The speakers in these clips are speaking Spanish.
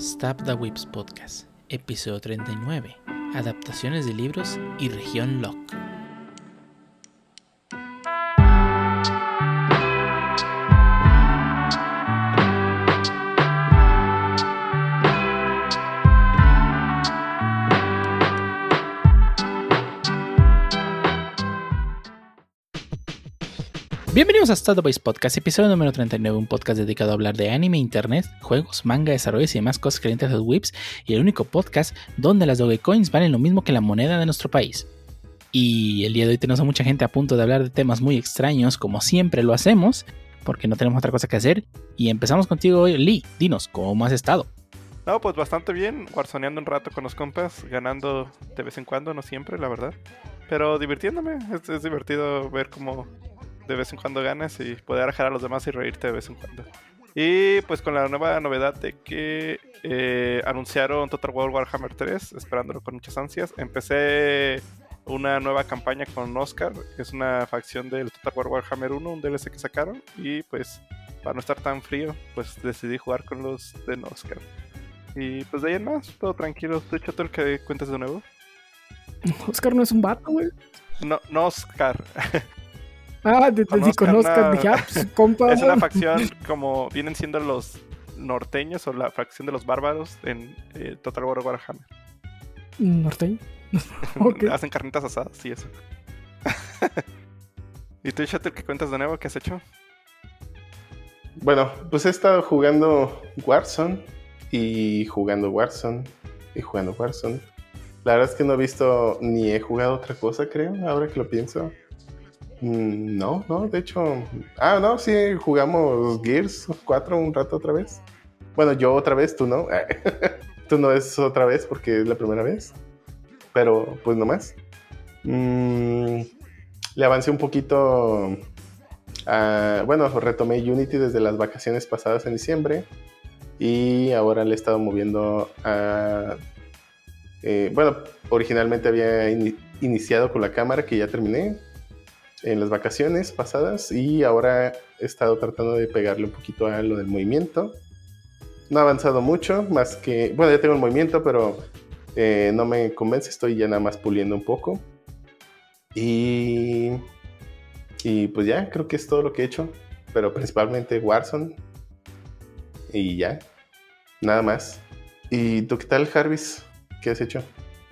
Stab the Whips Podcast, episodio 39, adaptaciones de libros y región Lock. Bienvenidos a Stardust Podcast, episodio número 39, un podcast dedicado a hablar de anime, internet, juegos, manga, desarrollos y demás cosas calientes de los whips, y el único podcast donde las Dogecoins valen lo mismo que la moneda de nuestro país. Y el día de hoy tenemos a mucha gente a punto de hablar de temas muy extraños, como siempre lo hacemos, porque no tenemos otra cosa que hacer. Y empezamos contigo hoy, Lee, dinos, ¿cómo has estado? No, pues bastante bien, guarzoneando un rato con los compas, ganando de vez en cuando, no siempre, la verdad. Pero divirtiéndome, es, es divertido ver cómo de vez en cuando ganas y poder dejar a los demás y reírte de vez en cuando. Y pues con la nueva novedad de que eh, anunciaron Total War Warhammer 3, esperándolo con muchas ansias. Empecé una nueva campaña con Oscar, que es una facción del Total War Warhammer 1, un DLC que sacaron. Y pues para no estar tan frío, pues decidí jugar con los de Oscar. Y pues de ahí en más, todo tranquilo. ¿Tú, Chotel, que cuentas de nuevo? Oscar no es un vato, güey. No, no Oscar. Ah, te, si conozcas, dije, ah, pues, compa. Es una facción como vienen siendo los norteños o la facción de los bárbaros en eh, Total War Warhammer. ¿Norteño? okay. Hacen carnitas asadas y eso. ¿Y tú, Shatter, qué cuentas de nuevo? ¿Qué has hecho? Bueno, pues he estado jugando Warzone y jugando Warzone y jugando Warzone. La verdad es que no he visto ni he jugado otra cosa, creo, ahora que lo pienso. Mm, no, no, de hecho. Ah, no, sí, jugamos Gears 4 un rato otra vez. Bueno, yo otra vez, tú no. tú no es otra vez porque es la primera vez. Pero pues nomás. Mm, le avancé un poquito. Bueno, retomé Unity desde las vacaciones pasadas en diciembre. Y ahora le he estado moviendo a. Eh, bueno, originalmente había in iniciado con la cámara que ya terminé en las vacaciones pasadas y ahora he estado tratando de pegarle un poquito a lo del movimiento. No ha avanzado mucho, más que, bueno, ya tengo el movimiento, pero eh, no me convence, estoy ya nada más puliendo un poco. Y, y pues ya, creo que es todo lo que he hecho, pero principalmente Warzone. Y ya, nada más. ¿Y tú qué tal, Jarvis? ¿Qué has hecho?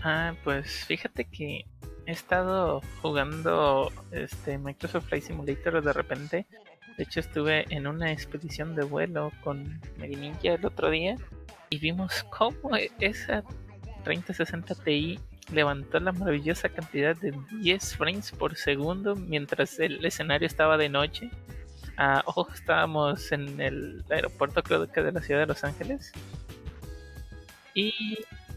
Ah, pues fíjate que he estado jugando este Microsoft Flight Simulator de repente. De hecho estuve en una expedición de vuelo con Mary Ninja el otro día y vimos cómo esa 3060 Ti levantó la maravillosa cantidad de 10 frames por segundo mientras el escenario estaba de noche. Ah, ojo, estábamos en el aeropuerto creo que de la ciudad de Los Ángeles. Y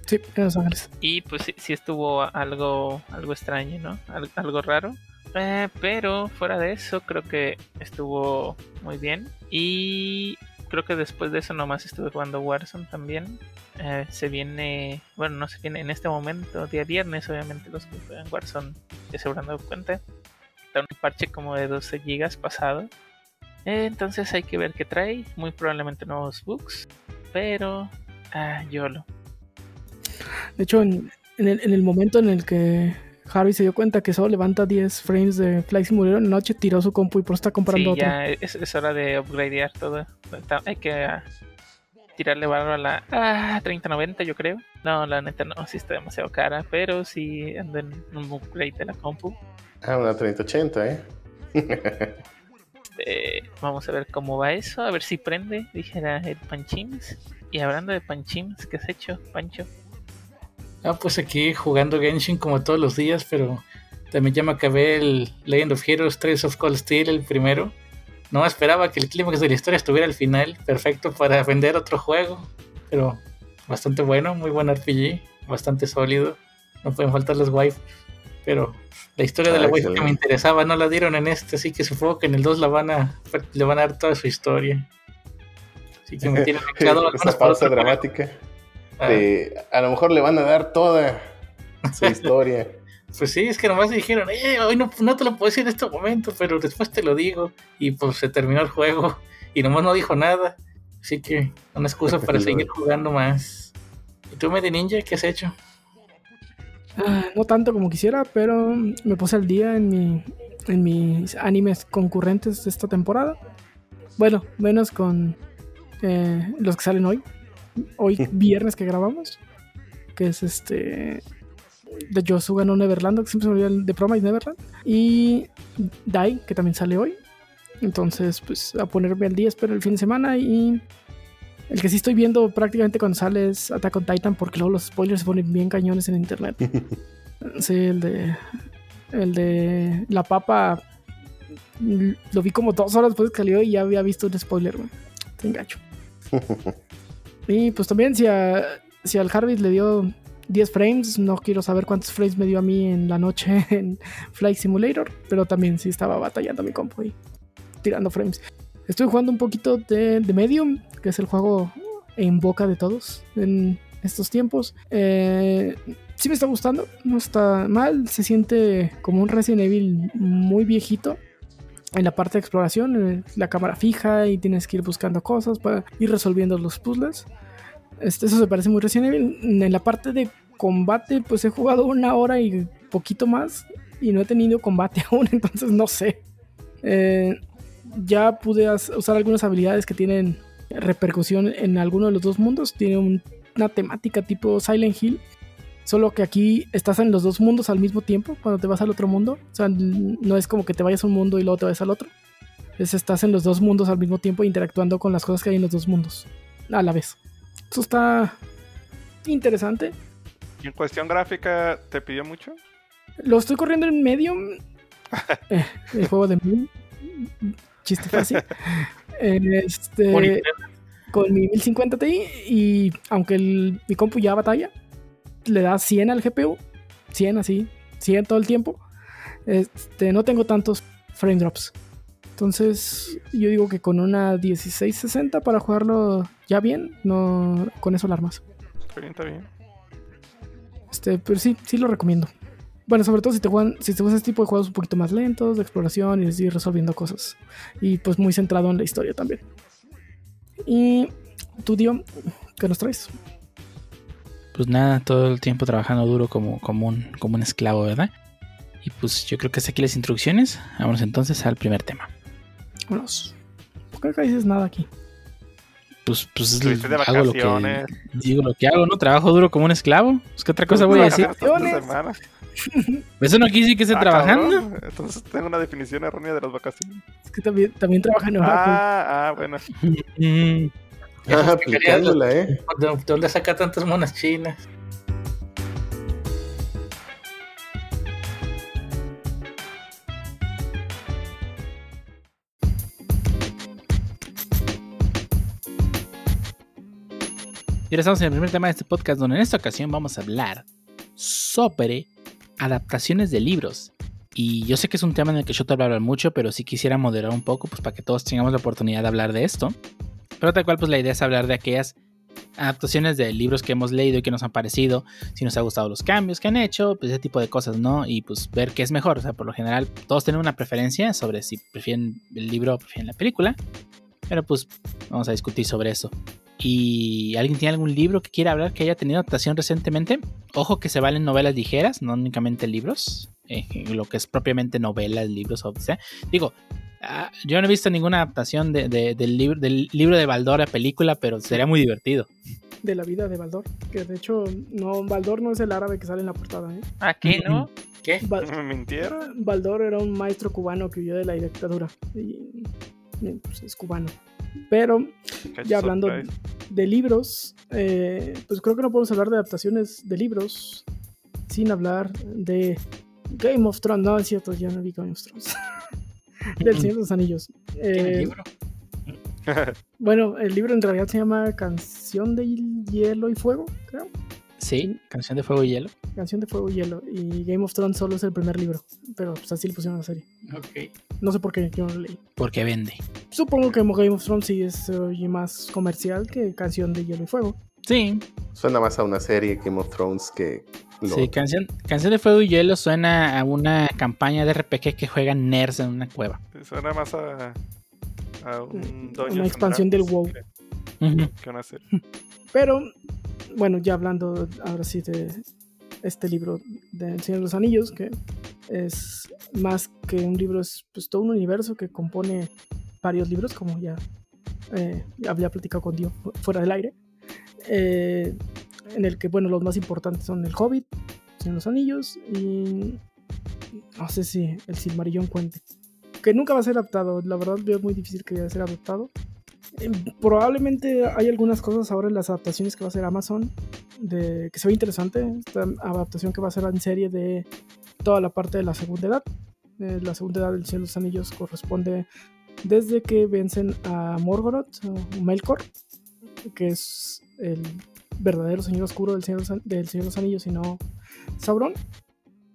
Sí, en. Y pues sí, sí estuvo algo, algo extraño, ¿no? Al, algo raro. Eh, pero fuera de eso, creo que estuvo muy bien. Y creo que después de eso nomás estuve jugando Warzone también. Eh, se viene, bueno, no se viene en este momento, día viernes, obviamente los que juegan Warzone ya se habrán dado cuenta. Está un parche como de 12 gigas pasado. Eh, entonces hay que ver qué trae. Muy probablemente nuevos bugs. Pero, ah, YOLO. De hecho, en, en, el, en, el, momento en el que Harvey se dio cuenta que solo levanta 10 frames de Flight Simulator en la noche, tiró su compu y por eso está comprando sí, otro. ya es, es, hora de upgradear todo. Hay que uh, tirarle valor a la ah, 3090, yo creo. No, la neta no, sí está demasiado cara, pero sí ando en un upgrade de la compu. Ah, una 3080, ¿eh? este, vamos a ver cómo va eso, a ver si prende, dijera el Panchims. Y hablando de Panchims, ¿qué has hecho, Pancho? Ah, pues aquí jugando Genshin como todos los días, pero también ya me acabé el Legend of Heroes 3 of Cold Steel, el primero. No esperaba que el clímax de la historia estuviera al final, perfecto para vender otro juego, pero bastante bueno, muy buen RPG, bastante sólido. No pueden faltar los waifus, pero la historia ah, de la waifu que me interesaba no la dieron en este, así que supongo que en el 2 la van a, le van a dar toda su historia. Así que me tiene echado Esa pausa dramática. De, a lo mejor le van a dar toda su historia. pues sí, es que nomás dijeron, eh, hoy no, no, te lo puedo decir en este momento, pero después te lo digo. Y pues se terminó el juego y nomás no dijo nada. Así que una excusa para seguir jugando más. ¿Y tú, Medi Ninja, qué has hecho? Ah, no tanto como quisiera, pero me puse al día en, mi, en mis animes concurrentes de esta temporada. Bueno, menos con eh, los que salen hoy. Hoy viernes que grabamos. Que es este. De Yosuga no Neverland, que siempre se me olvida el de Promise Neverland. Y Dai, que también sale hoy. Entonces, pues a ponerme al día, espero el fin de semana. Y el que sí estoy viendo prácticamente cuando sale es Attack on Titan, porque luego los spoilers se ponen bien cañones en internet. Sí, el de. El de la papa. Lo vi como dos horas después de que salió y ya había visto un spoiler, güey. Te engacho. Y pues también, si, a, si al Harvey le dio 10 frames, no quiero saber cuántos frames me dio a mí en la noche en Flight Simulator. Pero también sí estaba batallando mi compo y tirando frames. Estoy jugando un poquito de, de Medium, que es el juego en boca de todos en estos tiempos. Eh, sí me está gustando, no está mal. Se siente como un Resident Evil muy viejito. En la parte de exploración, la cámara fija y tienes que ir buscando cosas para ir resolviendo los puzzles. Este, eso se parece muy Evil. En la parte de combate, pues he jugado una hora y poquito más y no he tenido combate aún, entonces no sé. Eh, ya pude usar algunas habilidades que tienen repercusión en alguno de los dos mundos. Tiene un- una temática tipo Silent Hill. Solo que aquí estás en los dos mundos al mismo tiempo cuando te vas al otro mundo. O sea, no es como que te vayas a un mundo y luego te vayas al otro. Es estás en los dos mundos al mismo tiempo interactuando con las cosas que hay en los dos mundos a la vez. Eso está interesante. Y en cuestión gráfica, ¿te pidió mucho? Lo estoy corriendo en Medium. Eh, el juego de Medium. Chiste fácil. Este, con mi 1050 Ti y aunque el- mi compu ya batalla, le da 100 al GPU, 100 así, 100 todo el tiempo. Este, no tengo tantos frame drops. Entonces, yo digo que con una 1660 para jugarlo ya bien, no con eso la armas. Está bien, está bien. Este, pero sí, sí lo recomiendo. Bueno, sobre todo si te juegan, si te gustan este tipo de juegos un poquito más lentos, de exploración y de ir resolviendo cosas. Y pues muy centrado en la historia también. Y tú, tío, ¿qué nos traes? Pues nada, todo el tiempo trabajando duro como, como, un, como un esclavo, ¿verdad? Y pues yo creo que hasta aquí las instrucciones. Vamos entonces al primer tema. Vámonos. ¿Por qué acá dices nada aquí? Pues, pues de hago lo que vacaciones. digo lo que hago, ¿no? Trabajo duro como un esclavo. Pues qué otra cosa voy a decir. Eso no quiere decir que esté Ah, trabajando. cabrón. Entonces tengo una definición errónea de las vacaciones. Es que también, también trabaja en Oracle. Ah, ah, bueno. Ah, aplicándola, ¿eh? ¿De de dónde saca tantas monas chinas? Y ahora estamos en el primer tema de este podcast, donde en esta ocasión vamos a hablar sobre adaptaciones de libros. Y yo sé que es un tema en el que yo te hablar mucho, pero sí quisiera moderar un poco, pues para que todos tengamos la oportunidad de hablar de esto. Pero tal cual, pues la idea es hablar de aquellas adaptaciones de libros que hemos leído y que nos han parecido, si nos ha gustado los cambios que han hecho, pues ese tipo de cosas, ¿no? Y pues ver qué es mejor. O sea, por lo general, todos tienen una preferencia sobre si prefieren el libro o prefieren la película. Pero pues vamos a discutir sobre eso. ¿Y alguien tiene algún libro que quiera hablar que haya tenido adaptación recientemente? Ojo que se valen novelas ligeras, no únicamente libros. eh, lo que es propiamente novelas, libros, o sea. Digo, ah, yo no he visto ninguna adaptación de- de- del, libro, del libro de Baldor a película, pero sería muy divertido. De la vida de Baldor. Que de hecho, no, Baldor no es el árabe que sale en la portada. ¿eh? Aquí, ¿no? ¿Qué? Bal- ¿Me mintieron? Baldor era un maestro cubano que huyó de la dictadura. Y, pues, es cubano. Pero Qué ya hablando surprise. de libros, eh, pues creo que no podemos hablar de adaptaciones de libros sin hablar de Game of Thrones. No, es cierto, ya no vi Game of Thrones. Del Señor de los Anillos. ¿Tiene Eh, libro? bueno, el libro en realidad se llama Canción de Hielo y Fuego, creo. Sí, Canción de Fuego y Hielo. Canción de Fuego y Hielo. Y Game of Thrones solo es el primer libro. Pero pues así le pusieron a la serie. Ok. No sé por qué, yo no lo leí. Porque vende. Supongo que Game of Thrones sí es oye, más comercial que Canción de Hielo y Fuego. Sí, Suena más a una serie Game of Thrones que. Sí canción, canción de Fuego y Hielo suena a una campaña de RPG que juegan nerds en una cueva. Suena más a, a un una expansión del. WoW. Ujú. que una serie. Pero, bueno, ya hablando ahora sí de este libro de El Señor de los Anillos, que es más que un libro, es pues todo un universo que compone varios libros, como ya eh, había platicado con Dio fu- fuera del aire, eh, en el que, bueno, los más importantes son El Hobbit, de los Anillos y no sé si El Silmarillón cuente. Que nunca va a ser adaptado, la verdad veo muy difícil que vaya a ser adaptado. Eh, Probablemente hay algunas cosas ahora en las adaptaciones que va a hacer Amazon de, que se ve interesante. Esta adaptación que va a ser en serie de toda la parte de la segunda edad. La segunda edad del Cielo de los Anillos corresponde desde que vencen a Morgoroth o Melkor, que es el verdadero Señor Oscuro del Señor, del Señor de los Anillos y no Sauron.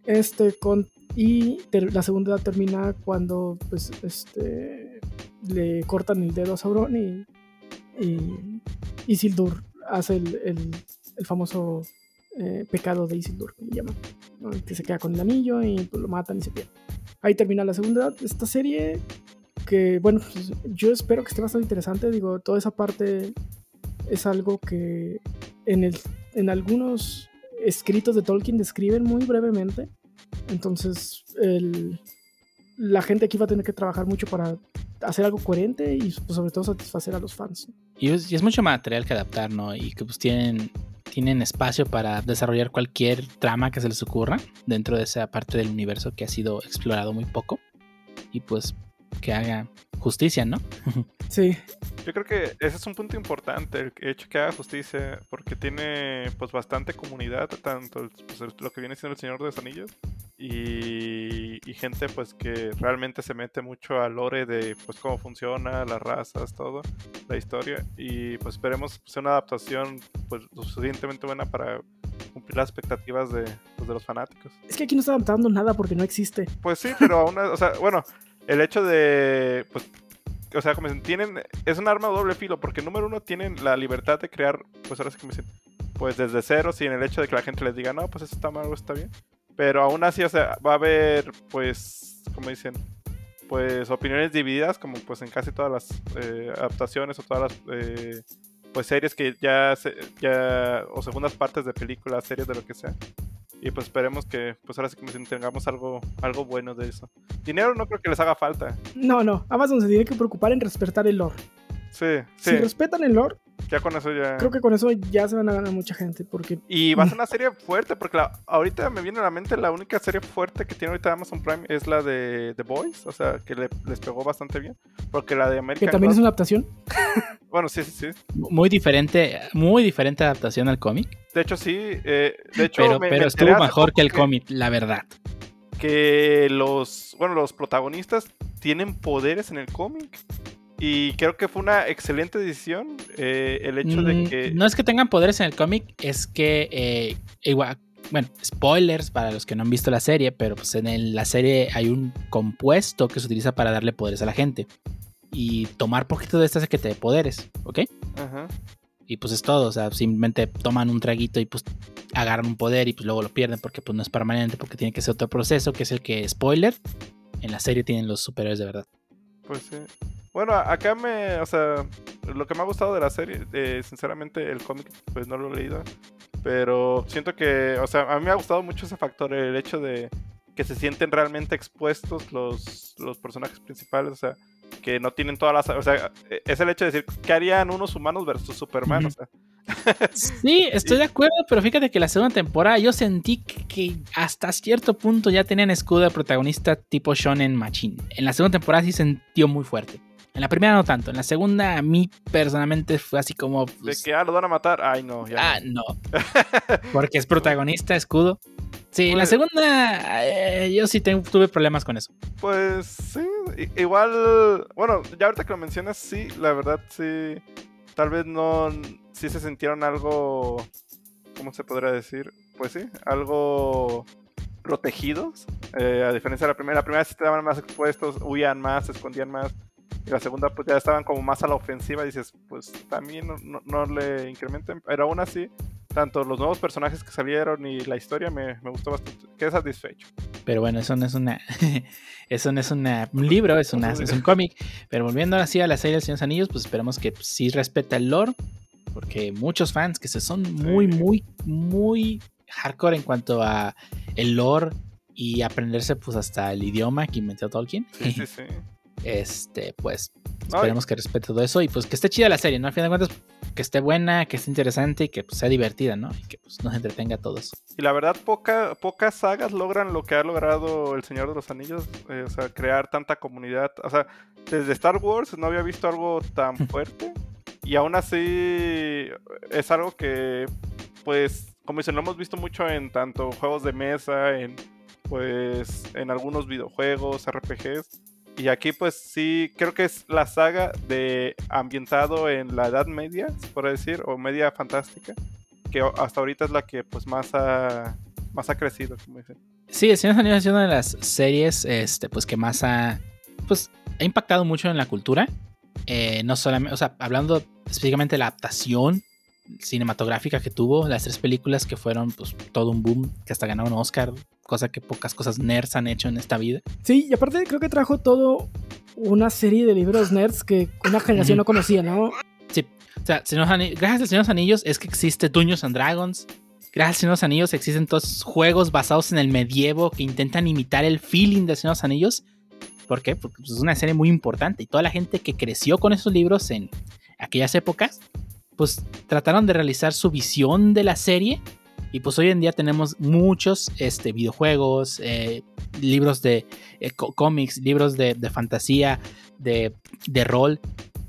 Este con y ter- la segunda edad termina cuando pues este le cortan el dedo a Sauron y, y Isildur hace el, el- el famoso eh, pecado de Isildur, que le llaman, ¿no? que se queda con el anillo y pues, lo matan y se pierde. Ahí termina la segunda edad. Esta serie que, bueno, pues, yo espero que esté bastante interesante. Digo, toda esa parte es algo que en, el, en algunos escritos de Tolkien describen muy brevemente. Entonces, la gente aquí va a tener que trabajar mucho para hacer algo coherente y pues, sobre todo satisfacer a los fans. Y es, y es mucho material que adaptar, ¿no? Y que pues tienen, tienen espacio para desarrollar cualquier trama que se les ocurra dentro de esa parte del universo que ha sido explorado muy poco. Y pues que haga justicia, ¿no? Sí, Yo creo que ese es un punto importante, el hecho que haga justicia, porque tiene pues bastante comunidad, tanto pues, lo que viene siendo el Señor de los Anillos y, y gente pues que realmente se mete mucho al lore de pues cómo funciona, las razas, todo, la historia y pues esperemos que sea una adaptación pues lo suficientemente buena para cumplir las expectativas de, pues, de los fanáticos. es que aquí no está adaptando nada porque no existe. Pues sí, pero aún, o sea, bueno, el hecho de, pues, o sea, como dicen, tienen, es un arma de doble filo, porque número uno tienen la libertad de crear, pues ahora sí que me dicen, pues desde cero, sin el hecho de que la gente les diga, no, pues eso está mal o está bien. Pero aún así, o sea, va a haber, pues, como dicen, pues opiniones divididas, como pues en casi todas las eh, adaptaciones o todas las, eh, pues series que ya, se- ya, o segundas partes de películas, series de lo que sea. Y pues esperemos que, pues ahora sí que tengamos algo, algo bueno de eso. Dinero no creo que les haga falta. No, no, Amazon se tiene que preocupar en respetar el lore. Sí, sí, Si respetan el lore, ya con eso ya. creo que con eso ya se van a ganar mucha gente. Porque Y va a ser una serie fuerte, porque la- ahorita me viene a la mente la única serie fuerte que tiene ahorita Amazon Prime es la de The Boys, o sea, que le- les pegó bastante bien. Porque la de que American también es una adaptación. Bueno, sí, sí, sí. Muy diferente, muy diferente adaptación al cómic. De hecho, sí. eh, de hecho, Pero, me- pero me estuvo mejor que el cómic, la verdad. que los, bueno, los protagonistas tienen poderes en el cómic. Y creo que fue una excelente decisión eh, el hecho de Mm, que... No es que tengan poderes en el cómic, es que eh, igual, bueno, spoilers para los que no han visto la serie, pero pues en el- la serie hay un compuesto que se utiliza para darle poderes a la gente. Y tomar poquito de esto hace que te dé poderes, ¿ok? Ajá. Y pues es todo, o sea, simplemente toman un traguito y pues agarran un poder y pues luego lo pierden porque pues no es permanente, porque tiene que ser otro proceso, que es el que, spoiler, en la serie tienen los superiores de verdad. Pues sí. Bueno, acá me, o sea, lo que me ha gustado de la serie, eh, sinceramente el cómic pues no lo he leído, pero siento que, o sea, a mí me ha gustado mucho ese factor, el hecho de que se sienten realmente expuestos los, los personajes principales, o sea, que no tienen todas las, o sea, eh, es el hecho de decir, ¿qué harían unos humanos versus Superman? O sea, Sí, estoy de acuerdo, pero fíjate que la segunda temporada yo sentí que, hasta cierto punto ya tenían escudo de protagonista tipo Shonen Machine. En la segunda temporada sí sentió muy fuerte. En la primera no tanto. En la segunda a mí personalmente fue así como... de pues, que, ah, los van a matar, ay no, ya ah, no. Porque es protagonista, escudo. Sí, en la Pues- segunda eh, yo sí tuve problemas con eso. Pues sí, igual, bueno, ya ahorita que lo mencionas, sí, la verdad sí, tal vez no, sí se sintieron algo, ¿cómo se podría decir? Pues sí, algo protegidos, eh, a diferencia de la primera, la primera sí estaban más expuestos, huían más, se escondían más, y la segunda pues ya estaban como más a la ofensiva, y dices, pues también no, no- no le incrementen, pero aún así, tanto los nuevos personajes que salieron y la historia me, me gustó bastante, quedé satisfecho. Pero bueno, eso no es una. eso no es una, un libro, es, una, es un cómic. Pero volviendo así a la serie de Señor Anillos, pues esperamos que sí respeta el lore. Porque muchos fans que se son muy, muy, muy hardcore en cuanto a el lore y aprenderse pues hasta el idioma que inventó Tolkien. Sí, sí, sí. Este, pues esperemos que respete todo eso y pues que esté chida la serie, ¿no? Al fin de cuentas, que esté buena, que esté interesante y que pues, sea divertida, ¿no? Y que pues nos entretenga a todos. Y la verdad, poca, pocas sagas logran lo que ha logrado El Señor de los Anillos, eh, o sea, crear tanta comunidad. O sea, desde Star Wars no había visto algo tan fuerte. Y aún así es algo que, pues, como dicen, lo hemos visto mucho en tanto juegos de mesa, en pues en algunos videojuegos, RPGs. Y aquí pues sí, creo que es la saga de ambientado en la Edad Media, puede decir, o media fantástica, que hasta ahorita es la que pues más ha, más ha crecido, como dicen. Sí, El Señor de es una de las series este, pues, que más ha, pues, ha impactado mucho en la cultura. Eh, no solamente, o sea, hablando específicamente de la adaptación cinematográfica que tuvo, las tres películas que fueron pues todo un boom, que hasta ganaron un Oscar, cosa que pocas cosas nerds han hecho en esta vida. Sí, y aparte creo que trajo todo una serie de libros nerds que una generación no conocía, ¿no? Sí, o sea, gracias a Señor los Anillos es que existe Dungeons and Dragons. Gracias a Señor los Anillos existen todos juegos basados en el medievo que intentan imitar el feeling de Señor los Anillos. ¿Por qué? Porque pues, es una serie muy importante y toda la gente que creció con esos libros en aquellas épocas pues trataron de realizar su visión de la serie. Y pues hoy en día tenemos muchos este, videojuegos, eh, libros de eh, cómics, libros de, fantasía, de, rol,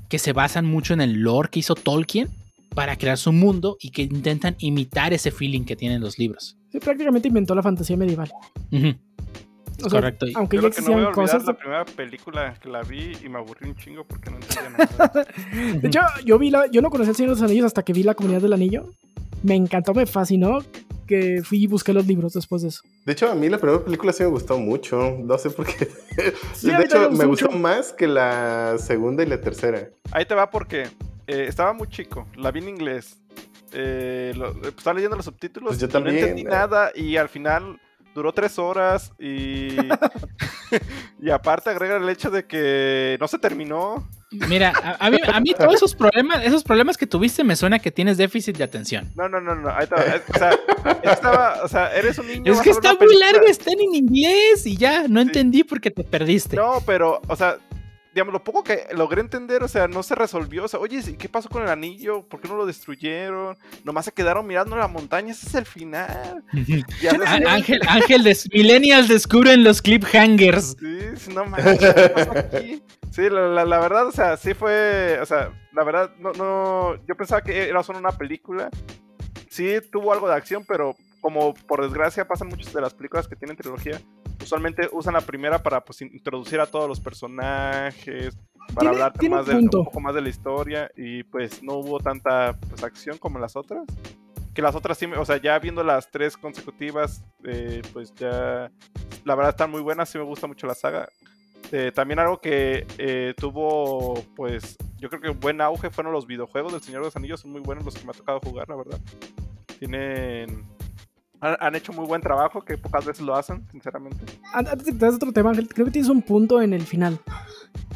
que se basan mucho en el lore que hizo Tolkien para crear su mundo y que intentan imitar ese feeling que tienen los libros. Sí, prácticamente inventó la fantasía medieval. Correcto. Aunque ya existían no cosas. la primera película que la vi y me aburrí un chingo porque no entendía nada. de hecho, yo vi la, yo no conocí el Señor de los Anillos hasta que vi la comunidad del anillo. Me encantó, me fascinó que fui y busqué los libros después de eso. De hecho, a mí la primera película sí me gustó mucho. No sé por qué. de hecho, me gustó más que la segunda y la tercera. Ahí te va porque eh, estaba muy chico. La vi en inglés. Eh, estaba leyendo los subtítulos. Pues yo también. no entendí nada y al final duró tres horas y. y aparte agrega el hecho de que no se terminó. Mira, a, mí, a mí todos esos problemas, esos problemas que tuviste me suena que tienes déficit de atención. No, no, no, no. Ahí O sea, estaba, o sea, eres un niño. Es que está muy largo, está en inglés y ya, no entendí por qué te perdiste. No, pero, o sea, digamos, lo poco que logré entender, o sea, no se resolvió. O sea, oye, ¿qué pasó con el anillo? ¿Por qué no lo destruyeron? Nomás se quedaron mirando la montaña, ese es el final. Ángel, Ángel, de Millennials descubren los cliphangers. Sí, no manches, ¿qué pasó aquí? Sí, la, la, verdad, o sea, sí fue, o sea, la verdad, no, no, yo pensaba que era solo una película. Sí tuvo algo de acción, pero como por desgracia pasan muchas de las películas que tienen trilogía, usualmente usan la primera para pues introducir a todos los personajes, para hablar más de, un poco más de la historia y pues no hubo tanta pues, acción como las otras. Que las otras sí, o sea, ya viendo las tres consecutivas, eh, pues ya la verdad están muy buenas, sí me gusta mucho la saga. Eh, también algo que eh, tuvo, pues, yo creo que un buen auge fueron los videojuegos del Señor de los Anillos, son muy buenos los que me ha tocado jugar, la verdad. Tienen han, hecho muy buen trabajo, que pocas veces lo hacen, sinceramente. Antes de que te das otro tema, Ángel, creo que tienes un punto en el final.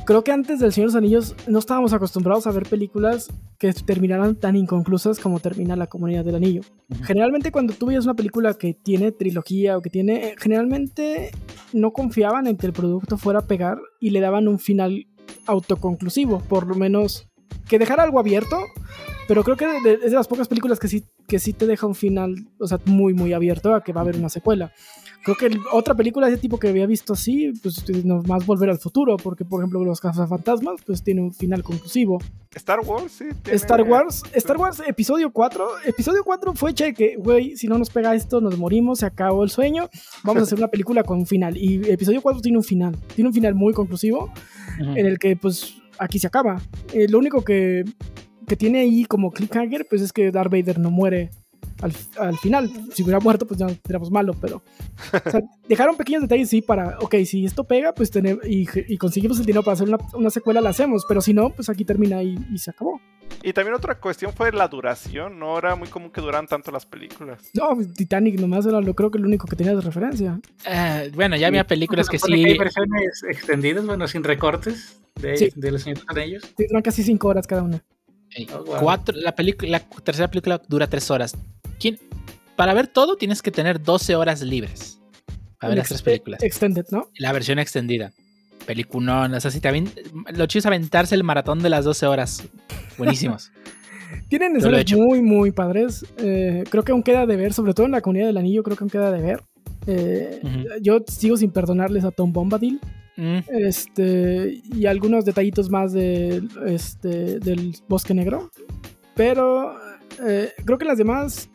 Creo que antes del Señor de los Anillos no estábamos acostumbrados a ver películas que terminaran tan inconclusas como termina La Comunidad del Anillo. Generalmente cuando tú veías una película que tiene trilogía o que tiene... Eh, generalmente no confiaban en que el producto fuera a pegar y le daban un final autoconclusivo, por lo menos que dejara algo abierto, pero creo que es de las pocas películas que sí, que sí te deja un final, o sea, muy, muy abierto a que va a haber una secuela. Creo que otra película de ese tipo que había visto así, pues no más volver al futuro, porque por ejemplo los cazafantasmas, pues tiene un final conclusivo. Star Wars, sí. Star Wars, Star Wars, episodio 4. Episodio 4 fue cheque, güey, si no nos pega esto, nos morimos, se acabó el sueño, vamos a hacer una película con un final. Y episodio 4 tiene un final, tiene un final muy conclusivo, en el que pues aquí se acaba. Eh, lo único que, que, tiene ahí como cliffhanger, pues es que Darth Vader no muere al, al final. Si hubiera muerto, pues ya tendríamos malo, pero... dejaron pequeños detalles, sí, para, ok, si esto pega, pues tenemos, y, y conseguimos el dinero para hacer una, una, secuela, la hacemos, pero si no, pues aquí termina y, y se acabó. Y también otra cuestión fue la duración. No era muy común que duraran tanto las películas. No, Titanic nomás era lo creo que lo único que tenía de referencia. Eh, bueno, ya había películas que sí. Hay versiones extendidas, bueno, sin recortes de, Sí. de los señores de ellos. Sí, duran casi cinco horas cada una. eh, Oh, wow. cuatro, la, película, la tercera película dura tres horas. ¿Quién? Para ver todo tienes que tener 12 horas libres. Para ver las tres películas. Extended, ¿no? La versión extendida. Peliculón. O sea, si te Lo chido es aventarse el maratón de las 12 horas. Buenísimos. Tienen he escenas hecho. muy, muy padres. Eh, creo que aún queda de ver, sobre todo en la comunidad del anillo, creo que aún queda de ver. Eh. Yo sigo sin perdonarles a Tom Bombadil. Mm, Este, y algunos detallitos más de, este, del Bosque Negro. Pero eh, creo que las demás,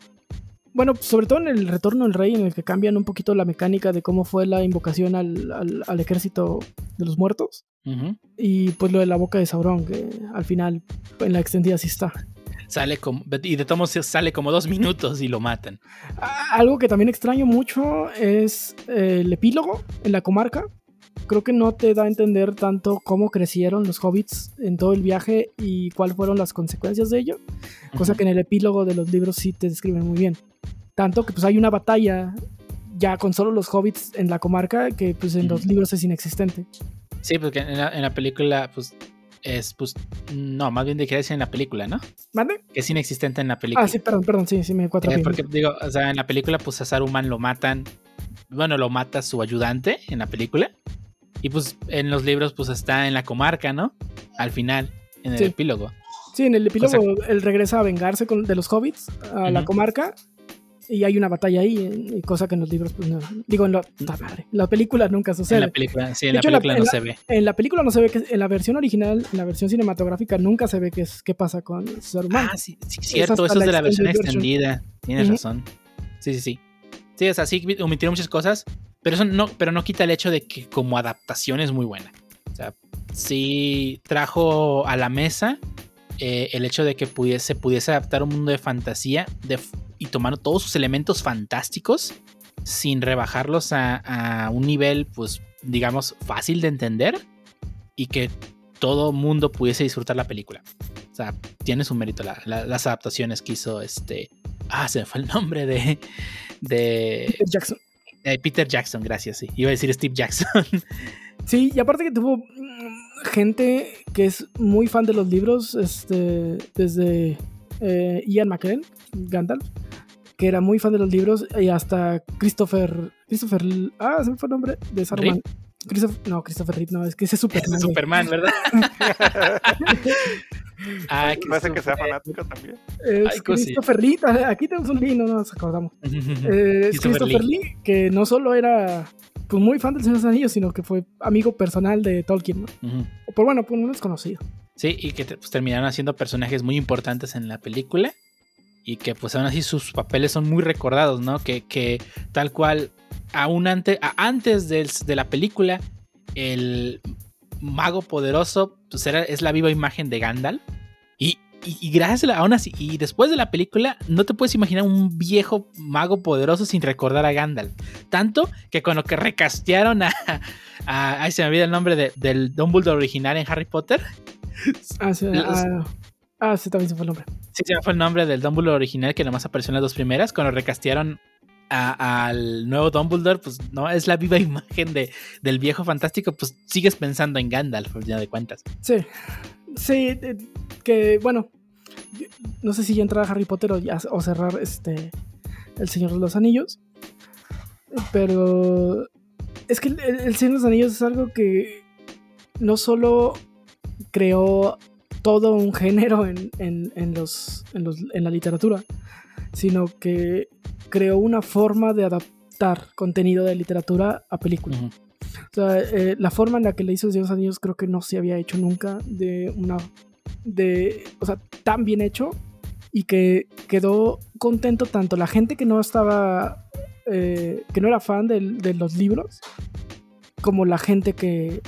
bueno, sobre todo en el Retorno del Rey, en el que cambian un poquito la mecánica de cómo fue la invocación al, al- al ejército de los muertos. Y pues lo de la boca de Sauron, que al final en la extendida sí está. Sale como. Y de todos sale como dos minutos y lo matan. Algo que también extraño mucho es el epílogo en la comarca. Creo que no te da a entender tanto cómo crecieron los hobbits en todo el viaje y cuáles fueron las consecuencias de ello. Cosa que en el epílogo de los libros sí te describen muy bien. Tanto que pues hay una batalla ya con solo los hobbits en la comarca que pues en los libros es inexistente. Sí, porque en la, en la película, pues. Es, pues. No, más bien decir en la película, ¿no? ¿Mande? Que es inexistente en la película. Ah, sí, perdón, perdón, sí, sí me cuatro Eh, porque digo, o sea, en la película, pues a Saruman lo matan. Bueno, lo mata su ayudante en la película. Y pues en los libros, pues está en la comarca, ¿no? Al final, en el Sí. epílogo. Sí, en el epílogo Cosa- él regresa a vengarse con- de los hobbits a la comarca y hay una batalla ahí, cosa que en los libros, pues no. Digo, en la, madre, en la película nunca sucede. En la película, sí, en la hecho, la- película en no se ve. En la película no se ve que en la versión original, en la versión cinematográfica, nunca se ve qué, es, qué pasa con Saruman. Ah, sí, sí, cierto, hasta eso es de la versión version. extendida. Tienes razón. Sí, sí, sí. Sí, o sea, sí omitieron muchas cosas, pero eso no, pero no quita el hecho de que como adaptación es muy buena. O sea, sí trajo a la mesa eh, el hecho de que pudiese, pudiese adaptar un mundo de fantasía de, y tomar todos sus elementos fantásticos sin rebajarlos a, a un nivel, pues, digamos, fácil de entender y que todo mundo pudiese disfrutar la película. O sea, tiene su mérito la- la- las adaptaciones que hizo este. Ah, se me fue el nombre de. De Jackson. Eh, Peter Jackson, gracias, sí. Iba a decir Steve Jackson. Sí, y aparte que tuvo mm, gente que es muy fan de los libros, este, desde eh, Ian McKellen, Gandalf, que era muy fan de los libros, y hasta Christopher, Christopher, ah, se me fue el nombre de Saruman. Christopher, no, Christopher Reed, no, es que ese es Superman. güey. Superman, ¿verdad? ah, Parece que sea fanático también. Es Ay. Christopher Lee, ah, aquí tenemos un Lee, no nos acordamos. Eh, es Christopher Christopher Lee. que no solo era pues, muy fan del Señor de los Anillos, sino que fue amigo personal de Tolkien, ¿no? O por bueno, por lo menos conocido. Sí, y que pues, terminaron haciendo personajes muy importantes en la película. Y que pues aún así sus papeles son muy recordados, ¿no? Que, que tal cual, aún ante, a- antes del- de la película, el mago poderoso pues, era- es la viva imagen de Gandalf. Y, y, y gracias a la, aún así, y después de la película, no te puedes imaginar un viejo mago poderoso sin recordar a Gandalf. Tanto que con lo que recastearon a... a- ay, se me olvida el nombre de- del Dumbledore original en Harry Potter. Ah, sí, Los- ah, ah, sí, también se fue el nombre. Sí, se fue el nombre del Dumbledore original que nomás apareció en las dos primeras. Cuando recastearon al nuevo Dumbledore, pues no es la viva imagen de, del viejo fantástico, pues sigues pensando en Gandalf, al final de cuentas. Sí, sí, eh, que bueno, no sé si ya entrar a Harry Potter o cerrar este El Señor de los Anillos, pero es que el, el Señor de los Anillos es algo que no solo creó todo un género en, en- en los, en, los- en la literatura, sino que creó una forma de adaptar contenido de literatura a película. O sea, eh, la forma en la que le hizo el Señor de los Anillos creo que no se había hecho nunca de una. de. O sea, tan bien hecho y que quedó contento tanto la gente que no estaba. eh, que no era fan del- de los libros, como la gente que.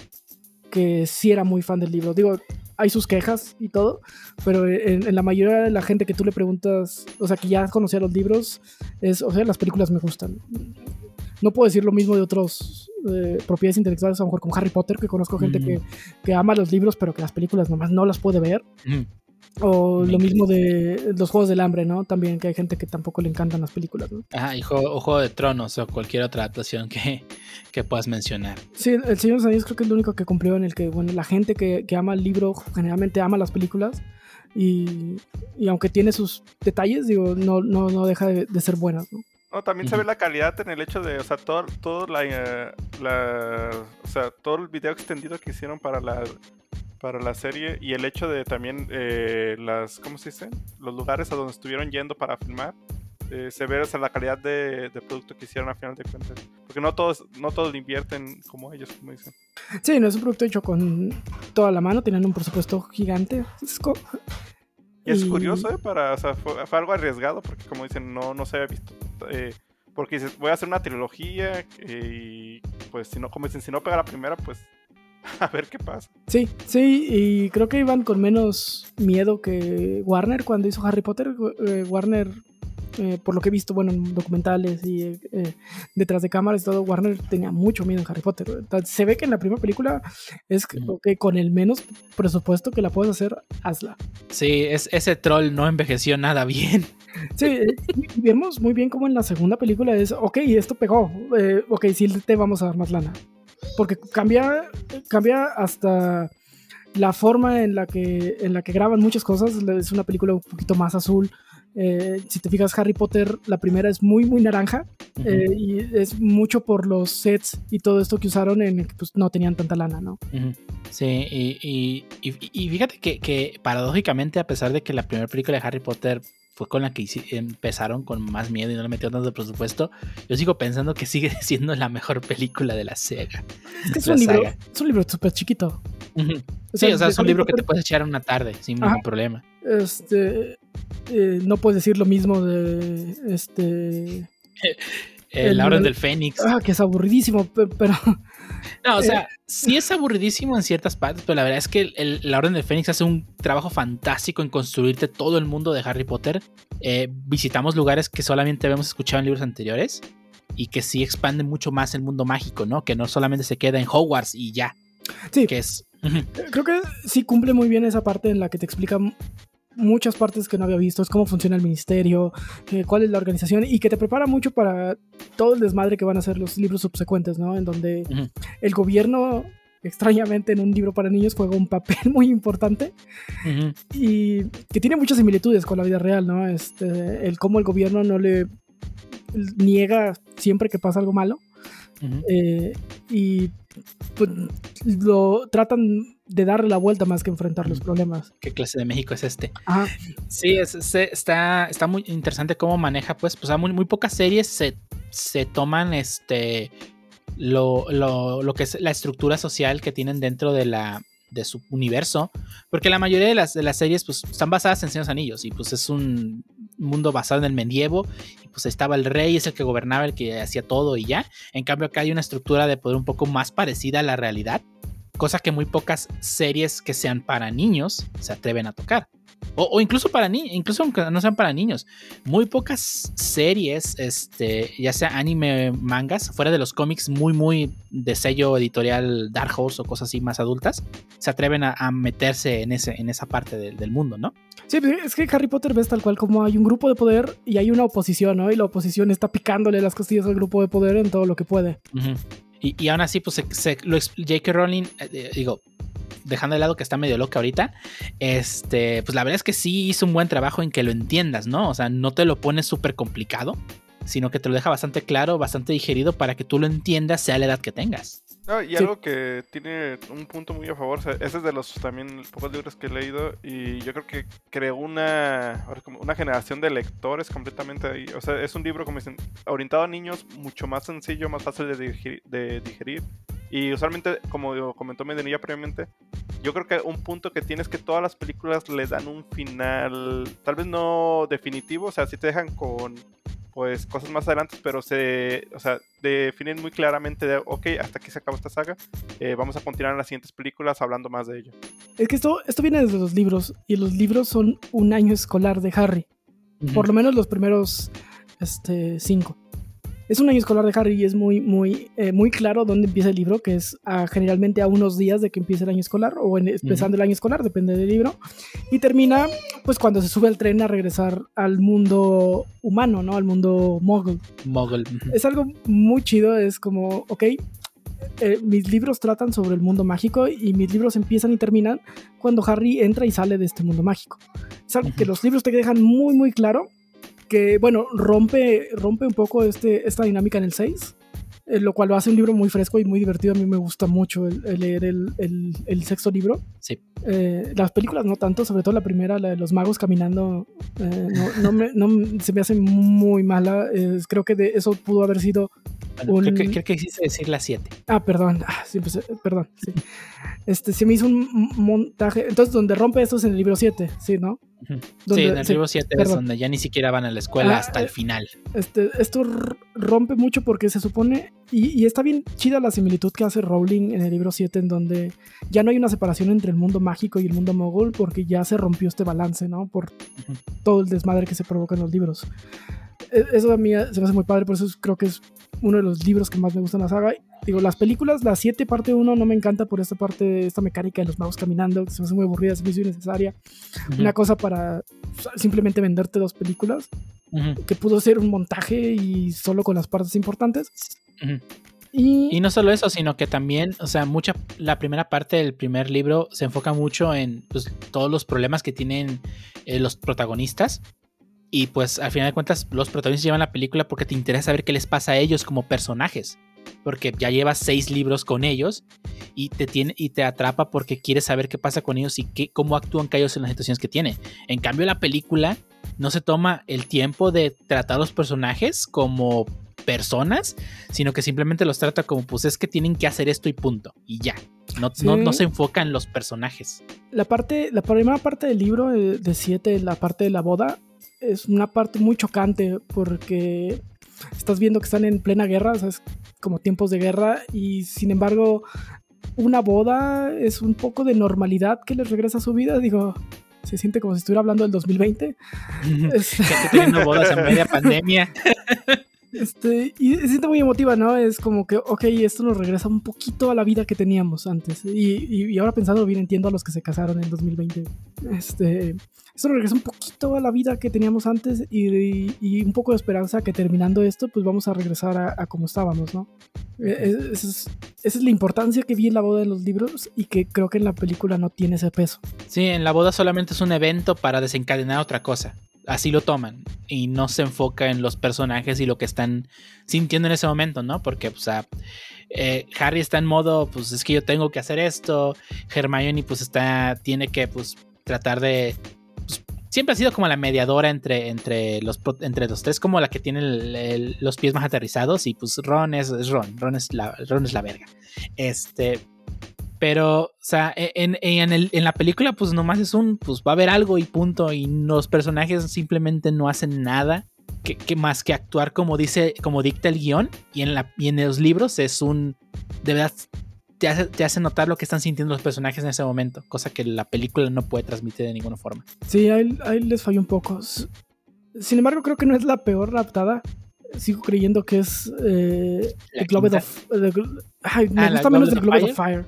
que sí era muy fan del libro. Digo, hay sus quejas y todo, pero en, en la mayoría de la gente que tú le preguntas, o sea, que ya conocía los libros, es, o sea, las películas me gustan. No puedo decir lo mismo de otros eh, propiedades intelectuales, a lo mejor como Harry Potter, que conozco gente Mm. que, que ama los libros, pero que las películas nomás no las puede ver. Ujú. O lo mismo de los Juegos del Hambre, ¿no? También que hay gente que tampoco le encantan las películas, ¿no? Ajá, y Juego, o Juego de Tronos o cualquier otra adaptación que, que puedas mencionar. Sí, El Señor de los Anillos creo que es lo único que cumplió en el que, bueno, la gente que, que ama el libro generalmente ama las películas y, y aunque tiene sus detalles, digo, no, no, no deja de, de ser buenas, ¿no? No, también se ve la calidad en el hecho de, o sea, todo, todo la, eh, la- o sea, todo el video extendido que hicieron para la para la serie y el hecho de también eh, las, ¿cómo se dice? Los lugares a donde estuvieron yendo para filmar. eh, se ve o sea, la calidad de, de producto que hicieron a final de cuentas. Porque no todos, no todos le invierten como ellos, como dicen. Sí, no es un producto hecho con toda la mano, tienen un presupuesto gigante. Y es Y- curioso, ¿eh? Para, o sea, fue, fue algo arriesgado porque como dicen, no, no se había visto. eh, porque dices, voy a hacer una trilogía eh, y pues si no, como dicen, si no pega la primera, pues a ver qué pasa. Sí, sí, y creo que iban con menos miedo que Warner cuando hizo Harry Potter. Eh, Warner, eh, por lo que he visto, bueno, en documentales y eh, eh, detrás de cámaras y todo, Warner tenía mucho miedo en Harry Potter. Entonces, se ve que en la primera película es que con el menos presupuesto que la puedes hacer, hazla. Sí, es, ese troll no envejeció nada bien. Sí, vemos muy bien como en la segunda película es, ok, esto pegó, eh, ok, sí te vamos a dar más lana. Porque cambia, cambia hasta la forma en la que, en la que graban muchas cosas. Es una película un poquito más azul. Eh, si te fijas, Harry Potter, la primera es muy, muy naranja. Eh, y es mucho por los sets y todo esto que usaron en el que pues, no tenían tanta lana, ¿no? Sí, y, y- y- y fíjate que, que paradójicamente, a pesar de que la primera película de Harry Potter fue con la que empezaron con más miedo y no le metieron tanto presupuesto, yo sigo pensando que sigue siendo la mejor película de la saga. Es que es un libro, es un libro súper chiquito. O Sí, o sea, es un libro que te puedes echar una tarde sin Ajá. ningún problema. este eh, no puedes decir lo mismo de este El- la Orden del Fénix. ah, que es aburridísimo pe- pero No, o eh, sea, sí es aburridísimo en ciertas partes, pero la verdad es que el- el- la Orden del Fénix hace un trabajo fantástico en construirte todo el mundo de Harry Potter. Eh, visitamos lugares que solamente habíamos escuchado en libros anteriores y que sí expanden mucho más el mundo mágico, ¿no? Que no solamente se queda en Hogwarts y ya, sí que es... Creo que sí cumple muy bien esa parte en la que te explica muchas partes que no había visto es cómo funciona el ministerio eh, cuál es la organización y que te prepara mucho para todo el desmadre que van a ser los libros subsecuentes no en donde el gobierno extrañamente en un libro para niños juega un papel muy importante y que tiene muchas similitudes con la vida real, ¿no? Este, el cómo el gobierno no le niega siempre que pasa algo malo eh, y pues, lo tratan de darle la vuelta más que enfrentar los problemas. ¿Qué clase de México es este? Ajá. Sí, es, está, está muy interesante cómo maneja, pues, pues muy, muy pocas series se, se toman este lo, lo, lo que es la estructura social que tienen dentro de la de su universo, porque la mayoría de las, de las series pues están basadas en Señor de los Anillos y pues es un mundo basado en el medievo y pues estaba el rey, es el que gobernaba, el que hacía todo y ya. En cambio acá hay una estructura de poder un poco más parecida a la realidad, cosa que muy pocas series que sean para niños se atreven a tocar. O, o incluso para niños, incluso aunque no sean para niños. Muy pocas series, este, ya sea anime, mangas, fuera de los cómics muy, muy de sello editorial Dark Horse o cosas así más adultas, se atreven a, a meterse en, ese, en esa parte del- del mundo, ¿no? Sí, pues, es que Harry Potter ves tal cual como hay un grupo de poder y hay una oposición, ¿no? Y la oposición está picándole las costillas al grupo de poder en todo lo que puede. Ujú. Y, y aún así, pues se, se- lo J.K. Rowling, eh, eh, digo, dejando de lado que está medio loca ahorita, este, pues la verdad es que sí hizo un buen trabajo en que lo entiendas, ¿no? O sea, no te lo pone súper complicado, sino que te lo deja bastante claro, bastante digerido para que tú lo entiendas, sea la edad que tengas. No, y Sí. algo que tiene un punto muy a favor, o sea, ese es de los también pocos libros que he leído y yo creo que creó una, una generación de lectores completamente ahí. O sea, es un libro, como dicen, orientado a niños, mucho más sencillo, más fácil de digerir. De digerir. Y usualmente, como comentó Medenilla previamente, yo creo que un punto que tiene es que todas las películas le dan un final, tal vez no definitivo, o sea, sí te dejan con pues cosas más adelante, pero se, o sea, definen muy claramente de, ok, hasta aquí se acabó esta saga, eh, vamos a continuar en las siguientes películas hablando más de ello. Es que esto, esto viene desde los libros y los libros son un año escolar de Harry. Por lo menos los primeros este, cinco. Es un año escolar de Harry y es muy, muy, eh, muy claro dónde empieza el libro, que es a- generalmente a unos días de que empiece el año escolar o en- empezando el año escolar, depende del libro. Y termina pues cuando se sube al tren a regresar al mundo humano, ¿no? Al mundo mogul. Mogul. Es algo muy chido, es como, ok, eh, mis libros tratan sobre el mundo mágico y mis libros empiezan y terminan cuando Harry entra y sale de este mundo mágico. Es algo que los libros te dejan muy, muy claro, que, bueno, rompe, rompe un poco este, esta dinámica en el 6. eh, lo cual lo hace un libro muy fresco y muy divertido. A mí me gusta mucho el, el leer el, el- el sexto libro. Sí. Eh, las películas no tanto, sobre todo la primera, la de los magos caminando, eh, no, no me- no se me hace muy mala. Creo que de eso pudo haber sido Bueno, un- creo, que, creo que quisiste decir las 7. Ah, perdón. Ah, sí, empecé- perdón. Sí. Este, se me hizo un montaje. Entonces, donde rompe esto es en el libro 7, ¿sí, no? Sí, en el sí, libro 7 es perdón. donde ya ni siquiera van a la escuela Ah, hasta el eh, final. Este, esto rompe mucho porque se supone. Y, y está bien chida la similitud que hace Rowling en el libro 7, en donde ya no hay una separación entre el mundo mágico y el mundo mogul, porque ya se rompió este balance, ¿no? Por todo el desmadre que se provoca en los libros. E- Eso a mí se me hace muy padre, por eso es- creo que es uno de los libros que más me gustan la saga. Digo, las películas, la 7 parte 1 no me encanta por esta parte, esta mecánica de los magos caminando, que se me hace muy aburrida, se me hizo innecesaria. Una cosa para simplemente venderte dos películas, que pudo ser un montaje y solo con las partes importantes. Y no solo eso, sino que también, o sea, mucha, la primera parte del primer libro se enfoca mucho en pues, todos los problemas que tienen eh, los protagonistas. Y pues al final de cuentas, los protagonistas llevan la película porque te interesa saber qué les pasa a ellos como personajes. Porque ya llevas seis libros con ellos y te, tiene, y te atrapa porque quieres saber qué pasa con ellos y qué, cómo actúan ellos en las situaciones que tienen. En cambio, la película no se toma el tiempo de tratar a los personajes como personas, sino que simplemente los trata como pues es que tienen que hacer esto y punto. Y ya. No, no, Sí. no se enfoca en los personajes. la parte, la primera parte del libro eh, de 7, la parte de la boda, es una parte muy chocante porque estás viendo que están en plena guerra, o sea, es como tiempos de guerra y sin embargo una boda es un poco de normalidad que les regresa a su vida, digo, se siente como si estuviera hablando del 2020. Es- Gente teniendo bodas en media pandemia. Este, y se siente muy emotiva, ¿no? Es como que, ok, esto nos regresa un poquito a la vida que teníamos antes. Y, y, y ahora pensando bien, entiendo a los que se casaron en 2020. Este, nos regresa un poquito a la vida que teníamos antes y, un poco de esperanza que terminando esto, pues vamos a regresar a, a como estábamos, ¿no? Eh, es- Esa es, la importancia que vi en la boda de los libros y que creo que en la película no tiene ese peso. Sí, en la boda solamente es un evento para desencadenar otra cosa. Así lo toman. Y no se enfoca en los personajes y lo que están sintiendo en ese momento, ¿no? Porque, o sea, eh, Harry está en modo, pues es que yo tengo que hacer esto. Hermione, pues está, tiene que, pues, tratar de. Siempre ha sido como la mediadora entre, entre, los, entre los tres, como la que tiene los pies más aterrizados. Y pues Ron es, Ron. Ron es, la, Ron es la verga. Este. Pero, o sea, e, en, en la película, pues nomás es un, pues va a haber algo y punto. Y los personajes simplemente no hacen nada que, que más que actuar como dice, como dicta el guion. Y en, la, y en los libros es un, de verdad, te hace, te hace notar lo que están sintiendo los personajes en ese momento. Cosa que la película no puede transmitir de ninguna forma. Sí, ahí, ahí les falló un poco. Sin embargo, creo que no es la peor adaptada. Sigo creyendo que es eh, ¿La The quinta? of. the gl- ay, me Ah, ¿la gusta menos The of Globet of Fire.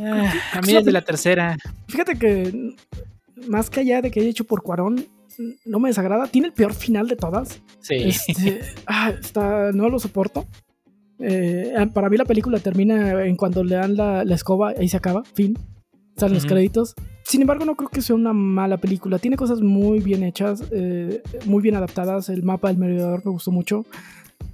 Ah, a mí desde la tercera. Fíjate que más que allá de que haya hecho por Cuarón, no me desagrada. Tiene el peor final de todas. Sí. Este, ah, está, no lo soporto. Eh, para mí la película termina en cuando le dan la, la escoba, ahí se acaba, fin. Salen los créditos. Sin embargo, no creo que sea una mala película. Tiene cosas muy bien hechas, eh, muy bien adaptadas. El mapa del merodeador me gustó mucho.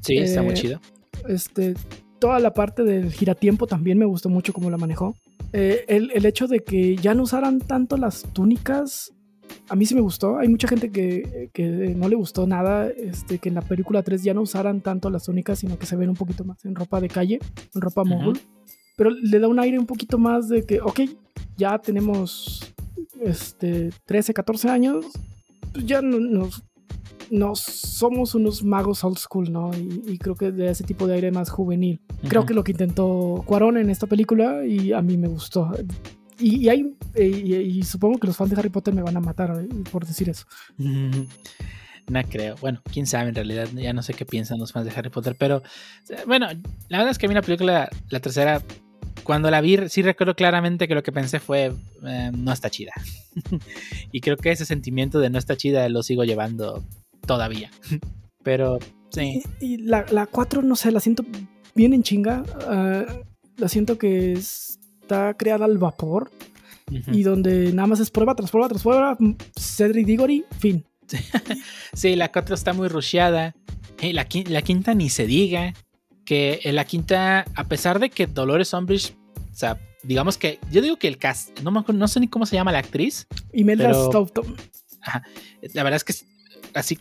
Sí, está muy Eh, chido. Este, toda la parte del giratiempo también me gustó mucho cómo la manejó. Eh, el, el hecho de que ya no usaran tanto las túnicas, a mí sí me gustó. Hay mucha gente que, que no le gustó nada, este, que en la película 3 ya no usaran tanto las túnicas, sino que se ven un poquito más en ropa de calle, en ropa mogul. Pero le da un aire un poquito más de que, ok, ya tenemos este, 13, 14 años, pues ya no- nos, nos somos unos magos old school, ¿no? Y, y creo que de ese tipo de aire más juvenil. Creo que lo que intentó Cuarón en esta película y a mí me gustó. Y, y hay, y, y supongo que los fans de Harry Potter me van a matar eh, por decir eso. No creo. Bueno, quién sabe en realidad. Ya no sé qué piensan los fans de Harry Potter. Pero bueno, la verdad es que a mí la película, la tercera, cuando la vi, sí recuerdo claramente que lo que pensé fue, eh, no está chida. y creo que ese sentimiento de no está chida lo sigo llevando todavía. Pero sí. Y, la, la 4, no sé, la siento bien en chinga. la siento que está creada al vapor. Y donde nada más es prueba tras prueba tras prueba. mm, Cedric Diggory, fin. Sí, la 4 está muy rusheada. Eh, la, quin- la quinta ni se diga. Que en la quinta, a pesar de que Dolores Umbridge, o sea, digamos que yo digo que el cast, no, me acuerdo- no sé ni cómo se llama la actriz. Imelda Pero-. Ajá, la verdad es que así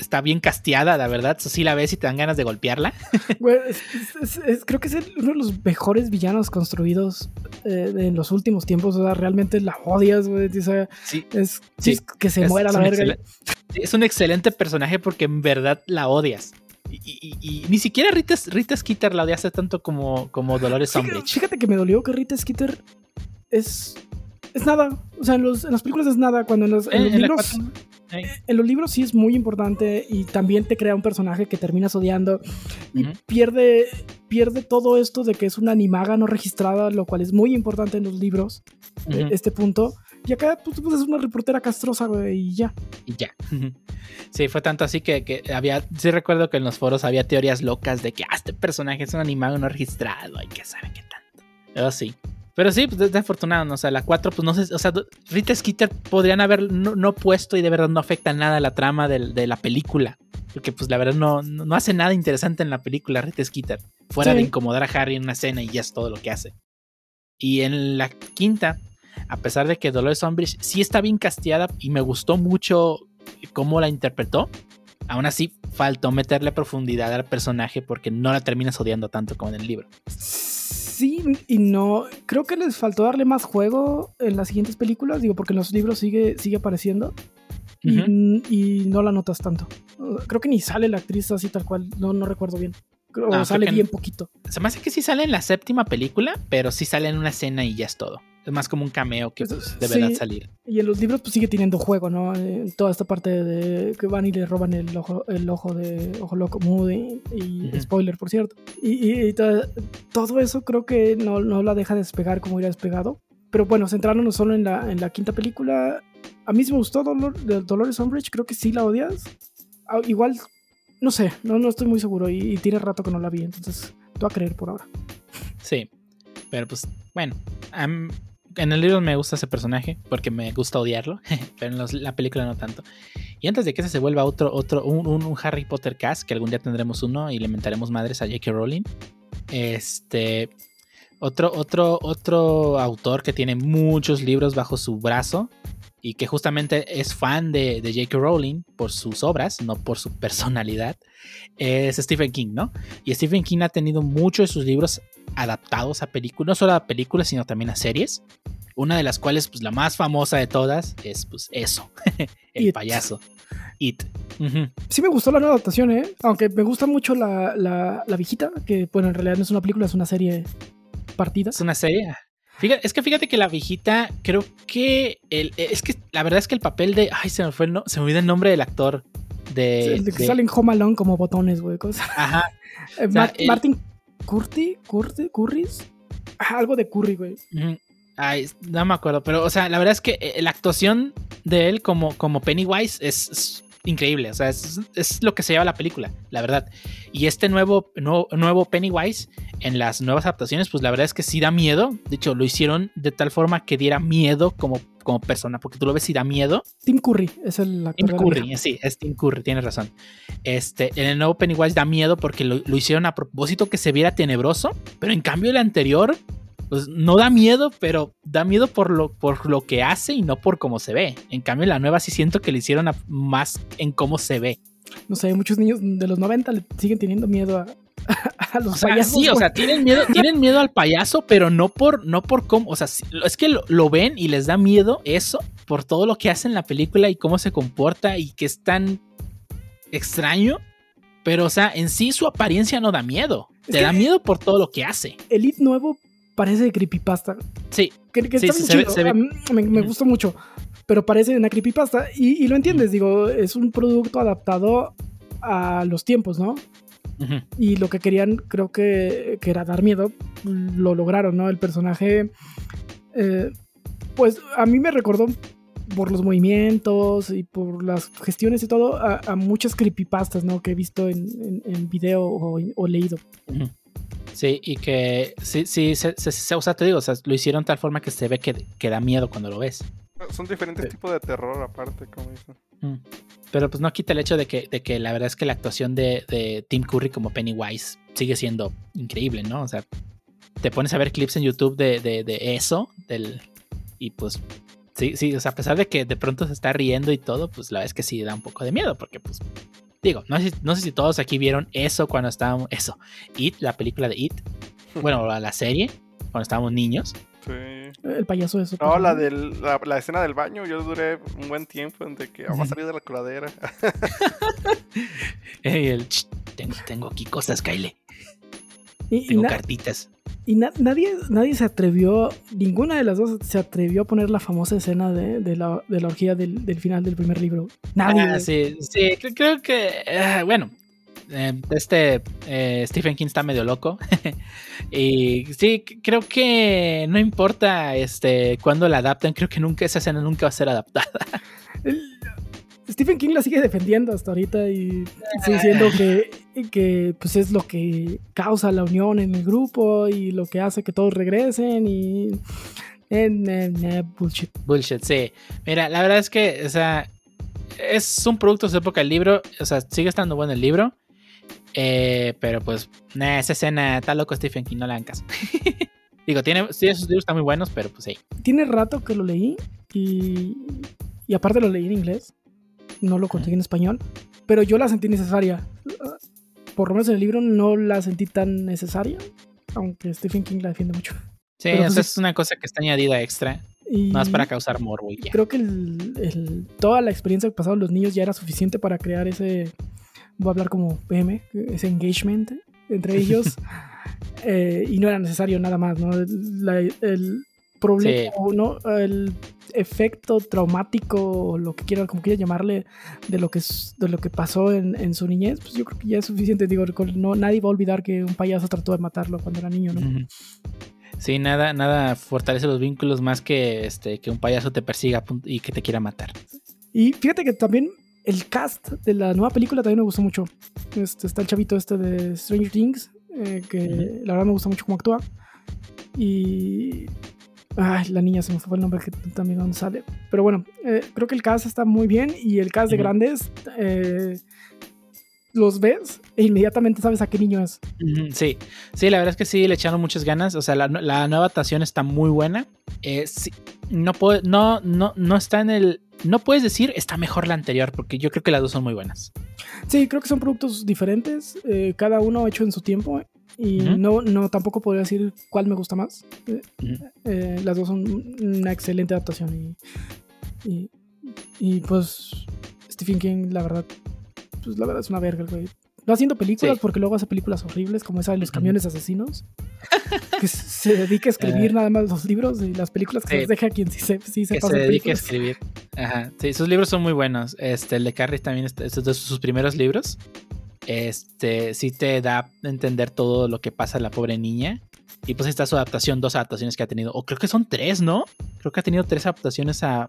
está bien casteada, la verdad. Eso sí la ves y te dan ganas de golpearla. Güey, es- es- es- creo que es uno de los mejores villanos construidos eh, en los últimos tiempos. O sea, realmente la odias, güey. O sea, Sí, es, Sí, que se muera la verga. Es un excelente personaje porque en verdad la odias. Y, y- y- y ni siquiera Rita, Rita Skeeter la odiaste tanto como, como Dolores Fíjate, Umbridge. fíjate que me dolió que Rita Skeeter es. Es nada. O sea, en, los- en las películas es nada. Cuando en los, en Eh, los en la libros. cuatro, eh, En los libros sí es muy importante y también te crea un personaje que terminas odiando y pierde, pierde todo esto de que es una animaga no registrada, lo cual es muy importante en los libros, eh, este punto. Y acá pues, pues, es una reportera castrosa, güey, y ya. y ya. Sí, fue tanto así que, que había. Sí, recuerdo que en los foros había teorías locas de que ah, este personaje es un animado no registrado y que sabe qué tanto. Pero sí. Pero sí, pues desafortunado, ¿no? o sea, la 4, pues no sé, o sea, Rita Skeeter podrían haber no, no puesto y de verdad no afecta nada la trama del- de, la película. Porque pues la verdad no, no, no hace nada interesante en la película Rita Skeeter. Fuera Sí. de incomodar a Harry en una escena y ya es todo lo que hace. Y en la quinta, a pesar de que Dolores Umbridge sí está bien casteada y me gustó mucho cómo la interpretó, aún así faltó meterle profundidad al personaje porque no la terminas odiando tanto como en el libro. Sí y no. Creo que les faltó darle más juego en las siguientes películas, digo, porque en los libros sigue, sigue apareciendo. y, y no la notas tanto. Creo que ni sale la actriz así tal cual, no, no recuerdo bien. Creo, No, creo sale que bien poquito. Se me hace que sí sale en la séptima película, pero sí sale en una escena y ya es todo. Es más como un cameo que Pues, de sí. verdad salir. Y en los libros pues sigue teniendo juego, ¿no? En toda esta parte de que van y le roban el ojo, el ojo de Ojo Loco Moody y Ujú. spoiler, por cierto. Y, y- y to- todo eso creo que no, no la deja despegar como hubiera despegado. Pero bueno, centrándonos solo en la, en la quinta película, a mí sí me gustó Dolor, Dolores Umbridge, creo que sí la odias. Ah, Igual, no sé, no, no estoy muy seguro y, tiene rato que no la vi, entonces te voy a creer por ahora. Sí. Pero pues, bueno. en el libro me gusta ese personaje porque me gusta odiarlo, pero en la película no tanto. Y antes de que ese se vuelva otro, otro un- un Harry Potter cast, que algún día tendremos uno y le mentaremos madres a J.K. Rowling. Este. Otro, otro, otro autor que tiene muchos libros bajo su brazo y que justamente es fan de, de J.K. Rowling por sus obras, no por su personalidad, es Stephen King, ¿no? Y Stephen King ha tenido muchos de sus libros adaptados a películas, no solo a películas, sino también a series. Una de las cuales, pues la más famosa de todas es pues eso, el It. payaso. It. Sí me gustó la nueva adaptación, ¿eh? Aunque me gusta mucho la, la, la viejita, que bueno, en realidad no es una película, es una serie partida. Es una serie. Fíjate, es que fíjate que la viejita, creo que el, es que la verdad es que el papel de, ay, se me fue, el no, se me olvidó el nombre del actor de, que de- salen Home Alone como botones, güey. cosas. ajá, Eh, O sea, Mar- el- Martin Curti, Curti, Curris. Ah, algo de Curry, güey. Ay, no me acuerdo, pero o sea, la verdad es que eh, la actuación de él como, como Pennywise es, es increíble, o sea, es, es lo que se lleva la película, la verdad. Y este nuevo, nuevo, nuevo Pennywise en las nuevas adaptaciones, pues la verdad es que sí da miedo. De hecho, lo hicieron de tal forma que diera miedo como, como persona, porque tú lo ves y da miedo. Tim Curry es el actor. Tim Curry, sí, es Tim Curry, tienes razón. Este, en el nuevo Pennywise da miedo porque lo, lo hicieron a propósito que se viera tenebroso, pero en cambio el anterior, pues no da miedo, pero da miedo por lo, por lo que hace y no por cómo se ve. En cambio la nueva sí siento que le hicieron a- más en cómo se ve. No sé, muchos niños de los 90 le siguen teniendo miedo a, a los O sea, payasos. sí, o sea, tienen miedo, tienen miedo al payaso, pero no por, no por cómo, o sea, es que lo, lo ven y les da miedo eso por todo lo que hace en la película y cómo se comporta y que es tan extraño, pero o sea, en sí su apariencia no da miedo, Es te da miedo por todo lo que hace. El It nuevo parece de creepypasta. Sí, Que, que Sí, está sí, bien se ve- chido. se ve- A mí me, me gustó mucho. pero parece una creepypasta. Y, y lo entiendes, digo, es un producto adaptado a los tiempos, ¿no? Y lo que querían, creo que, que era dar miedo, lo lograron, ¿no? El personaje, eh, pues a mí me recordó por los movimientos y por las gestiones y todo a, a muchas creepypastas, ¿no? Que he visto en, en- en video o, o leído. Ujú. Sí, y que sí, sí, se, se, se- o sea, te digo, o sea, lo hicieron de tal forma que se ve que, que da miedo cuando lo ves. Son diferentes Sí. tipos de terror aparte, como dicen. Mm. Pero pues no quita el hecho de que, de que la verdad es que la actuación de, de Tim Curry como Pennywise sigue siendo increíble, ¿no? O sea, te pones a ver clips en YouTube de, de, de eso, del, y pues sí, sí, o sea, a pesar de que de pronto se está riendo y todo, pues la verdad es que sí da un poco de miedo, porque pues, digo, no sé, si- no sé si todos aquí vieron eso cuando estábamos, eso, It, la película de It, bueno, la, serie, cuando estábamos niños. Sí. El payaso eso. No, la, del, la, la escena del baño, yo duré un buen tiempo en de que vamos a salir de la coladera. El, "Ch, tengo, tengo aquí cosas, Kyle, Y, tengo cartitas. Y na- nadie, nadie se atrevió, ninguna de las dos se atrevió a poner la famosa escena de, de la, de la orgía del, del final del primer libro. Nadie. Ah, sí, sí, cre- creo que, eh, bueno, eh, este eh, Stephen King está medio loco. y sí, creo que no importa este cuándo la adapten, creo que nunca esa escena nunca va a ser adaptada. Stephen King la sigue defendiendo hasta ahorita y sigue diciendo que, que pues es lo que causa la unión en el grupo y lo que hace que todos regresen y... eh, bullshit. Bullshit, sí. Mira, la verdad es que, o sea, es un producto de su época el libro, o sea, sigue estando bueno el libro. eh, pero pues, nah, esa escena está loco Stephen King, no le hagan caso. Digo, tiene, sí, sus libros están muy buenos, pero pues sí. Tiene rato que lo leí y, y aparte lo leí en inglés, no lo conseguí en español, pero yo la sentí necesaria. Por lo menos en el libro no la sentí tan necesaria, aunque Stephen King la defiende mucho. Sí, Pero, pues, sea, es- es una cosa que está añadida extra, Y más para causar morbo y ya. creo que el- el- toda la experiencia que pasaron los niños ya era suficiente para crear ese, voy a hablar como PM, ese engagement entre ellos. eh, y no era necesario nada más, ¿no? La- el problema, Sí. ¿no? El efecto traumático, o lo que quieran, como quieran llamarle, de lo que, de lo que pasó en, en su niñez, pues yo creo que ya es suficiente. Digo, no, nadie va a olvidar que un payaso trató de matarlo cuando era niño, ¿no? Sí, nada, nada fortalece los vínculos más que este que un payaso te persiga y que te quiera matar. Y fíjate que también el cast de la nueva película también me gustó mucho. Este, está el chavito este de Stranger Things, eh, que la verdad me gusta mucho cómo actúa. Y... Ay, la niña se me fue el nombre que también donde sale. Pero bueno, eh, creo que el cast está muy bien y el cast de grandes eh, los ves e inmediatamente sabes a qué niño es. Sí, sí, la verdad es que sí le echaron muchas ganas. O sea, la, la nueva adaptación está muy buena. Eh, sí, no, puedo, no, no, no está en el. No puedes decir está mejor la anterior, porque yo creo que las dos son muy buenas. Sí, creo que son productos diferentes, cada uno hecho en su tiempo. Y no, no tampoco podría decir cuál me gusta más. Eh, eh, las dos son una excelente adaptación. Y, y, y, pues Stephen King, la verdad, pues la verdad es una verga, el güey. No haciendo películas Sí. porque luego hace películas horribles como esa de los camiones asesinos. que se dedica a escribir Eh. nada más los libros y las películas que Sí. les deja a quien sí, se, sí Que sepa se dedique a escribir. Ajá. Sí, sus libros son muy buenos. Este, el de Carrie también, este, es de sus primeros libros. Este, sí te da a entender todo lo que pasa a la pobre niña. Y pues está su adaptación, dos adaptaciones que ha tenido. O creo que son tres, ¿no? Creo que ha tenido tres adaptaciones a.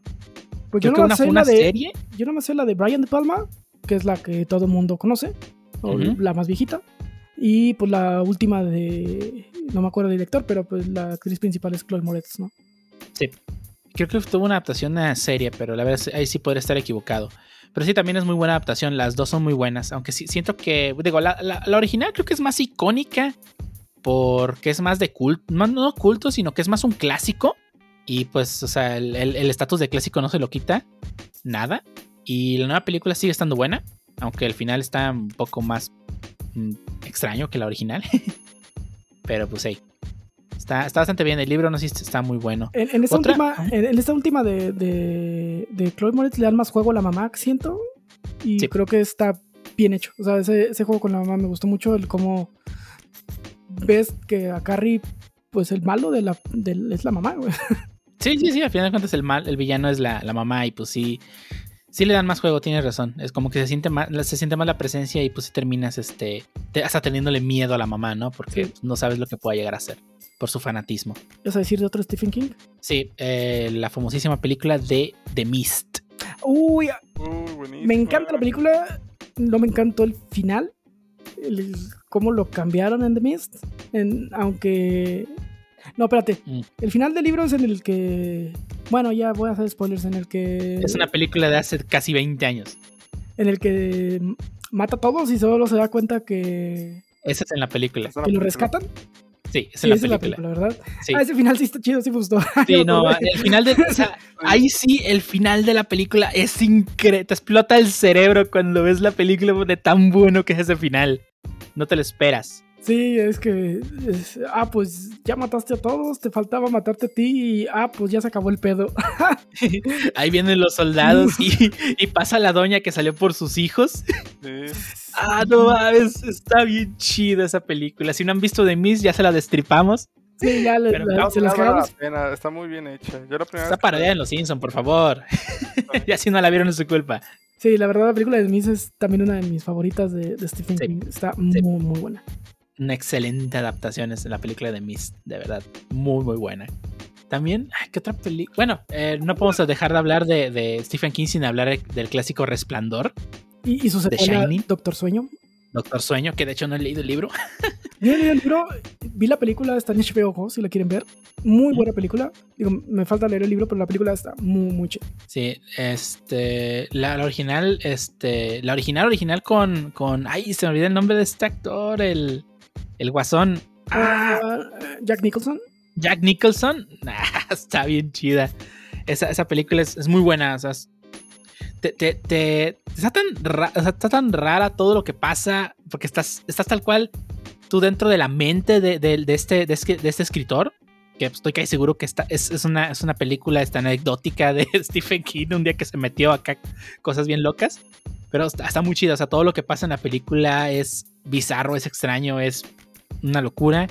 Pues yo Creo que una fue una de, serie. Yo no me sé la de Brian De Palma, que es la que todo mundo conoce, o la más viejita. Y pues la última de. No me acuerdo del director, pero pues la actriz principal es Chloe Moretz, ¿no? Sí. Creo que tuvo una adaptación a serie, pero la verdad ahí sí podría estar equivocado. Pero sí, también es muy buena adaptación. Las dos son muy buenas. Aunque sí siento que. Digo, la, la- la original creo que es más icónica. Porque es más de culto. No, no culto, sino que es más un clásico. Y pues, o sea, el estatus de clásico no se lo quita. Nada. Y la nueva película sigue estando buena. Aunque el final está un poco más mm, extraño que la original. pero pues sí. Está, está bastante bien. El libro no sé si está muy bueno. En, en esta ¿Otra? última, en, en esta última de, de, de Chloe Moretz le dan más juego a la mamá, siento. Y Sí. creo que está bien hecho. O sea, ese, ese juego con la mamá me gustó mucho. El cómo ves que a Carrie, pues el malo de la, es la mamá, güey. Sí, sí, sí, al final de cuentas el mal, el villano es la, la mamá y pues sí, sí le dan más juego, tienes razón. Es como que se siente más, se siente más la presencia y pues sí terminas este, te- hasta teniéndole miedo a la mamá, ¿no? Porque Sí. no sabes lo que pueda llegar a ser por su fanatismo. ¿Vas a decir de otro Stephen King? Sí, eh, la famosísima película de The Mist. Uy, Uy, buenísimo. me encanta la película. No me encantó el final. El- cómo lo cambiaron en The Mist. En- aunque. No, espérate. Mm. El final del libro es en el que. Bueno, ya voy a hacer spoilers. En el que. Es una película de hace casi 20 años. En el que mata a todos y solo se da cuenta que. Esa es en la película. Que lo película. rescatan. Sí, es Sí, en la esa es la película. película, ¿verdad? Sí. Ah, ese final sí está chido, sí me gustó. Sí, no, el final de. O sea, ahí sí, el final de la película es increíble. Te explota el cerebro cuando ves la película de tan bueno que es ese final. No te lo esperas. Sí, es que. es- ah, pues ya mataste a todos, te faltaba matarte a ti y. Ah, pues ya se acabó el pedo. Ahí vienen los soldados y, y pasa la doña que salió por sus hijos. Sí. Ah, no mames, está bien chida esa película. Si no han visto The Mist, ya se la destripamos. Sí, ya le- Pero la- No, se las la pena, Está muy bien hecha. Yo la primera Está vez que- parodia en Los Simpsons, por favor. ya si no la vieron es su culpa. Sí, la verdad, la película de Smith es también una de mis favoritas de, de Stephen Sí. King. Está Sí. muy, muy buena. Una excelente adaptación es la película de Mist, de verdad. Muy, muy buena. También, ¿qué otra película? Bueno, eh, no podemos dejar de hablar de, de Stephen King sin hablar del clásico Resplandor, Y, y su secuela. Doctor Sueño. Doctor Sueño, que de hecho no he leído el libro. Yo leí el libro, vi la película, está en HBO si la quieren ver. Muy buena película. Digo, me falta leer el libro, pero la película está muy, muy chida. Sí, este, la, la original, este, la original, original con, con, ay, se me olvidó el nombre de este actor, el, el guasón, ah, Jack Nicholson. Jack Nicholson, Ah, está bien chida. Esa, esa película es, es muy buena, o sea, es- te, te, te- está, tan ra- está tan rara todo lo que pasa, porque estás, estás tal cual tú dentro de la mente de, de- de este, de, este, de este escritor, que estoy casi seguro que esta, es, es una, es una película esta anecdótica de Stephen King, un día que se metió acá cosas bien locas, pero está, está muy chida, o sea, todo lo que pasa en la película es bizarro, es extraño, es una locura.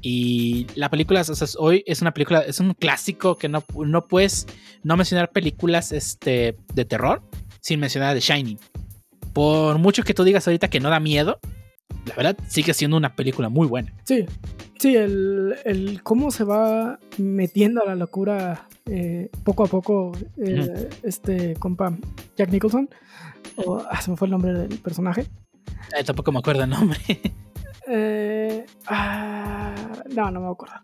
Y la película, o sea, hoy es una película, es un clásico que no, no puedes no mencionar películas este, de terror sin mencionar The Shining. Por mucho que tú digas ahorita que no da miedo, la verdad sigue siendo una película muy buena. Sí, sí, el, el cómo se va metiendo a la locura eh, poco a poco eh, este compa Jack Nicholson. O, ah, se me fue el nombre del personaje. Eh, tampoco me acuerdo el nombre. Eh, ah, no, no me acuerdo.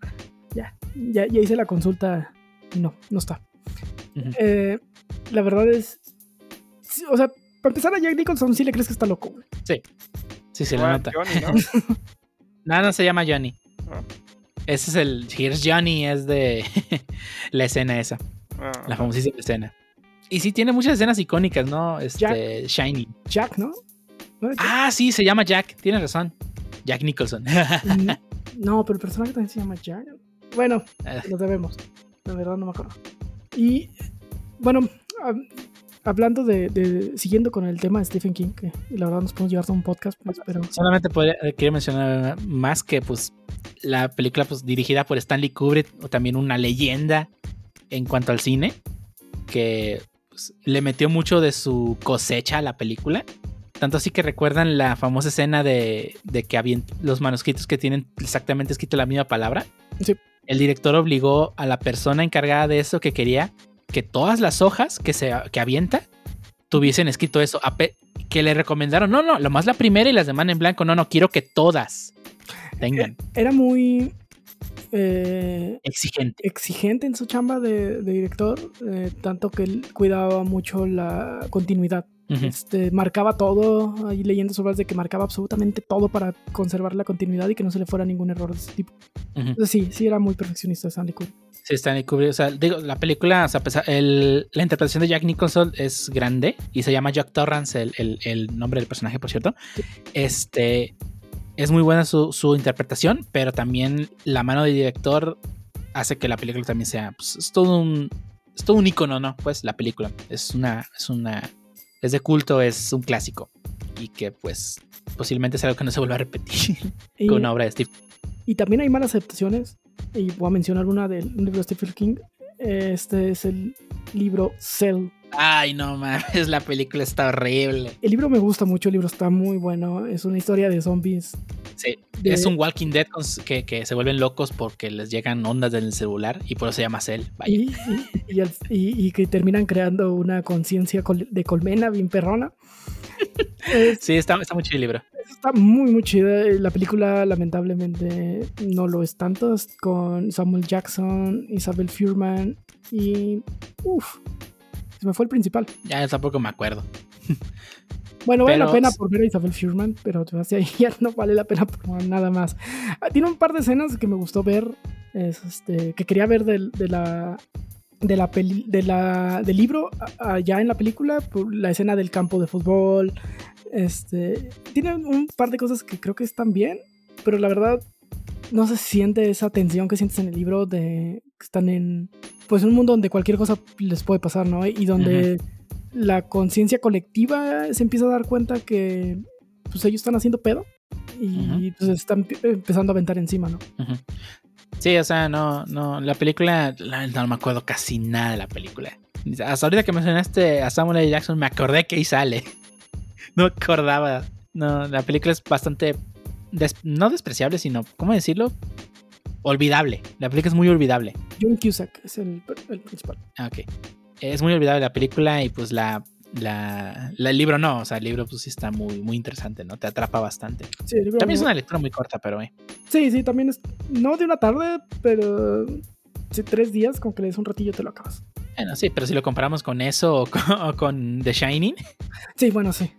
Ya, ya, ya hice la consulta y no, no está. Eh, la verdad es. sí, o sea, para empezar a Jack Nicholson sí le crees que está loco. güey. sí, se le nota. Johnny, ¿no? No, no se llama Johnny. Ah. Ese es el Here's Johnny, es de la escena esa, Ah, la famosísima escena. Y sí tiene muchas escenas icónicas, ¿no? Este, Jack. Shining. Jack, ¿no? Ah, sí, se llama Jack, tienes razón. Jack Nicholson. No, pero el personaje también se llama Jack. Bueno, Ah. lo debemos. La verdad no me acuerdo. Y bueno, hab- hablando de, de- siguiendo con el tema de Stephen King, que la verdad nos podemos llevar a un podcast, pues, pero Solamente podría, eh, quería mencionar más que pues la película pues dirigida por Stanley Kubrick o también una leyenda en cuanto al cine que pues, le metió mucho de su cosecha a la película. Tanto así que recuerdan la famosa escena de, de que los manuscritos que tienen exactamente escrito la misma palabra. Sí. El director obligó a la persona encargada de eso que quería que todas las hojas que se que avienta tuviesen escrito eso. Que le recomendaron, no, no, lo más la primera y las demás en blanco. No, no, quiero que todas tengan. era muy eh, Exigente. exigente en su chamba de, de director, eh, tanto que él cuidaba mucho la continuidad. Este, marcaba todo, hay leyendas urbanas de que marcaba absolutamente todo para conservar la continuidad y que no se le fuera ningún error de ese tipo. Entonces, sí, sí era muy perfeccionista Stanley Kubrick. Sí, Stanley Kubrick. O sea, digo, la película, o sea, el- la interpretación de Jack Nicholson es grande y se llama Jack Torrance, el, el- el nombre del personaje, por cierto. Este es muy buena su, su interpretación, pero también la mano del director hace que la película también sea. pues, es todo un. Es todo un icono, ¿no? Pues la película. Es una. Es una. Es de culto, es un clásico. Y que, pues, posiblemente es algo que no se vuelva a repetir Y, con una obra de Steve. y también hay malas adaptaciones, y voy a mencionar una del libro de Stephen King, Este es el libro Cell. Ay, no mames, la película está horrible. El libro me gusta mucho, el libro está muy bueno. Es una historia de zombies. Sí, De- es un Walking Dead que, que se vuelven locos porque les llegan ondas del celular y por eso se llama Cell. Vaya. Y, y- que terminan creando una conciencia de colmena bien perrona. Es- Sí, está, está muy chido el libro. está muy, muy chida. La película, lamentablemente, no lo es tanto. Es con Samuel Jackson, Isabel Fuhrman y. Uff, se me fue el principal. Ya tampoco me acuerdo. Bueno, vale la pena por ver a Isabel Fuhrman, pero hacia ya no vale la pena por nada más. Ah, Tiene un par de escenas que me gustó ver, es, este, que quería ver del- de, la de la peli- de la del libro allá en la película, por la escena del campo de fútbol. Este, tiene un par de cosas que creo que están bien, pero la verdad no se siente esa tensión que sientes en el libro de que están en pues un mundo donde cualquier cosa les puede pasar, ¿no? Y donde la conciencia colectiva se empieza a dar cuenta que pues ellos están haciendo pedo y pues están empezando a aventar encima, ¿no? Sí, o sea, no, no, la película, la no me acuerdo casi nada de la película. Hasta ahorita que mencionaste a Samuel L. Jackson, me acordé que ahí sale. No me acordaba. No, la película es bastante, des- no despreciable, sino, ¿cómo decirlo? Olvidable. La película es muy olvidable. John Cusack es el, el principal. Ah, ok. Es muy olvidable la película y pues la, la, la- el libro no, o sea, el libro pues sí está muy, muy interesante, ¿no? Te atrapa bastante. Sí, el libro También es una lectura muy corta, pero eh. sí, sí, también es no de una tarde, pero sí, tres días, con que le des un ratillo te lo acabas. Bueno, sí, pero si lo comparamos con eso o con, o con The Shining, Sí, bueno, sí.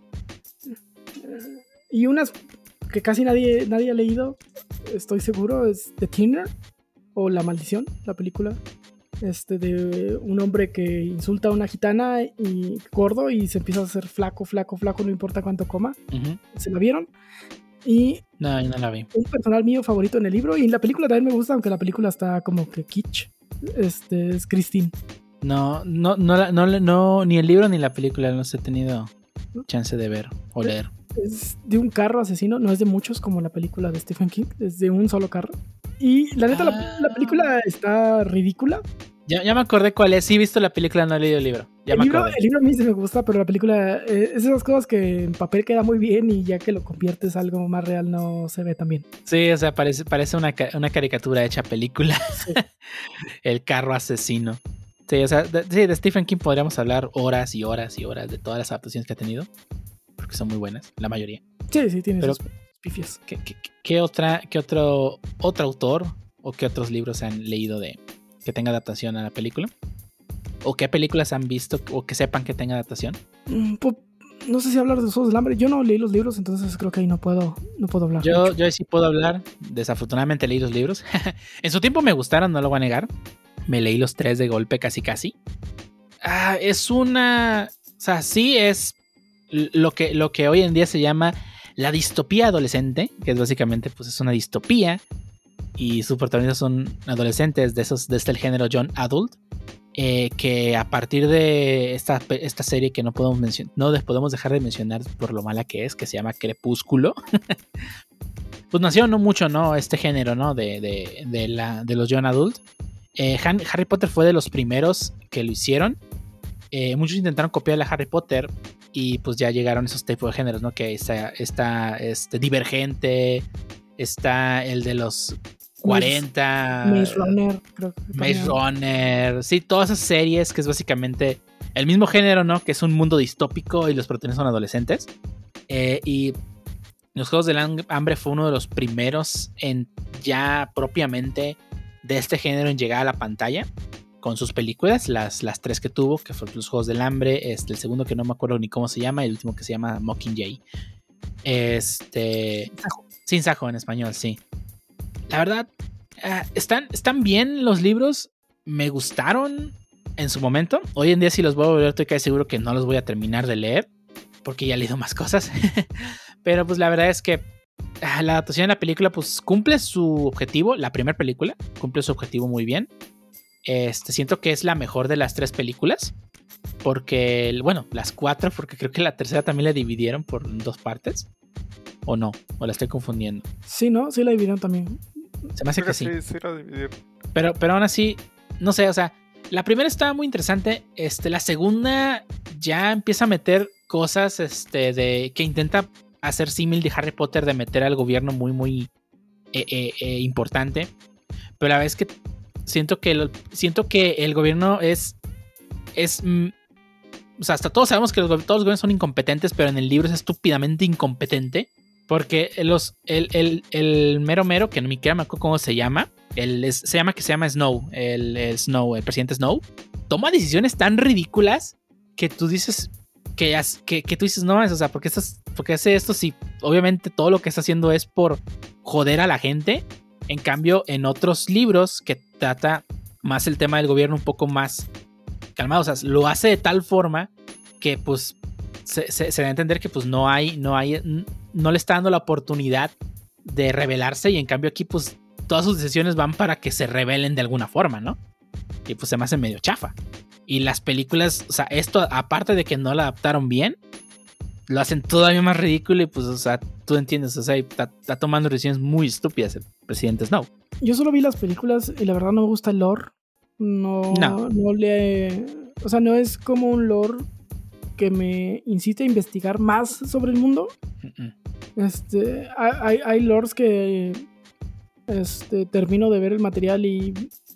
Y unas que casi nadie, nadie ha leído, estoy seguro, es The Thinner o La Maldición, la película. Este de un hombre que insulta a una gitana y gordo y se empieza a hacer flaco, flaco, flaco, no importa cuánto coma. ¿Se la vieron? Y no, no la vi. un personal mío favorito en el libro y en la película también me gusta, aunque la película está como que kitsch. Este es Christine. No, no, no, no, no, ni el libro ni la película los he tenido chance de ver o leer. Es de un carro asesino, no es de muchos como la película de Stephen King, es de un solo carro. Y la neta, la, Ah. la película está ridícula. Ya, ya me acordé cuál es. Sí, he visto la película, no he leído el libro. Ya el, me libro, acordé. el libro a mí sí me gusta, pero la película eh, es esas cosas que en papel queda muy bien y ya que lo conviertes a algo más real no se ve tan bien. Sí, o sea, parece, parece una, una caricatura hecha película. Sí. el carro asesino. Sí, o sea, de, sí, de Stephen King podríamos hablar horas y horas y horas de todas las adaptaciones que ha tenido. Porque son muy buenas, la mayoría. Sí, sí, tiene Pero- sus pifias. ¿Qué, qué, qué otra, qué otro, otro autor o qué otros libros han leído de que tenga adaptación a la película? ¿O qué películas han visto o que sepan que tenga adaptación? Mm, no sé si hablar de los Juegos del Hambre. Yo no leí los libros, entonces creo que ahí no puedo, no puedo hablar. Yo, mucho. yo sí puedo hablar. Desafortunadamente leí los libros. en su tiempo me gustaron, no lo voy a negar. Me leí los tres de golpe casi casi. Ah, es una... O sea, sí es lo que, lo que hoy en día se llama la distopía adolescente, que es básicamente pues es una distopía y sus protagonistas son adolescentes de esos desde el género John Adult. eh, que a partir de esta, esta serie que no podemos mencionar, no de- podemos dejar de mencionar por lo mala que es, que se llama Crepúsculo, pues nació no mucho, ¿no? Este género, ¿no? De, de, de la, de los Young Adult. Eh, Harry Potter fue de los primeros que lo hicieron. Eh, muchos intentaron copiar a Harry Potter y pues ya llegaron esos tipos de géneros, ¿no? Que está, está este, Divergente, está el de los 40... Maze Runner, creo que Maze. Runner, sí, todas esas series que es básicamente el mismo género, ¿no? Que es un mundo distópico y los protagonistas son adolescentes. Eh, y los Juegos del Ham- Hambre fue uno de los primeros en ya propiamente de este género en llegar a la pantalla con sus películas, las, las tres que tuvo, que fueron los Juegos del Hambre, este, el segundo que no me acuerdo ni cómo se llama, y el último que se llama Mockingjay. Este... Sajo. Sin Sajo en español, sí. La verdad, ah, están, están bien los libros, me gustaron en su momento. Hoy en día si los voy a volver, estoy casi seguro que no los voy a terminar de leer, porque ya he leído más cosas. Pero pues la verdad es que ah, la adaptación de la película pues cumple su objetivo, la primera película cumple su objetivo muy bien. Este, siento que es la mejor de las tres películas. Porque, bueno, las cuatro, porque creo que la tercera también la dividieron por dos partes. ¿O no? ¿O la estoy confundiendo? Sí, ¿no? Sí la dividieron también. Se me hace Creo que que sí. sí, sí la dividieron. Pero, pero aún así, no sé, o sea, La primera estaba muy interesante. Este, la segunda ya empieza a meter cosas este, de que intenta hacer símil de Harry Potter de meter al gobierno muy, muy eh, eh, eh, importante. Pero a la vez que siento que, el, siento que el gobierno es. es o sea, hasta todos sabemos que los, todos los gobiernos son incompetentes, pero en el libro es estúpidamente incompetente. Porque los, el, el, el mero mero, que no me quiero me acuerdo cómo se llama, el, es, se llama que se llama Snow, el, el, Snow, el presidente Snow, toma decisiones tan ridículas que tú dices que, que, que tú dices, no, o sea, ¿por qué, estás, ¿por qué hace esto si obviamente todo lo que está haciendo es por joder a la gente? En cambio, en otros libros que trata más el tema del gobierno un poco más calmado, o sea, lo hace de tal forma que pues se, da a entender que pues no hay, no hay, no le está dando la oportunidad de rebelarse y en cambio aquí pues todas sus decisiones van para que se rebelen de alguna forma, ¿no? Y pues se me hace medio chafa. Y las películas, o sea, esto aparte de que no la adaptaron bien, lo hacen todavía más ridículo y pues, o sea, tú entiendes, o sea, está, está tomando decisiones muy estúpidas el presidente Snow. Yo solo vi las películas y la verdad no me gusta el lore. No, No. no le... O sea, no es como un lore que me incite a investigar más sobre el mundo. Este, hay, hay- hay lores que este, termino de ver el material y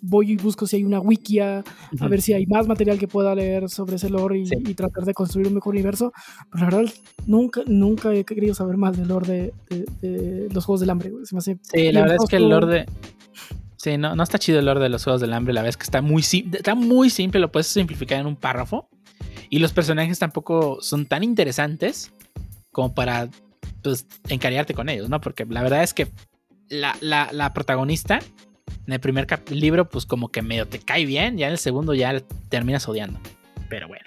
voy y busco si hay una wikia, a Ujú. ver si hay más material que pueda leer sobre ese lore y, Sí. y tratar de construir un mejor universo. Pero la verdad, nunca, nunca he querido saber más del lore de, de- de los Juegos del Hambre. güey. Se me hace Sí, la verdad es que el lore de. Sí, no, no está chido el lore de los Juegos del Hambre. La verdad es que está muy, está muy simple, lo puedes simplificar en un párrafo. Y los personajes tampoco son tan interesantes como para pues, encariarte con ellos, ¿no? Porque la verdad es que la, la- la protagonista en el primer libro, pues como que medio te cae bien, ya en el segundo ya terminas odiando. Pero bueno.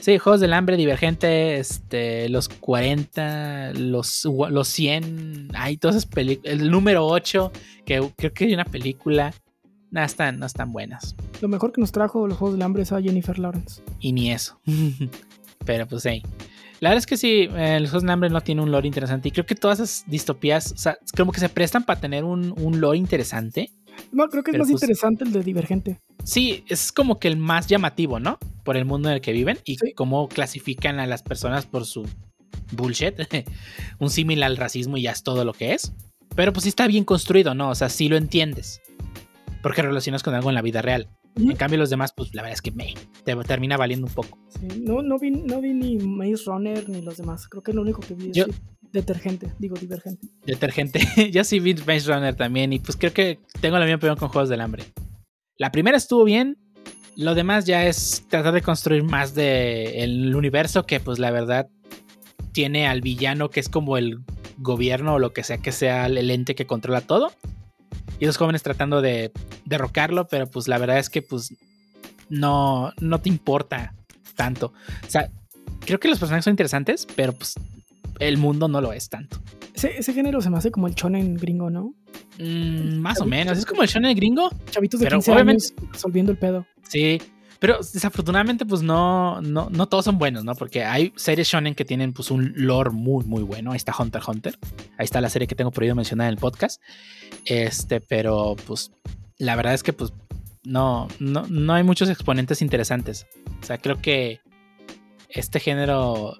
Sí, Juegos del Hambre, Divergente, este, los 40, los, los 100, hay todas esas películas, el número 8, que creo que hay una película, no están, no están buenas. Lo mejor que nos trajo los Juegos del Hambre es a Jennifer Lawrence. Y ni eso. Pero pues sí. La verdad es que sí, eh, los Juegos del Hambre no tiene un lore interesante. Y creo que todas esas distopías, o sea, como que se prestan para tener un, un lore interesante. No, creo que es Pero más pues- interesante el de Divergente. Sí, es como que el más llamativo, ¿no? Por el mundo en el que viven y Sí. cómo clasifican a las personas por su bullshit. un símil al racismo y ya es todo lo que es. Pero pues sí está bien construido, ¿no? O sea, sí lo entiendes. Porque relacionas con algo en la vida real. En cambio, los demás, pues la verdad es que me te termina valiendo un poco. Sí, no, no, vi, no vi ni Maze Runner ni los demás. Creo que lo único que vi es Yo- Detergente, digo Divergente. Detergente. Yo sí vi Runner también. Y pues creo que tengo la misma opinión con Juegos del Hambre. La primera estuvo bien. Lo demás ya es tratar de construir más de el universo que pues la verdad tiene al villano que es como el gobierno o lo que sea que sea el ente que controla todo. Y los jóvenes tratando de derrocarlo, pero pues la verdad es que pues no, no te importa tanto. O sea, creo que los personajes son interesantes, pero pues el mundo no lo es tanto. Ese, ese género se me hace como el shonen gringo, ¿no? Mm, más o menos. Es como el shonen gringo. Chavitos de Pero 15 obviamente- años resolviendo el pedo. Sí. Pero desafortunadamente, pues no, no, no todos son buenos, ¿no? Porque hay series shonen que tienen pues un lore muy, muy bueno. Ahí está Hunter x Hunter. Ahí está la serie que tengo prohibido mencionar en el podcast. Este, pero pues la verdad es que pues no, no, no hay muchos exponentes interesantes. O sea, creo que este género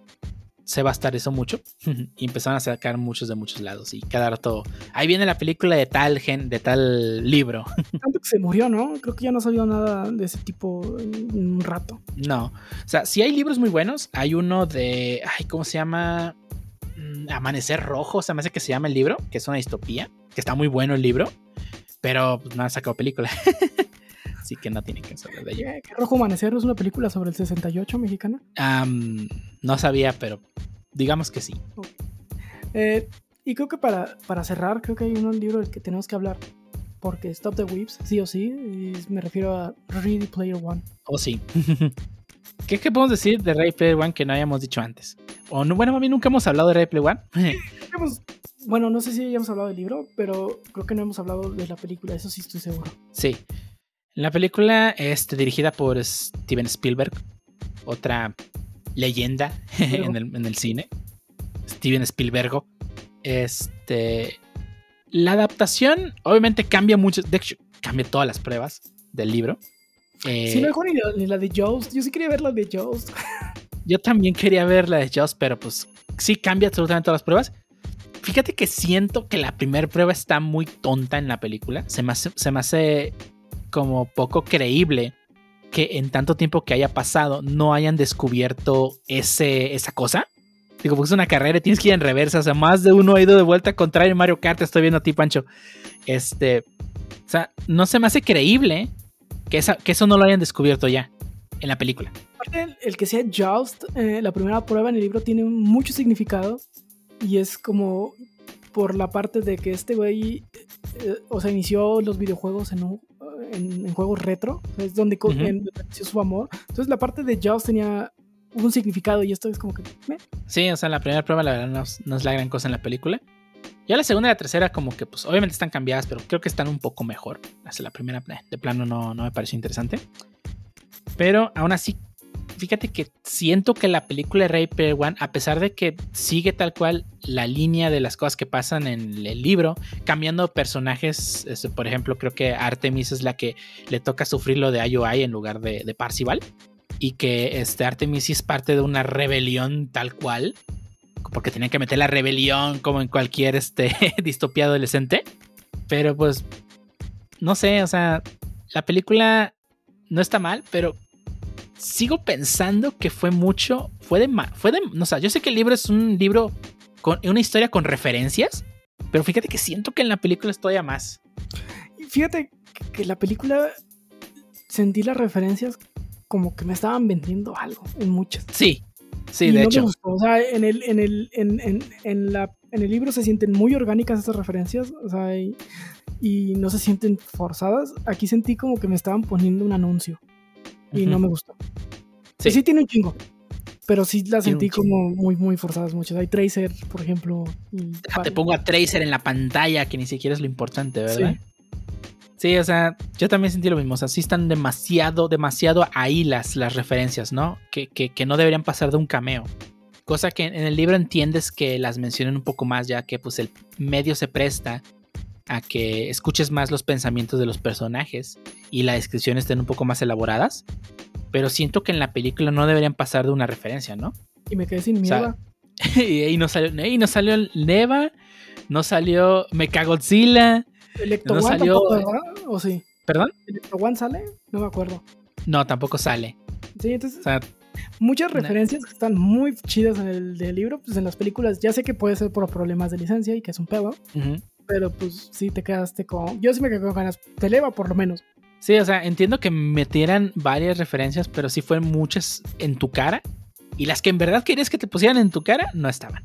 se va a estar eso mucho. y empezaron a sacar muchos de muchos lados. Y cada rato. Ahí viene la película de tal gen, de tal libro. Tanto que se murió, ¿no? Creo que ya no ha salido nada de ese tipo en un rato. No. O sea, si hay libros muy buenos. Hay uno de. Ay, ¿cómo se llama? Mm, Amanecer Rojo, se me hace que se llama el libro, que es una distopía. Que está muy bueno el libro. Pero pues, no han sacado película. Así que no tienen que saber de ello. ¿Qué? ¿Qué Rojo Amanecer es una película sobre el 68 mexicana? No sabía, pero digamos que sí. Eh, y creo que para, para cerrar, creo que hay un libro del que tenemos que hablar. Porque Stop the Weeps, sí o sí, y me refiero a Ready Player One. O sí. ¿Qué, ¿Qué podemos decir de Ray Player One que no hayamos dicho antes? O no, bueno, a mí nunca hemos hablado de Ray Player One. Bueno, no sé si hayamos hablado del libro, pero creo que no hemos hablado de la película, eso sí estoy seguro. Sí. La película es dirigida por Steven Spielberg, otra leyenda en el, en el cine. Steven Spielberg. Este. La adaptación, obviamente, cambia mucho. De hecho, cambia todas las pruebas del libro. Eh, Sí, no dejó ni la, ni la de Joust. Yo sí quería ver la de Joust. Yo también quería ver la de Joss, pero pues sí cambia absolutamente todas las pruebas. Fíjate que siento que la primera prueba está muy tonta en la película. Se me hace, se me hace como poco creíble que en tanto tiempo que haya pasado no hayan descubierto ese, esa cosa. Digo, porque es una carrera y tienes que ir en reversa. O sea, más de uno ha ido de vuelta contrario Mario Kart. Estoy viendo a ti, Pancho. Este. O sea, no se me hace creíble que, esa, que eso no lo hayan descubierto ya en la película. El, el que sea Joust, eh, la primera prueba en el libro tiene mucho significado. Y es como por la parte de que este güey, eh, o sea, inició los videojuegos en, un- en, en juegos retro. Es donde en- inició su amor. Entonces, la parte de Joust tenía un significado. Y esto es como que. meh. Sí, o sea, la primera prueba la verdad no, es- no es la gran cosa en la película. Ya la segunda y la tercera como que pues obviamente están cambiadas, pero creo que están un poco mejor. Hasta la primera de plano no, no me pareció interesante. Pero aún así, fíjate que siento que la película de Ray Player One, a pesar de que sigue tal cual la línea de las cosas que pasan en el libro, cambiando personajes, este, por ejemplo, creo que Artemis es la que le toca sufrir lo de IOI en lugar de, de Parcival. Y que este Artemis es parte de una rebelión tal cual porque tenían que meter la rebelión como en cualquier este, distopía adolescente. Pero pues, no sé, o sea, la película no está mal, pero sigo pensando que fue mucho, fue de, fue de, no sé, yo sé que el libro es un libro con una historia con referencias, pero fíjate que siento que en la película es todavía más. Y fíjate que, la película sentí las referencias como que me estaban vendiendo algo en muchas. Sí, sí, Y de no me hecho. gustó. O sea, en el, en el, en, en, en la, en el libro se sienten muy orgánicas esas referencias. O sea, y, y no se sienten forzadas. Aquí sentí como que me estaban poniendo un anuncio. Y no me gustó. Sí. Sí. sí tiene un chingo. Pero sí las Tiene sentí como muy, muy forzadas muchas. Hay Tracer, por ejemplo. y Ah, Te pongo a Tracer en la pantalla, que ni siquiera es lo importante, ¿verdad? Sí. o sea, yo también sentí lo mismo. O sea, sí están demasiado, demasiado ahí las, las referencias, ¿no? Que, que, que no deberían pasar de un cameo. Cosa que en el libro entiendes que las mencionen un poco más, ya que pues el medio se presta a que escuches más los pensamientos de los personajes y las descripciones estén un poco más elaboradas. Pero siento que en la película no deberían pasar de una referencia, ¿no? Y me quedé sin O sea, miedo. y no salió, y no salió Neva, no salió Mechagodzilla, ¿Electro no One salió- tampoco, ¿verdad? ¿O sí? ¿perdón? ¿Electro One sale? No me acuerdo. No, tampoco sale. Sí, entonces O sea, muchas No. referencias que están muy chidas en el del libro, pues en las películas ya sé que puede ser por problemas de licencia y que es un pedo, ujú. Pero pues sí te quedaste con... Yo sí me quedé con ganas, te eleva por lo menos. sí, o sea, entiendo que metieran varias referencias, pero sí fueron muchas en tu cara. Y las que en verdad querías que te pusieran en tu cara, no estaban.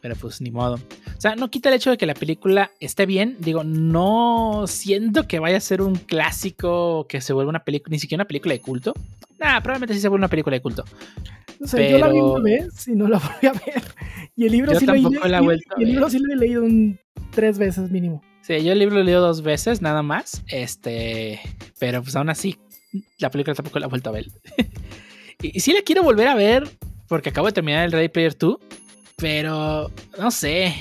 Pero pues ni modo. O sea, no quita el hecho de que la película esté bien. Digo, no siento que vaya a ser un clásico que se vuelva una película, ni siquiera una película de culto. Nah, probablemente sí se vuelva una película de culto. O sea, yo la vi Pero- una vez y no la volví a ver. Y el libro Yo sí lo, la he vuelto a y el libro sí lo he leído un, tres veces mínimo. Sí, yo el libro lo he leído dos veces, nada más. Este, pero pues aún así, la película tampoco la he vuelto a ver. y, y sí la quiero volver a ver, porque acabo de terminar el Ready Player 2, pero no sé.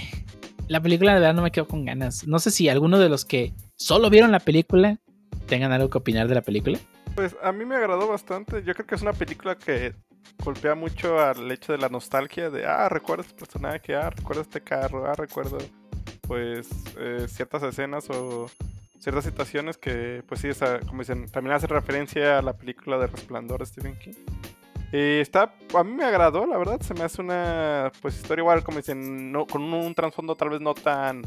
La película de verdad no me quedo con ganas. No sé si alguno de los que solo vieron la película tengan algo que opinar de la película. Pues a mí me agradó bastante. Yo creo que es una película que golpea mucho al hecho de la nostalgia de, ah, recuerdo este personaje, ah, recuerdo este carro, ah, recuerdo pues eh, ciertas escenas o ciertas situaciones que pues sí, como dicen, también hace referencia a la película de Resplandor de Stephen King. Y está, a mí me agradó, la verdad, se me hace una pues historia igual, como dicen, no, con un, un trasfondo tal vez no tan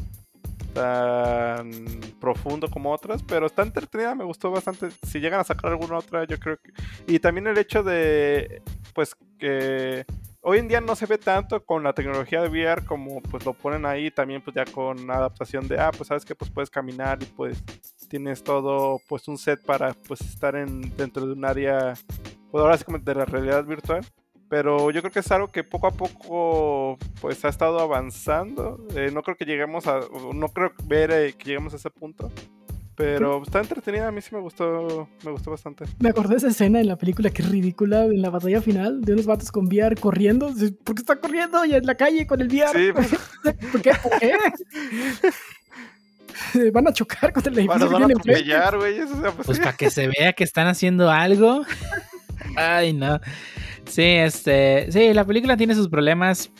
tan profundo como otras, pero está entretenida, me gustó bastante. Si llegan a sacar alguna otra, yo creo que... Y también el hecho de, pues, que hoy en día no se ve tanto con la tecnología de VR como pues lo ponen ahí, también pues ya con adaptación de, ah, pues sabes que pues puedes caminar y pues tienes todo, pues un set para pues estar en, dentro de un área, pues ahora sí como de la realidad virtual. Pero yo creo que es algo que poco a poco pues ha estado avanzando. Eh, no creo que lleguemos a. o No creo ver eh, que lleguemos a ese punto. Pero está entretenida, a mí sí me gustó. Me gustó bastante. Me acordé de esa escena en la película que es ridícula, en la batalla final, de unos vatos con VR corriendo. ¿Por qué está corriendo? Y en la calle con el VR. Sí, pues, ¿Por qué? ¿Por qué? van a chocar contra el Bueno, edificio que van a atropellar, güey. Eso sea, pues, Pues para que se vea que están haciendo algo. Ay, no. Sí, este. Sí, la película tiene sus problemas.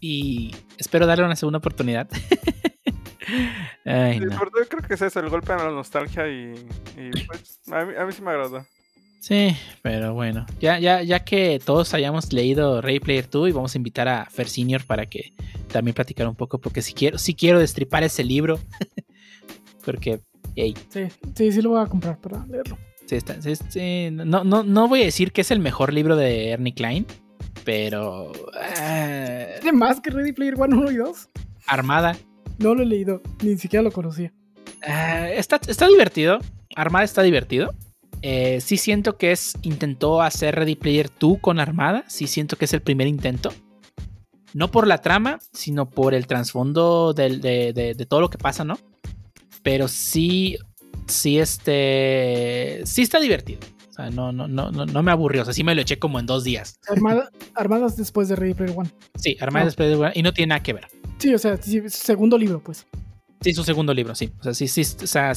Y espero darle una segunda oportunidad. Ay, Sí, no. creo que es eso, el golpe a la nostalgia y, y, pues a mí, a mí sí me agradó. Sí, pero bueno. Ya, ya, ya que todos hayamos leído Ray Player 2 y vamos a invitar a Fer Senior para que también platicar un poco. Porque si quiero, si quiero destripar ese libro. porque, hey, Sí, sí, sí lo voy a comprar para leerlo. Sí, está- sí, sí, no, no, no voy a decir que es el mejor libro de Ernie Klein, pero. ah, ¿Tiene más que Ready Player One 1 y 2? Armada. No lo he leído, ni siquiera lo conocía. ah, está, está divertido. Armada está divertido. Eh, sí siento que es. Intentó hacer Ready Player 2 con Armada. Sí siento que es el primer intento. No por la trama, sino por el trasfondo del- de, de- de todo lo que pasa, ¿no? Pero sí. Sí, este. Sí está divertido. O sea, no, no, no, no, no me aburrió. O sea, sí me lo eché como en dos días. Armada- armadas después de Ready Player One. Sí, Armada No. después de y no tiene nada que ver. Sí, o sea, sí, segundo libro, pues. Sí, su segundo libro, sí. O sea, sí, sí, o sea,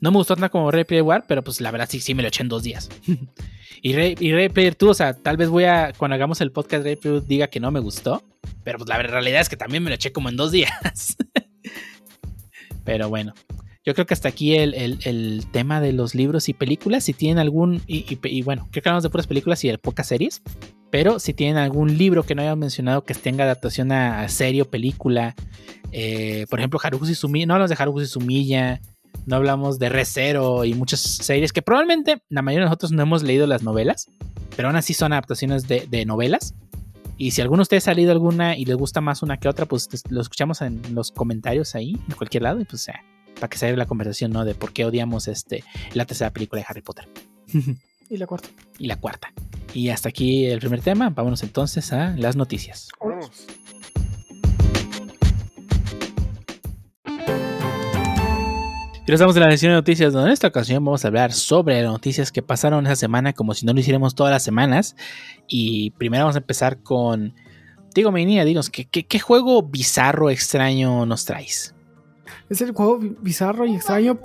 no me gustó tanto como Ray Player War, pero pues la verdad sí, sí me lo eché en dos días. y, Ray, y Ray Player 2, o sea, tal vez voy a, cuando hagamos el podcast Ray Player 2 diga que no me gustó, pero pues la realidad es que también me lo eché como en dos días. pero bueno, yo creo que hasta aquí el, el- el tema de los libros y películas, si tienen algún, y, y- y bueno, creo que hablamos de puras películas y de pocas series, pero si tienen algún libro que no hayan mencionado que tenga adaptación a, a serie o película, eh, por ejemplo, Haruhi Sumiya, no hablamos de Haruhi Sumiya, no hablamos de Recero y muchas series que probablemente la mayoría de nosotros no hemos leído las novelas, pero aún así son adaptaciones de, de novelas. Y si alguno de ustedes ha leído alguna y les gusta más una que otra, pues te- lo escuchamos en los comentarios ahí, en cualquier lado, y pues ya, para que se la conversación, ¿no? De por qué odiamos este, la tercera película de Harry Potter. Y la cuarta. y la cuarta. Y hasta aquí el primer tema. Vámonos entonces a las noticias. Vámonos. Y estamos en la sesión de noticias, donde en esta ocasión vamos a hablar sobre las noticias que pasaron esa semana, como si no lo hiciéramos todas las semanas. Y primero vamos a empezar con. Digo, Menia, dinos, ¿qué, qué, qué juego bizarro, extraño nos traes? Es el juego bi- bizarro y extraño,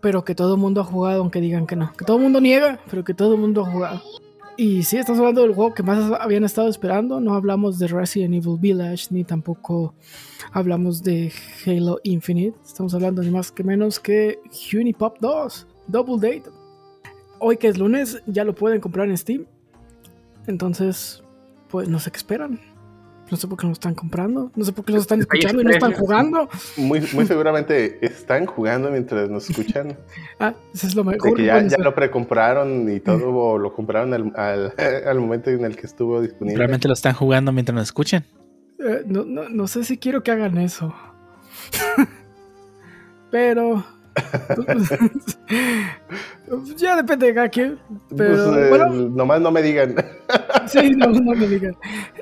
pero que todo el mundo ha jugado, aunque digan que no. Que todo el mundo niega, pero que todo el mundo ha jugado. Y sí, estamos hablando del juego que más habían estado esperando. No hablamos de Resident Evil Village, ni tampoco hablamos de Halo Infinite. Estamos hablando ni más que menos que Unipop 2, Double Date. Hoy que es lunes, ya lo pueden comprar en Steam. Entonces, pues no sé qué esperan. No sé por qué no lo están comprando. No sé por qué lo están escuchando y no están jugando. Muy, muy seguramente están jugando mientras nos escuchan. Ah, eso es lo De mejor. que ya, Bueno, ya sí. lo precompraron y todo, o lo compraron al, al, al momento en el que estuvo disponible. Realmente lo están jugando mientras nos escuchen. Eh, no, no, no sé si quiero que hagan eso. Pero. ya depende de cada quien. Pero Pues, eh, bueno, nomás no me digan. sí, no, no me digan.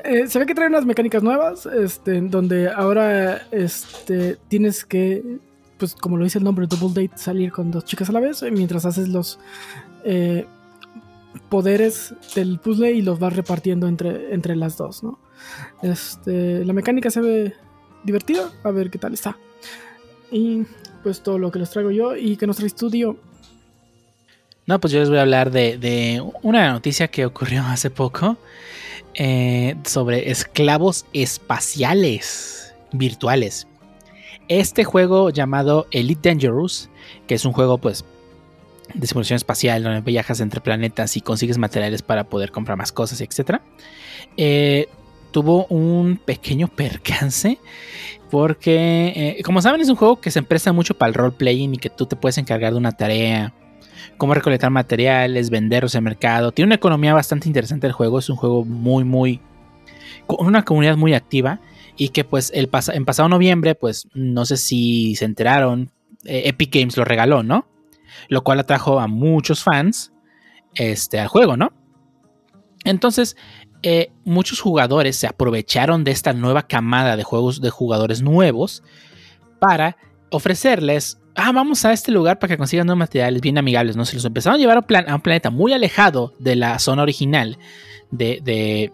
Eh, se ve que trae unas mecánicas nuevas. Este, donde ahora este, tienes que. Pues como lo dice el nombre, Double Date, salir con dos chicas a la vez. Mientras haces los. eh, poderes del puzzle y los vas repartiendo entre, entre las dos, ¿no? Este, la mecánica se ve divertida, a ver qué tal está. Y pues todo lo que les traigo yo y que nos trae estudio. No, pues yo les voy a hablar de, de una noticia que ocurrió hace poco eh, sobre esclavos espaciales virtuales. Este juego llamado Elite Dangerous, que es un juego pues de simulación espacial donde viajas entre planetas y consigues materiales para poder comprar más cosas, etc. eh, tuvo un pequeño percance porque, eh, como saben, es un juego que se presta mucho para el role-playing y que tú te puedes encargar de una tarea cómo recolectar materiales, venderlos en mercado. Tiene una economía bastante interesante el juego. Es un juego muy, muy. con una comunidad muy activa. Y que, pues, el en pasado noviembre, pues, no sé si se enteraron. eh, Epic Games lo regaló, ¿no? Lo cual atrajo a muchos fans este, al juego, ¿no? Entonces, eh, muchos jugadores se aprovecharon de esta nueva camada de juegos de jugadores nuevos para ofrecerles ah, vamos a este lugar para que consigan nuevos materiales bien amigables, ¿no? Se los empezaron a llevar a un, planeta muy alejado de la zona original de, de,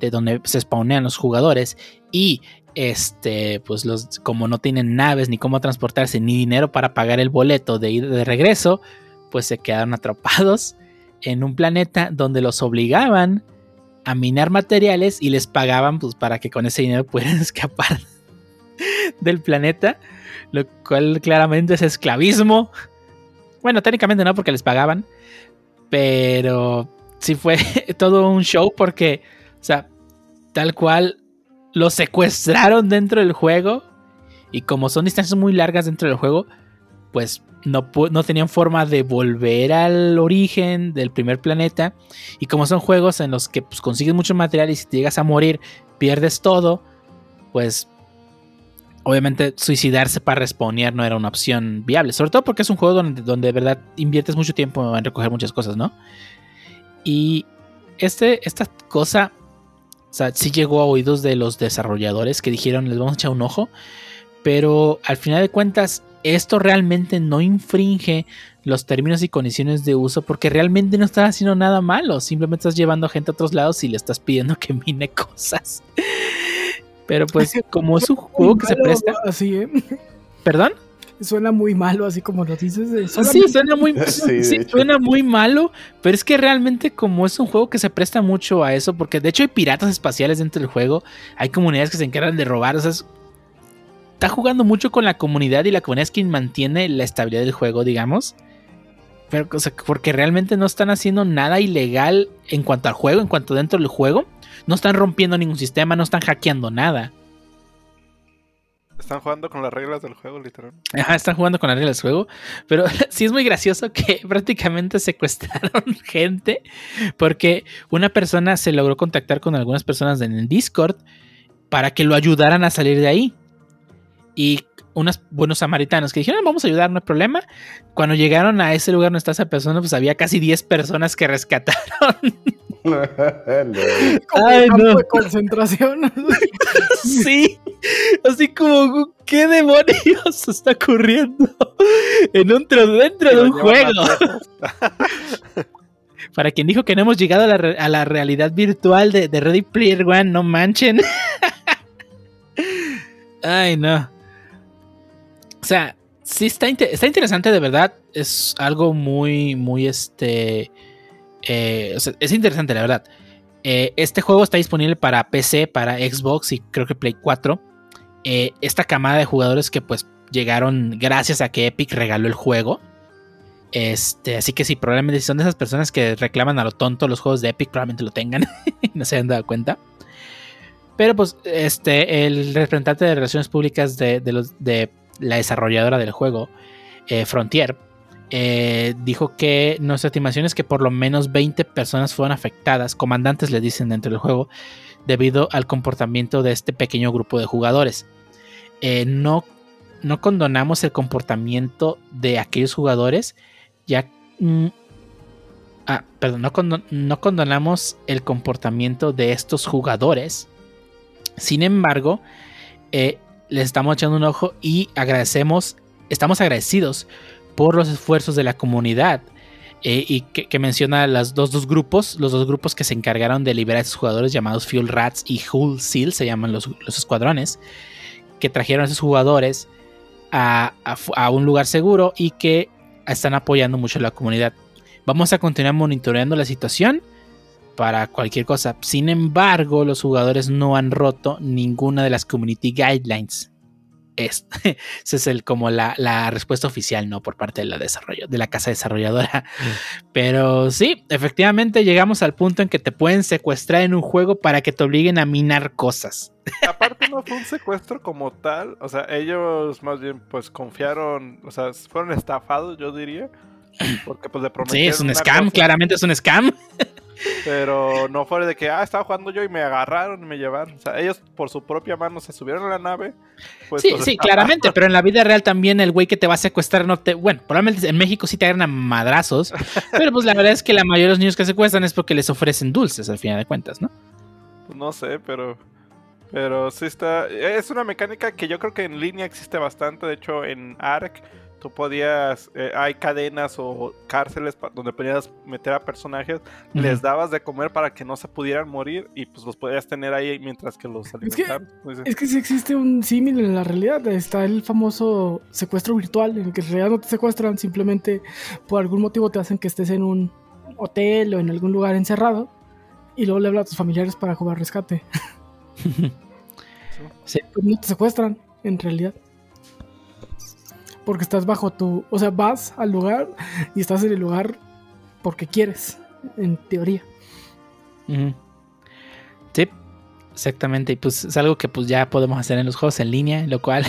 de donde se spawnean los jugadores y este, pues los, como no tienen naves ni cómo transportarse ni dinero para pagar el boleto de ir de regreso, pues se quedaron atrapados en un planeta donde los obligaban a minar materiales y les pagaban pues para que con ese dinero pudieran escapar del planeta, lo cual claramente es esclavismo. Bueno, técnicamente no porque les pagaban, pero sí fue todo un show porque, o sea, tal cual los secuestraron dentro del juego y como son distancias muy largas dentro del juego, pues no, no, tenían forma de volver al origen del primer planeta. Y como son juegos en los que pues, consigues mucho material y si te llegas a morir pierdes todo, pues obviamente suicidarse para respawnear no era una opción viable. Sobre todo porque es un juego donde, donde de verdad inviertes mucho tiempo en recoger muchas cosas, ¿no? Y este, esta cosa, o sí llegó a oídos de los desarrolladores que dijeron, les vamos a echar un ojo. Pero al final de cuentas, esto realmente no infringe los términos y condiciones de uso porque realmente no estás haciendo nada malo, simplemente estás llevando a gente a otros lados y le estás pidiendo que mine cosas. Pero pues como es un juego que se presta... Así, ¿eh? ¿Perdón? Suena muy malo, así como lo dices. Eh, sí, suena muy, suena muy malo, pero es que realmente como es un juego que se presta mucho a eso, porque de hecho hay piratas espaciales dentro del juego, hay comunidades que se encargan de robar, o sea, está jugando mucho con la comunidad y la comunidad es quien mantiene la estabilidad del juego, digamos. Pero, porque realmente no están haciendo nada ilegal en cuanto al juego, en cuanto dentro del juego. No están rompiendo ningún sistema, no están hackeando nada. Están jugando con las reglas del juego, literal. Ajá, están jugando con las reglas del juego. Pero sí es muy gracioso que prácticamente secuestraron gente. Porque una persona se logró contactar con algunas personas en el Discord para que lo ayudaran a salir de ahí y unos buenos samaritanos que dijeron, vamos a ayudar, no hay problema. Cuando llegaron a ese lugar donde está esa persona, pues había casi 10 personas que rescataron. Ay, no. de concentración. sí, así como, ¿qué demonios está ocurriendo en un dentro de un juego? Para quien dijo que no hemos llegado a la, realidad virtual de, de Ready Player One, no manchen. Ay, no. O sea, sí está, está interesante de verdad. Es algo muy, muy este... Eh, es interesante, la verdad. Eh, este juego está disponible para PC, para Xbox y creo que Play 4. Eh, esta camada de jugadores que pues llegaron gracias a que Epic regaló el juego. Este, así que sí, probablemente si son de esas personas que reclaman a lo tonto los juegos de Epic, probablemente lo tengan y no se hayan dado cuenta. Pero pues, este, el representante de relaciones públicas de, de los de la desarrolladora del juego, eh, Frontier, eh, dijo que nuestra estimación es que por lo menos 20 personas fueron afectadas, comandantes le dicen dentro del juego, debido al comportamiento de este pequeño grupo de jugadores. Eh, no, no condonamos el comportamiento de aquellos jugadores, ya... Mm, ah, perdón, no, no condonamos el comportamiento de estos jugadores. Sin embargo, eh, les estamos echando un ojo y agradecemos, estamos agradecidos por los esfuerzos de la comunidad. Eh, y que, menciona los dos, grupos, los dos grupos que se encargaron de liberar a esos jugadores llamados Fuel Rats y Hull Seal, se llaman los, escuadrones, que trajeron a esos jugadores a, a, un lugar seguro y que están apoyando mucho a la comunidad. Vamos a continuar monitoreando la situación para cualquier cosa. Sin embargo, los jugadores no han roto ninguna de las community guidelines. Es, esa es el, como la, respuesta oficial, ¿no? Por parte de la, desarrollo, de la casa desarrolladora. Pero sí, efectivamente llegamos al punto en que te pueden secuestrar en un juego para que te obliguen a minar cosas. Aparte no fue un secuestro como tal, o sea, ellos más bien pues confiaron, o sea, fueron estafados, yo diría. Porque pues le prometieron. Sí, es un scam, claramente es un scam. Pero no fue de que, ah, estaba jugando yo y me agarraron y me llevaron. O sea, ellos por su propia mano se subieron a la nave. Pues, sí, sí, claramente, pero en la vida real también el güey que te va a secuestrar no te... Bueno, probablemente en México sí te agarran a madrazos, pero pues la verdad es que la mayoría de los niños que secuestran es porque les ofrecen dulces al final de cuentas, ¿no? Pues no sé, pero... Pero sí está... Es una mecánica que yo creo que en línea existe bastante. De hecho, en ARC tú podías, eh, hay cadenas o cárceles donde podías meter a personajes, les dabas de comer para que no se pudieran morir y pues los podías tener ahí mientras que los que- alimentaban. Pues, Es que sí existe un símil en la realidad. Está el famoso secuestro virtual, en el que en realidad no te secuestran, simplemente por algún motivo te hacen que estés en un hotel o en algún lugar encerrado y luego le hablas a tus familiares para jugar rescate. Sí. Pues no te secuestran, en realidad. Porque estás bajo tu. O sea, vas al lugar y estás en el lugar porque quieres, en teoría. Sí, exactamente. Y pues es algo que pues ya podemos hacer en los juegos en línea, lo cual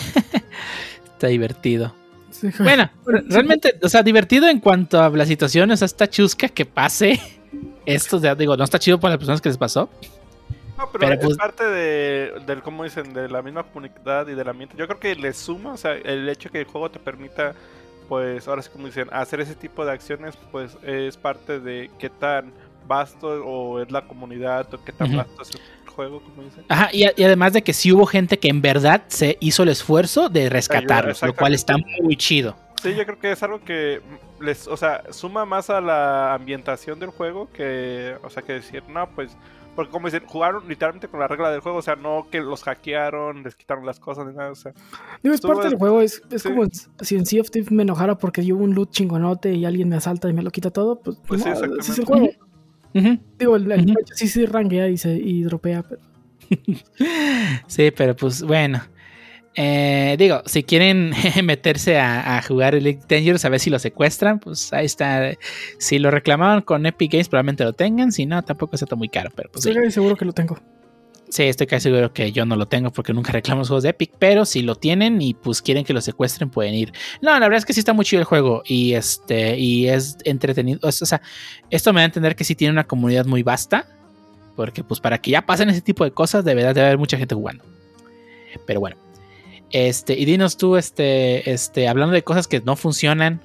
está divertido. Sí, Bueno, re- realmente, o sea, divertido en cuanto a la situación, o sea, está chusca que pase esto, sea, digo, no está chido para las personas que les pasó. No, pero, Pero, es pues- parte de, del, como dicen, de la misma comunidad y del ambiente. Yo creo que le suma, o sea, el hecho que el juego te permita, pues, ahora sí como dicen, hacer ese tipo de acciones, pues, es parte de qué tan vasto o es la comunidad o qué tan vasto es el juego, como dicen. Ajá, y, a- y además de que sí hubo gente que en verdad se hizo el esfuerzo de rescatarlos, lo cual está muy chido. Sí, yo creo que es algo que les, o sea, suma más a la ambientación del juego que, o sea, que decir, no, pues, porque como dicen, jugaron literalmente con la regla del juego, o sea, no que los hackearon, les quitaron las cosas ni nada, o sea, Digo, es parte del juego. Es, es sí. como si en Sea of Thieves me enojara porque yo hubo un loot chingonote y alguien me asalta y me lo quita todo. Pues, Pues sí, no, es el juego. Digo, el, el coche sí se ranguea y, se, y dropea, pero Sí, pero pues bueno. Eh, digo, si quieren meterse a, a jugar Elite Dangerous a ver si lo secuestran, pues ahí está. Si lo reclamaban con Epic Games, probablemente lo tengan. Si no, tampoco está muy caro. Pero pues sí. estoy casi seguro que lo tengo. Sí, estoy casi seguro que yo no lo tengo porque nunca reclamo los juegos de Epic, pero si lo tienen y pues quieren que lo secuestren, pueden ir. No, la verdad es que sí está muy chido el juego y este y es entretenido. O sea, esto me da a entender que sí tiene una comunidad muy vasta, porque pues para que ya pasen ese tipo de cosas, de verdad debe haber mucha gente jugando. Pero bueno, este y dinos tú, este, este, hablando de cosas que no funcionan,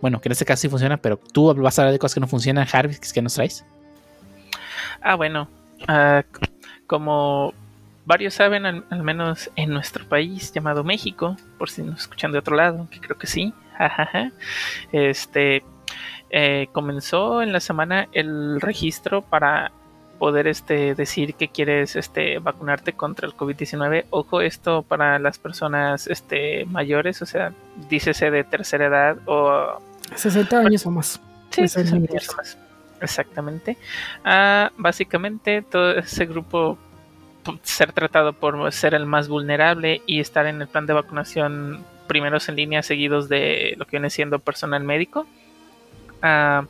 bueno, que en este caso sí funcionan, pero tú vas a hablar de cosas que no funcionan, Harvey, que nos traes. Ah, bueno. ah, como varios saben, al, menos en nuestro país llamado México, por si nos escuchan de otro lado, que creo que sí, este eh, comenzó en la semana el registro para poder este decir que quieres este vacunarte contra el COVID-19. Ojo, esto para las personas este mayores, o sea, dícese de tercera edad o 60 años o más. Sí, Ese es el 60 universo. años más. Exactamente. Ah, básicamente todo ese grupo p- ser tratado por ser el más vulnerable y estar en el plan de vacunación primeros en línea seguidos de lo que viene siendo personal médico. Ah,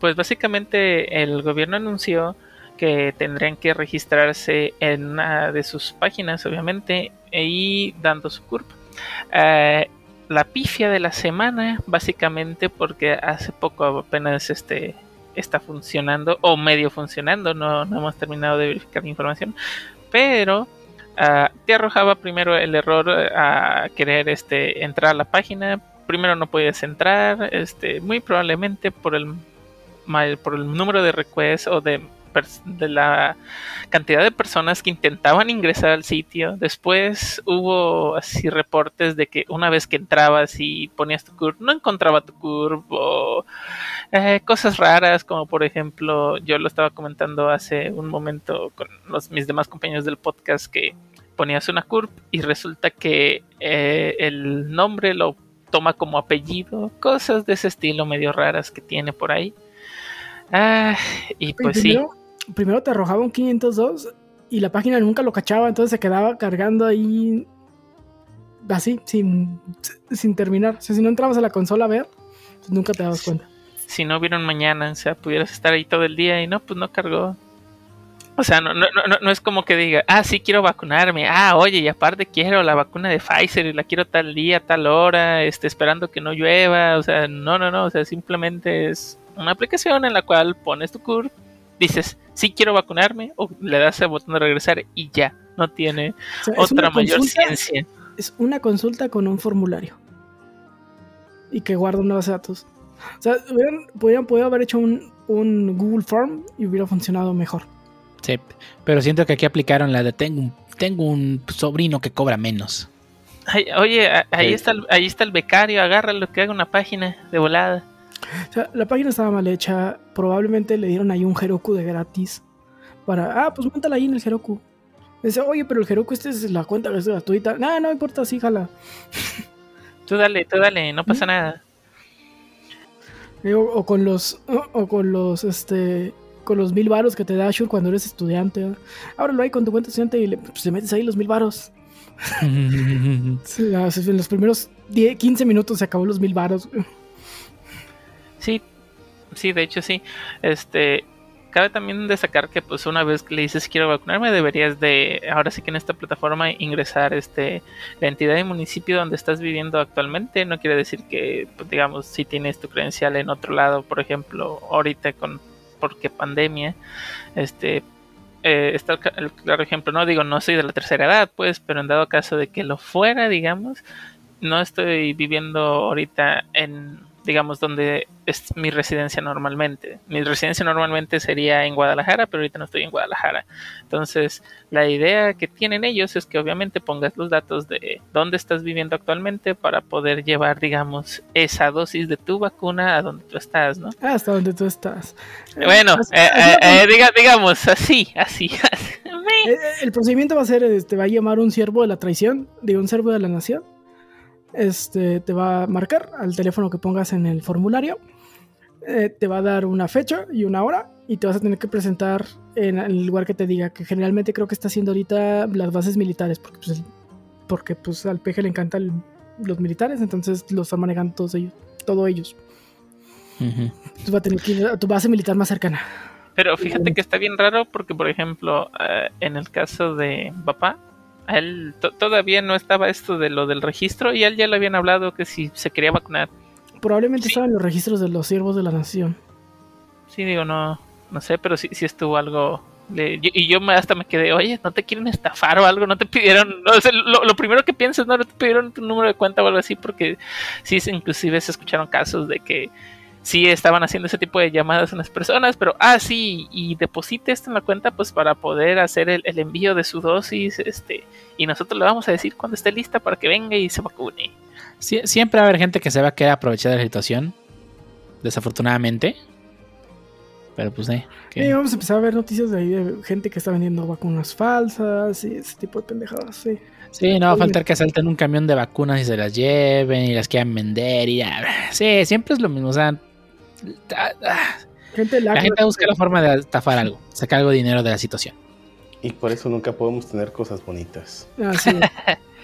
pues básicamente el gobierno anunció que tendrían que registrarse en una de sus páginas, obviamente, y dando su CURP. Eh, la pifia de la semana, básicamente, porque hace poco apenas este está funcionando o medio funcionando, no, no hemos terminado de verificar la información, pero ah, te arrojaba primero el error eh, a querer este entrar a la página, primero no podías entrar, este muy probablemente por el mal- por el número de requests o de de la cantidad de personas que intentaban ingresar al sitio. Después hubo así reportes de que una vez que entrabas y ponías tu curve, no encontraba tu curve o eh, cosas raras, como por ejemplo, yo lo estaba comentando hace un momento con los, mis demás compañeros del podcast que ponías una curve y resulta que eh, el nombre lo toma como apellido, cosas de ese estilo medio raras que tiene por ahí. Ah, y pues sí. Primero te arrojaba un 502 y la página nunca lo cachaba, entonces se quedaba cargando ahí así, sin, sin terminar. O sea, si no entrabas a la consola a ver, pues nunca te dabas cuenta. si no vieron mañana, o sea, pudieras estar ahí todo el día y no, pues no cargó. O sea, no, no, no, no es como que diga, ah, sí quiero vacunarme, ah, oye, y aparte quiero la vacuna de Pfizer y la quiero tal día, tal hora, este, esperando que no llueva, o sea, no, no, no, o sea, simplemente es una aplicación en la cual pones tu curve, dices, sí quiero vacunarme, o le das al botón de regresar y ya, no tiene O sea, es otra mayor consulta- ciencia. Es una consulta con un formulario. Y que guarda una base de datos. O sea, hubieran, podrían, podido haber hecho un, un Google Form y hubiera funcionado mejor. Sí, pero siento que aquí aplicaron la de tengo un, tengo un sobrino que cobra menos. Ay, oye, a- ahí está, el, ahí está el becario, agárralo que haga una página de volada. O sea, la página estaba mal hecha. Probablemente le dieron ahí un Heroku de gratis. Para, ah, pues montala ahí en el Heroku. Dice, oye, pero el Heroku este es la cuenta que es gratuita. No, no importa, sí, jala. Tú dale, tú dale, no pasa nada. Eh, O, o con los, o, o con los, este, con los mil varos que te da Azure cuando eres estudiante. ¿eh? Ábrelo ahí con tu cuenta estudiante y le, pues, le metes ahí los mil varos. Sí, En los primeros 10, 15 minutos se acabó los mil varos. Sí, sí, de hecho sí. Este, cabe también destacar que pues una vez que le dices quiero vacunarme, deberías de, ahora sí que en esta plataforma ingresar este la entidad y municipio donde estás viviendo actualmente. No quiere decir que, pues, digamos, si tienes tu credencial en otro lado, por ejemplo, ahorita con porque pandemia, este eh, está el, claro ejemplo, no digo, no soy de la tercera edad, pues, pero en dado caso de que lo fuera, digamos, no estoy viviendo ahorita en, digamos, donde es mi residencia normalmente. Mi residencia normalmente sería en Guadalajara, pero ahorita no estoy en Guadalajara. Entonces, la idea que tienen ellos es que obviamente pongas los datos de dónde estás viviendo actualmente para poder llevar, digamos, esa dosis de tu vacuna a donde tú estás, ¿no? Hasta donde tú estás. Bueno, Es- eh, eh, eh, diga- digamos, así, así. así. El procedimiento va a ser, este, va a llamar un siervo de la traición, de un siervo de la nación. Este, te va a marcar al teléfono que pongas en el formulario. Eh, te va a dar una fecha y una hora y te vas a tener que presentar en el lugar que te diga, que generalmente creo que está haciendo ahorita las bases militares, porque pues, porque, pues al peje le encantan los militares, entonces los están manejando todos ellos, todos ellos. Ujú. Tú vas a tener que ir a tu base militar más cercana. Pero fíjate que está bien raro porque, por ejemplo, eh, en el caso de papá, él to- todavía no estaba esto de lo del registro y a él ya le habían hablado que si se quería vacunar. Probablemente Sí. estaban los registros de los siervos de la nación. Sí, digo, no, no sé, pero sí, sí estuvo algo. de- yo- y yo me, hasta me quedé, oye, ¿no te quieren estafar o algo? ¿No te pidieron? No, o sea, lo, lo primero que piensas, ¿no? ¿No te pidieron tu número de cuenta o algo así? Porque sí, inclusive se escucharon casos de que sí estaban haciendo ese tipo de llamadas a las personas, pero, ah, sí, y deposite esto en la cuenta, pues para poder hacer el, el envío de su dosis, este, y nosotros le vamos a decir cuando esté lista para que venga y se vacune. Sie- siempre va a haber gente que se va a querer aprovechar de la situación. Desafortunadamente. Pero pues, eh. que- Sí, vamos a empezar a ver noticias de ahí de gente que está vendiendo vacunas falsas y ese tipo de pendejadas, sí. Sí, no va a faltar que asalten un camión de vacunas y se las lleven y las quieran vender y ya. Sí, siempre es lo mismo. O sea, Gente la gente busca la forma de estafar algo, sacar algo de dinero de la situación. Y por eso nunca podemos tener cosas bonitas. Ah, sí.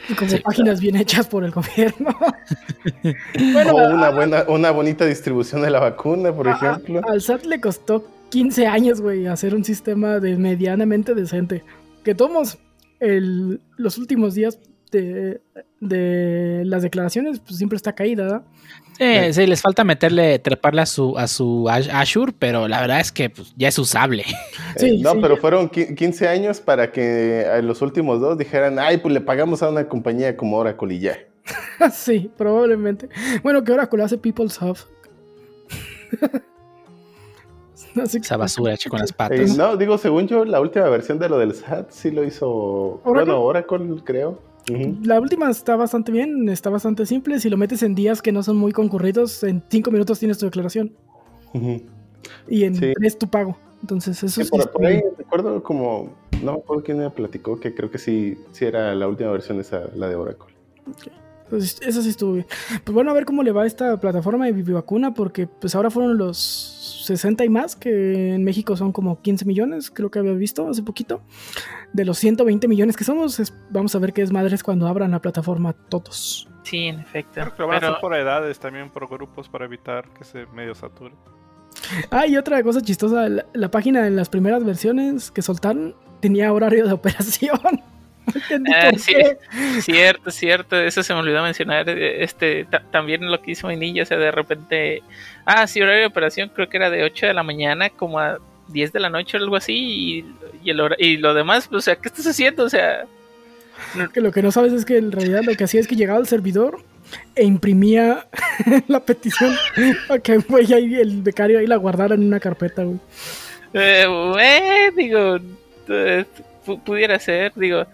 Y como Sí. páginas bien hechas por el gobierno. bueno, o una buena, una bonita distribución de la vacuna, por a- ejemplo. al SAT le costó 15 años, güey, hacer un sistema de medianamente decente. Que tomos el, los últimos días de, de las declaraciones, pues siempre está caída, ¿verdad? Sí, sí, les falta meterle, treparle a su, a su Azure, pero la verdad es que pues, ya es usable. Eh, no, sí. pero fueron qui- 15 años para que en los últimos dos dijeran, ay, pues le pagamos a una compañía como Oracle y ya. sí, probablemente. Bueno, que lo hace PeopleSoft. Así que- Esa basura hecha con las Eh, patas. no, digo, según yo, la última versión de lo del SAT sí lo hizo, ¿Oracle? bueno, Oracle, creo. La última está bastante bien, está bastante simple. Si lo metes en días que no son muy concurridos, en 5 minutos tienes tu declaración. Y en Sí. 3 tu pago. Entonces, eso Sí, por, está por ahí recuerdo como, no me acuerdo quién me platicó, que creo que sí, sí era la última versión esa, la de Oracle. Entonces, eso sí estuvo bien. Pues bueno, a ver cómo le va a esta plataforma de Vivivacuna, porque pues ahora fueron los 60 y más, que en México son como 15 millones, creo que había visto hace poquito. De los 120 millones que somos, es- vamos a ver qué es madres cuando abran la plataforma todos. Sí, en efecto. Creo que lo van a hacer por edades, también por grupos, para evitar que se medio sature. Ah, y otra cosa chistosa, la, la página en las primeras versiones que soltaron tenía horario de operación. Ah, sí. Cierto, cierto, eso se me olvidó mencionar. eh, Este, ta- también lo que hizo Vainilla, o sea, de repente, ah, sí, horario de operación creo que era de 8 de la mañana como a 10 de la noche o algo así, y, y, el y lo demás, pues, o sea, ¿qué estás haciendo? O sea, Que lo que no sabes es que en realidad lo que hacía es que llegaba al servidor e imprimía la petición para que güey, ahí el becario ahí la guardara en una carpeta, güey. eh, eh, digo, eh, pudiera ser, digo,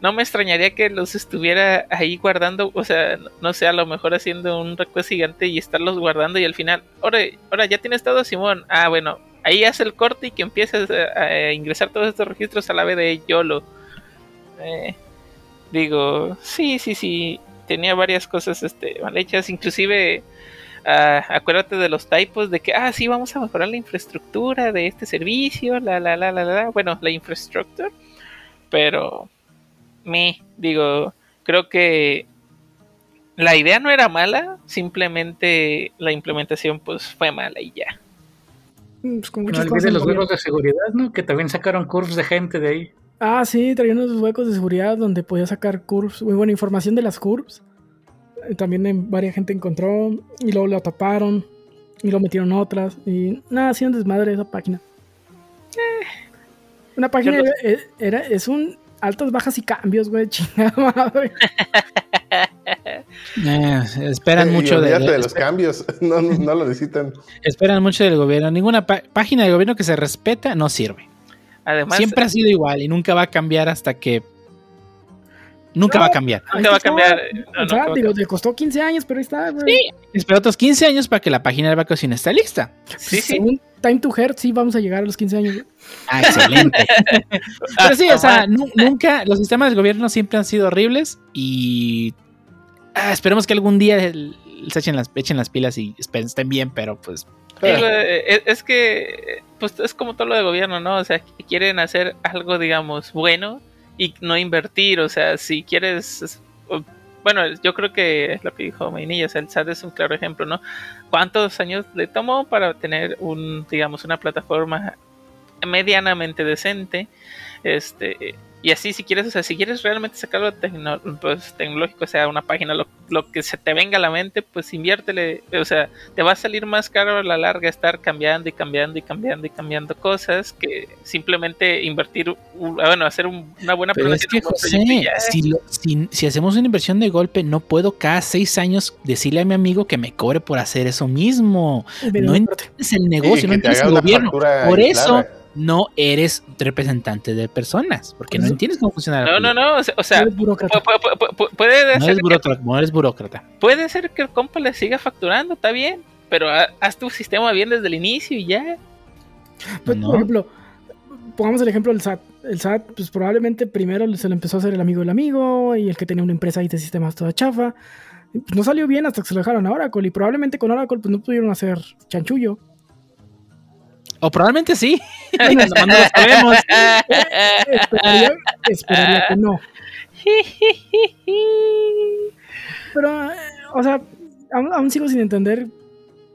no me extrañaría que los estuviera ahí guardando, o sea, no sé, a lo mejor haciendo un request gigante y estarlos guardando y al final, ahora, ahora ya tienes todo, Simón. Ah, bueno, ahí hace el corte y que empieces a, ingresar todos estos registros a la vez de YOLO. Eh, digo, sí, sí, sí, tenía varias cosas este, mal hechas, inclusive ah, acuérdate de los typos de que, ah, sí, vamos a mejorar la infraestructura de este servicio, la, la, la, la, la, bueno, la infraestructura, pero me, digo, creo que la idea no era mala, simplemente la implementación pues fue mala y ya. Pues con no olvides los huecos de seguridad, ¿no? Que también sacaron curves de gente de ahí. Ah, sí, traían unos huecos de seguridad donde podía sacar curves, muy buena información de las curves. Eh, también en, varias gente encontró y luego la taparon y lo metieron otras y nada, hacían desmadre esa página. Eh, Una página era, es un altas, bajas y cambios, güey, chingada madre. Eh, esperan mucho de, de, los cambios, no, no, lo necesitan. Esperan mucho del gobierno. Ninguna página de gobierno que se respeta no sirve. Además, Siempre ha sido igual y nunca va a cambiar hasta que. Nunca va a cambiar. Nunca va a cambiar. le costó 15 años, pero ahí está. Sí, espera otros 15 años para que la página de vacación esté lista. Sí, sí. Time to Heart, sí, vamos a llegar a los 15 años. Ah, excelente. pero sí, o sea, nunca. Los sistemas del gobierno siempre han sido horribles y. Ah, esperemos que algún día se echen las, echen las pilas y estén bien, pero pues eh, es que, pues es como todo lo de gobierno, ¿no? O sea, quieren hacer algo, digamos, bueno y no invertir. O sea, si quieres. Bueno, yo creo que es lo que dijo Mainilla, o sea, el SAT es un claro ejemplo, ¿no? ¿Cuántos años le tomó para tener un, digamos, una plataforma medianamente decente? Este, y así, si quieres, o sea, si quieres realmente sacarlo pues, tecnológico, o sea, una página, lo, que se te venga a la mente, pues inviértele. O sea, te va a salir más caro a la larga estar cambiando y cambiando y cambiando y cambiando cosas que simplemente invertir, bueno, hacer una buena Pero es que, José, si, si, hacemos una inversión de golpe, no puedo cada seis años decirle a mi amigo que me cobre por hacer eso mismo. no entiendes el negocio, no entiendes el gobierno. Por eso no eres representante de personas, porque no entiendes cómo funciona. No, no, no, o sea, puede, ser no eres burócrata, Puede ser que el compa le siga facturando, está bien, pero haz tu sistema bien desde el inicio y ya. Pues, por ejemplo, pongamos el ejemplo del SAT. El SAT, pues probablemente primero se le empezó a hacer el amigo del amigo y el que tenía una empresa ahí de sistemas toda chafa. Pues no salió bien hasta que se lo dejaron a Oracle y probablemente con Oracle pues no pudieron hacer chanchullo. O probablemente sí. no, lo sabemos. esperaría, que no. Pero, o sea, aún, sigo sin entender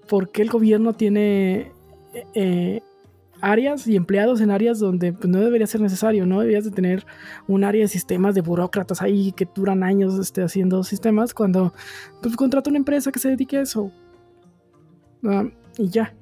por qué el gobierno tiene eh, áreas y empleados en áreas donde pues, no debería ser necesario, ¿no? Deberías de tener un área de sistemas de burócratas ahí que duran años este, haciendo sistemas cuando pues, contrata una empresa que se dedique a eso. Ah, y ya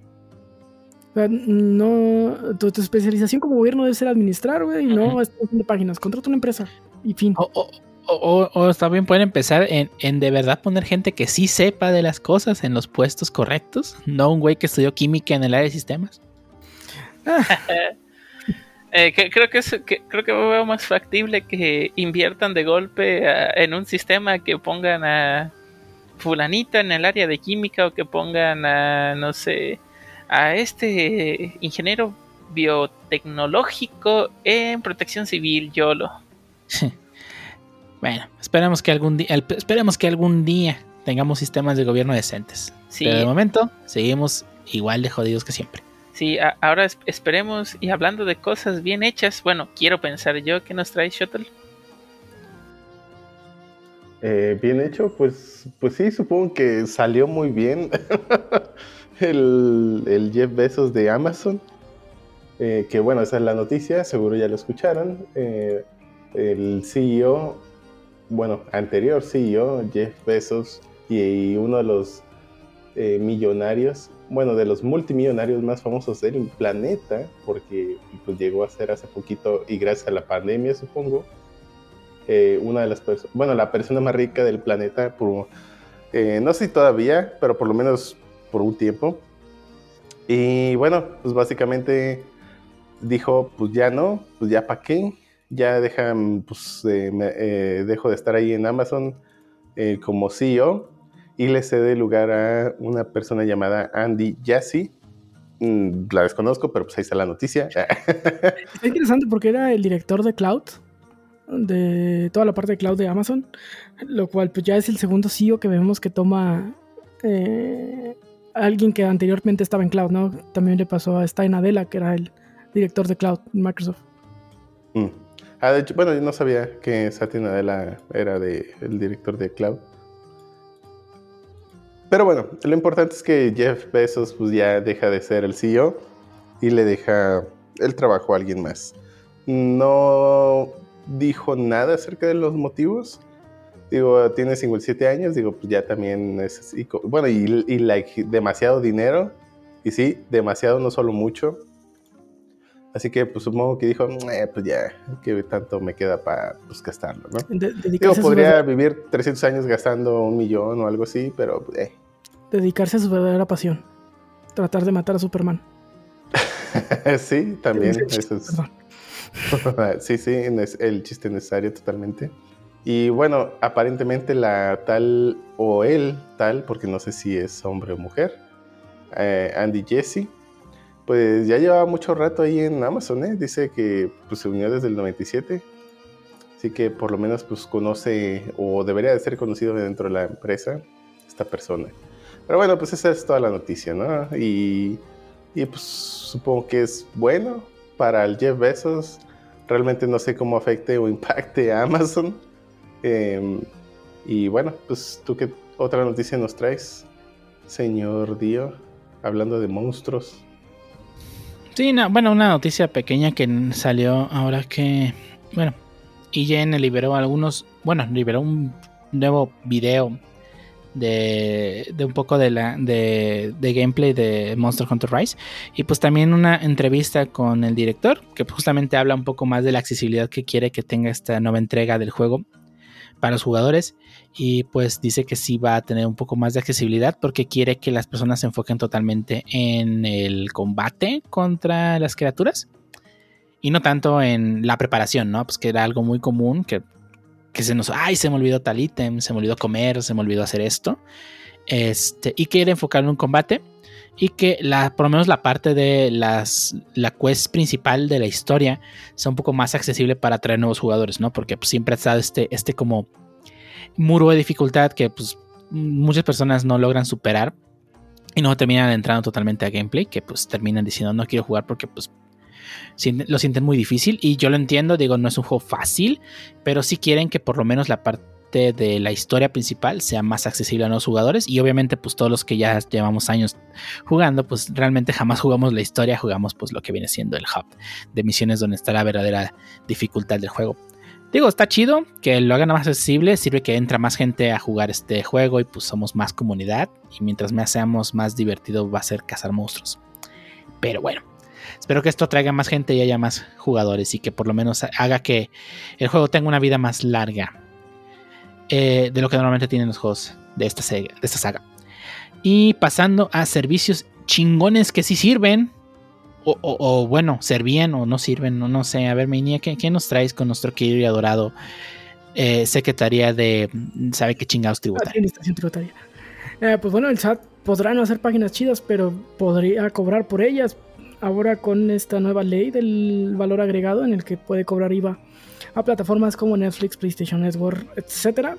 no, tu, especialización como gobierno debe ser administrar, güey, y no de páginas. Contrata una empresa y fin. O, o, o, también pueden empezar en, en, de verdad poner gente que sí sepa de las cosas en los puestos correctos, no un güey que estudió química en el área de sistemas. eh, creo que, es, que creo que veo más factible que inviertan de golpe en un sistema que pongan a fulanita en el área de química o que pongan a no sé a este ingeniero biotecnológico en protección civil, YOLO. bueno, esperemos que algún día, esperemos que algún día tengamos sistemas de gobierno decentes. Pero de momento seguimos igual de jodidos que siempre. Sí, ahora esperemos y hablando de cosas bien hechas, bueno, quiero pensar yo que nos trae Shuttle. Eh, bien hecho, pues, pues sí, supongo que salió muy bien. el, Jeff Bezos de Amazon. Eh, que bueno, esa es la noticia, seguro ya lo escucharon. Eh, el CEO, bueno, anterior CEO, Jeff Bezos, y, uno de los eh, millonarios, bueno, de los multimillonarios más famosos del planeta, porque pues, llegó a ser hace poquito y gracias a la pandemia, supongo, una de las personas, bueno, la persona más rica del planeta, no sé todavía, pero por lo menos por un tiempo. Y bueno, pues básicamente dijo, pues ya no, pues ya para qué. ya dejan, pues, eh, eh, dejo de estar ahí en Amazon eh, como CEO y le cede lugar a una persona llamada Andy Jassy. Mm, la desconozco, pero pues ahí está la noticia. Está interesante porque era el director de Cloud, de toda la parte de Cloud de Amazon, lo cual pues ya es el segundo CEO que vemos que toma alguien que anteriormente estaba en Cloud, ¿no? También le pasó a Stein Adela, que era el director de Cloud en Microsoft. Mm. Ah, de hecho, bueno, yo no sabía que Satya Nadella era el director de Cloud. Pero bueno, lo importante es que Jeff Bezos pues, ya deja de ser el CEO y le deja el trabajo a alguien más. No dijo nada acerca de los motivos. Digo, tiene 57 años, digo, pues ya también es... co- bueno, y, y like, demasiado dinero. Y sí, demasiado, no solo mucho. Así que pues supongo que dijo, "Eh, pues ya, que tanto me queda para pues, gastarlo, ¿no? De- Digo, podría verdad- vivir 300 años gastando un millón o algo así, pero eh. dedicarse a su verdadera pasión. Tratar de matar a Superman. sí, también. Eso es, sí, sí, es el chiste necesario totalmente. Y bueno, aparentemente la tal, o él tal, porque no sé si es hombre o mujer, eh, Andy Jesse, pues ya llevaba mucho rato ahí en Amazon, ¿eh? Dice que pues, se unió desde el 97. Así que por lo menos pues conoce o debería de ser conocido dentro de la empresa esta persona. Pero bueno, pues esa es toda la noticia, ¿no? Y, y, pues supongo que es bueno para el Jeff Bezos. Realmente no sé cómo afecte o impacte a Amazon. Eh, y bueno, pues tú qué otra noticia nos traes, señor Dio, hablando de monstruos. Sí, no, bueno, una noticia pequeña que salió ahora que, bueno, IGN liberó algunos, bueno, liberó un nuevo video de, un poco de la de gameplay de Monster Hunter Rise y pues también una entrevista con el director que justamente habla un poco más de la accesibilidad que quiere que tenga esta nueva entrega del juego para los jugadores y pues dice que sí va a tener un poco más de accesibilidad porque quiere que las personas se enfoquen totalmente en el combate contra las criaturas y no tanto en la preparación, ¿no? Pues que era algo muy común que, que se nos, ay, se me olvidó tal ítem, se me olvidó comer, se me olvidó hacer esto. Este, y quiere enfocarlo en un combate y que la, por lo menos la parte de las, la quest principal de la historia sea un poco más accesible para atraer nuevos jugadores, ¿no? Porque pues, siempre ha estado este, este como muro de dificultad que pues muchas personas no logran superar y no terminan entrando totalmente a gameplay, que pues terminan diciendo no quiero jugar porque pues lo sienten muy difícil y yo lo entiendo, digo, no es un juego fácil, pero sí quieren que por lo menos la parte de la historia principal sea más accesible a los jugadores y obviamente pues todos los que ya llevamos años jugando pues realmente jamás jugamos la historia, jugamos pues lo que viene siendo el hub de misiones donde está la verdadera dificultad del juego. Digo, está chido que lo hagan más accesible, sirve que entra más gente a jugar este juego y pues somos más comunidad y mientras más seamos más divertido va a ser cazar monstruos. Pero bueno, espero que esto traiga más gente y haya más jugadores y que por lo menos haga que el juego tenga una vida más larga eh, de lo que normalmente tienen los juegos de esta, de esta saga. Y pasando a servicios chingones que sí sirven. O, bueno, servían o no sirven, no, no sé. A ver, Meinia, ¿qué, qué nos traes con nuestro querido y adorado eh, Secretaría de... ¿Sabe qué chingados tributar? Administración tributaria. Eh, pues bueno, el SAT podrá no hacer páginas chidas, pero podría cobrar por ellas. Ahora con esta nueva ley del valor agregado en el que puede cobrar IVA a plataformas como Netflix, PlayStation Network, etcétera.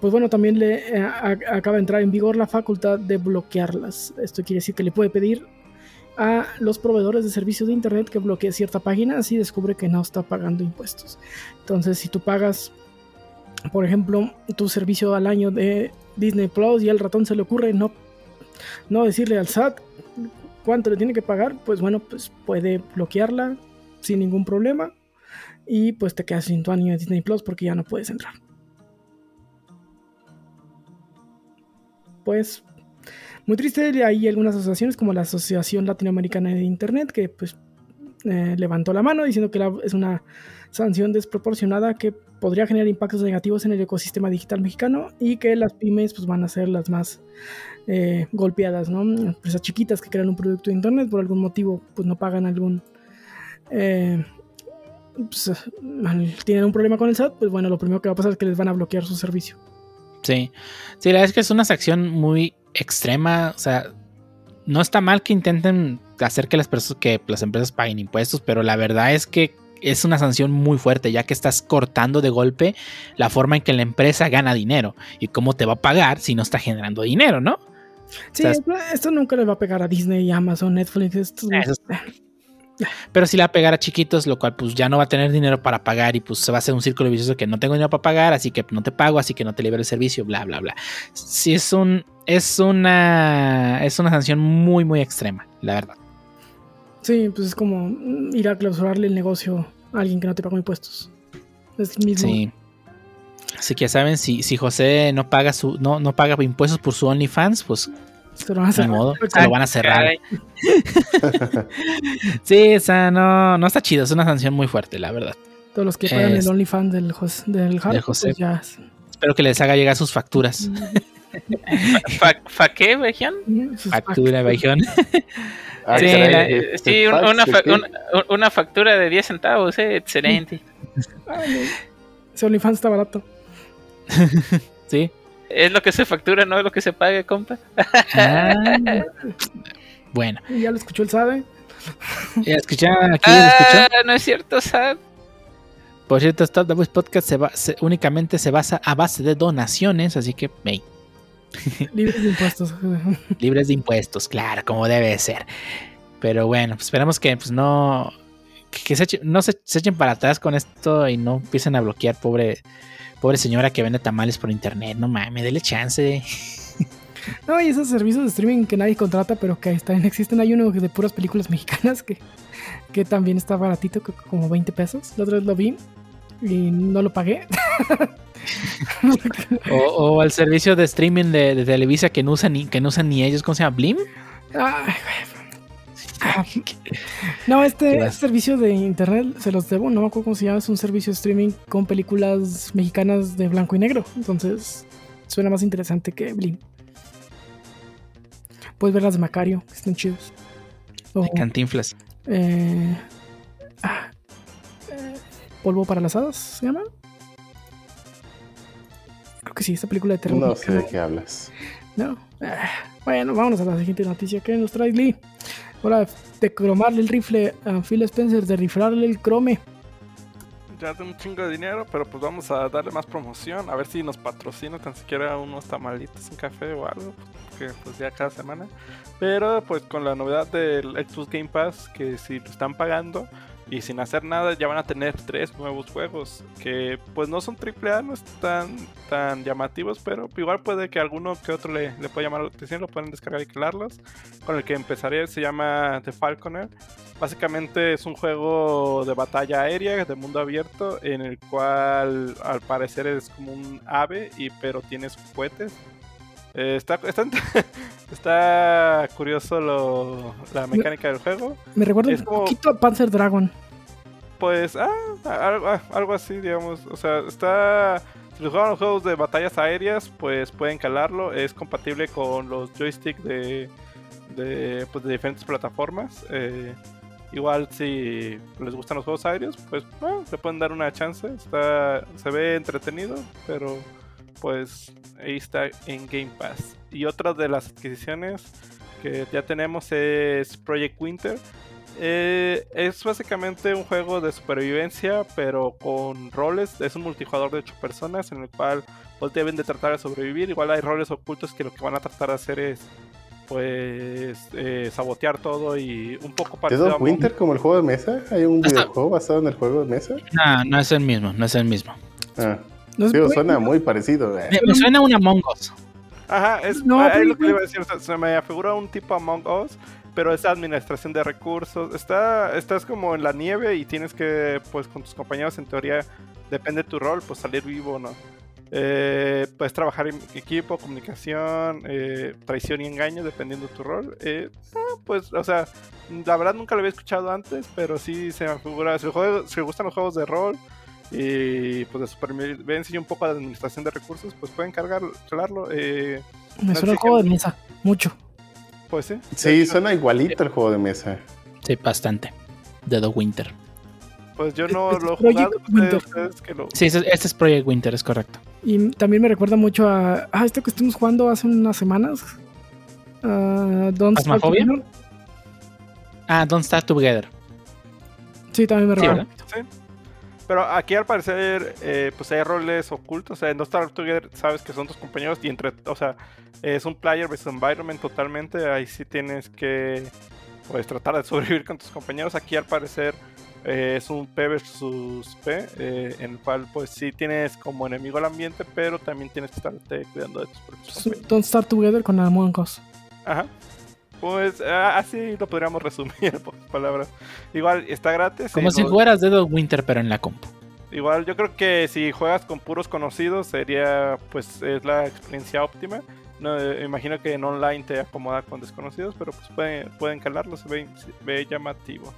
Pues bueno, también le eh, a- acaba de entrar en vigor la facultad de bloquearlas. Esto quiere decir que le puede pedir a los proveedores de servicios de internet que bloquee cierta página si descubre que no está pagando impuestos. Entonces, si tú pagas por ejemplo, tu servicio al año de Disney Plus y al ratón se le ocurre no, no decirle al SAT cuánto le tiene que pagar, pues bueno, pues puede bloquearla sin ningún problema y pues te quedas sin tu año de Disney Plus porque ya no puedes entrar. Pues muy triste, hay algunas asociaciones como la Asociación Latinoamericana de Internet que pues eh, levantó la mano diciendo que es una sanción desproporcionada que podría generar impactos negativos en el ecosistema digital mexicano y que las pymes pues, van a ser las más eh, golpeadas, ¿no? Empresas chiquitas que crean un producto de internet por algún motivo pues no pagan algún eh, pues, tienen un problema con el SAT, pues bueno, lo primero que va a pasar es que les van a bloquear su servicio. Sí. Sí, la verdad es que es una sección muy extrema. O sea, no está mal que intenten hacer que las, perso- que las empresas paguen impuestos, pero la verdad es que es una sanción muy fuerte, ya que estás cortando de golpe la forma en que la empresa gana dinero y cómo te va a pagar si no está generando dinero, ¿no? Sí, O sea, esto, nunca le va a pegar a Disney, Amazon, Netflix. Esto, Eso Pero si la va a pegar a chiquitos, lo cual pues ya no va a tener dinero para pagar y pues se va a hacer un círculo vicioso que no tengo dinero para pagar, así que no te pago, así que no te libero el servicio, bla, bla, bla. Sí, es un, es una, es una sanción muy, muy extrema, la verdad. Sí, pues es como ir a clausurarle el negocio a alguien que no te pagó impuestos. Es el mismo. Sí. Así que ya saben, si, si José no paga su, no, no paga impuestos por su OnlyFans, pues Se lo van a hacer. ni modo, se lo van a cerrar. Sí, o sea, no, no está chido, es una sanción muy fuerte, la verdad. Todos los que pagan Es- el OnlyFans del, del Jaro, José. pues ya. Espero que les haga llegar sus facturas. ¿Fa, fa qué, Vejian? sus Factura, bajón. Ah, Sí, la- este Sí, un- fax, una, una, una factura de 10 centavos, eh, excelente. Ese OnlyFans está barato. Sí. Es lo que se factura, no es lo que se paga, compa. Ah, bueno, Ya lo escuchó el SADE. ya escucharon aquí, ¿lo escuchó? Ah, no es cierto, Sad. Por cierto, Stop the Voice Podcast se se- únicamente se basa a base de donaciones, así que hey, Libres de impuestos. libres de impuestos, claro, como debe ser. Pero bueno, pues esperemos que pues no que, se echen- no se, se echen para atrás con esto y no empiecen a bloquear pobre pobre señora que vende tamales por internet. No mames, dele chance. No, y esos servicios de streaming que nadie contrata, pero que también existen. Hay uno de puras películas mexicanas que, que también está baratito, como 20 pesos. La otra vez lo vi y no lo pagué. O, o al servicio de streaming de, de Televisa que no usan ni que no usan ni ellos, ¿cómo se llama? Blim. Ay, güey. No, este, este servicio de internet se los debo, no me acuerdo cómo se llama, es un servicio de streaming con películas mexicanas de blanco y negro. Entonces, suena más interesante que Blim. Puedes ver las de Macario, que están chidos. O, Cantinflas. eh, ah, eh, Polvo para las hadas, ¿se llama? Creo que sí, esta película de terror. No sé de qué hablas. No. Ah, Bueno, vámonos a la siguiente noticia que nos trae Lee. Hora de cromarle el rifle a Phil Spencer, de riflarle el crome. Ya de un chingo de dinero, pero pues vamos a darle más promoción. A ver si nos patrocina tan siquiera unos tamalitos, un café o algo. Que pues ya cada semana. Pero pues con la novedad del Xbox Game Pass, que si lo están pagando y sin hacer nada, ya van a tener tres nuevos juegos. Que pues no son AAA, no están tan llamativos, pero igual puede que alguno que otro le, le pueda llamar la atención, lo pueden descargar y crearlos. Con el que empezaré se llama The Falconer. Básicamente es un juego de batalla aérea de mundo abierto en el cual al parecer es como un ave y pero tienes cohetes. Eh, está, está, está curioso lo- la mecánica del juego. Me recuerda un como- poquito a Panzer Dragon. Pues, ah, algo, algo así, digamos. O sea, está. Si les juegan los juegos de batallas aéreas, pues pueden calarlo. Es compatible con los joysticks de, de, pues, de diferentes plataformas. Eh, igual, si les gustan los juegos aéreos, pues ah, le pueden dar una chance. Está, se ve entretenido, pero pues ahí está en Game Pass. Y otra de las adquisiciones que ya tenemos es Project Winter. Eh, es básicamente un juego de supervivencia, pero con roles. Es un multijugador de 8 personas en el cual pues, deben de tratar de sobrevivir. Igual hay roles ocultos que lo que van a tratar de hacer es pues eh, sabotear todo y un poco ¿Es parecido Winter como el juego de mesa? ¿Hay un videojuego basado en el juego de mesa? No, no es el mismo, no es el mismo. Ah, No es digo, suena muy parecido. eh. Me, me suena un Among Us. Ajá, es, No, es pero- lo que le iba a decir. se me afigura un tipo Among Us, pero es administración de recursos. Está, estás como en la nieve y tienes que, pues, con tus compañeros, en teoría, depende de tu rol, pues salir vivo o no. Eh, puedes trabajar en equipo, comunicación, eh, traición y engaño, dependiendo de tu rol. Eh, ah, pues, o sea, la verdad nunca lo había escuchado antes, pero sí se me figura. Si, juego- si gustan los juegos de rol y pues de supervivencia y un poco de administración de recursos, pues pueden cargar. Eh, Me no suena el juego de mesa. Mucho. pues sí. Sí, suena igualito el juego de mesa. Sí, bastante. De The Winter. Pues yo no Este lo he jugado. Winter. Ustedes, ustedes que lo... Sí, este, este es Project Winter, es correcto. Y también me recuerda mucho a. Ah, esto que estuvimos jugando hace unas semanas. Ah, Don't. Ah, Don't Start Together. Sí, también me Sí, recuerda. ¿verdad? Pero aquí al parecer, eh, pues hay roles ocultos. O sea, en No Starve Together sabes que son tus compañeros y entre, o sea, es un player versus environment totalmente. Ahí sí tienes que, pues, tratar de sobrevivir con tus compañeros. Aquí al parecer eh, es un P versus P, eh, en el cual, pues, sí tienes como enemigo al ambiente, pero también tienes que estarte cuidando de tus propios Es un compañeros. Don't Start Together con Among Us. Ajá. Pues ah, así lo podríamos resumir pocas palabras. Igual está gratis. Como si lo- fueras Dead of Winter, pero en la compu. Igual yo creo que si juegas con puros conocidos sería pues es la experiencia óptima. No, eh, imagino que en online te acomoda con desconocidos, pero pues pueden, pueden calarlo, se ve, se ve llamativo.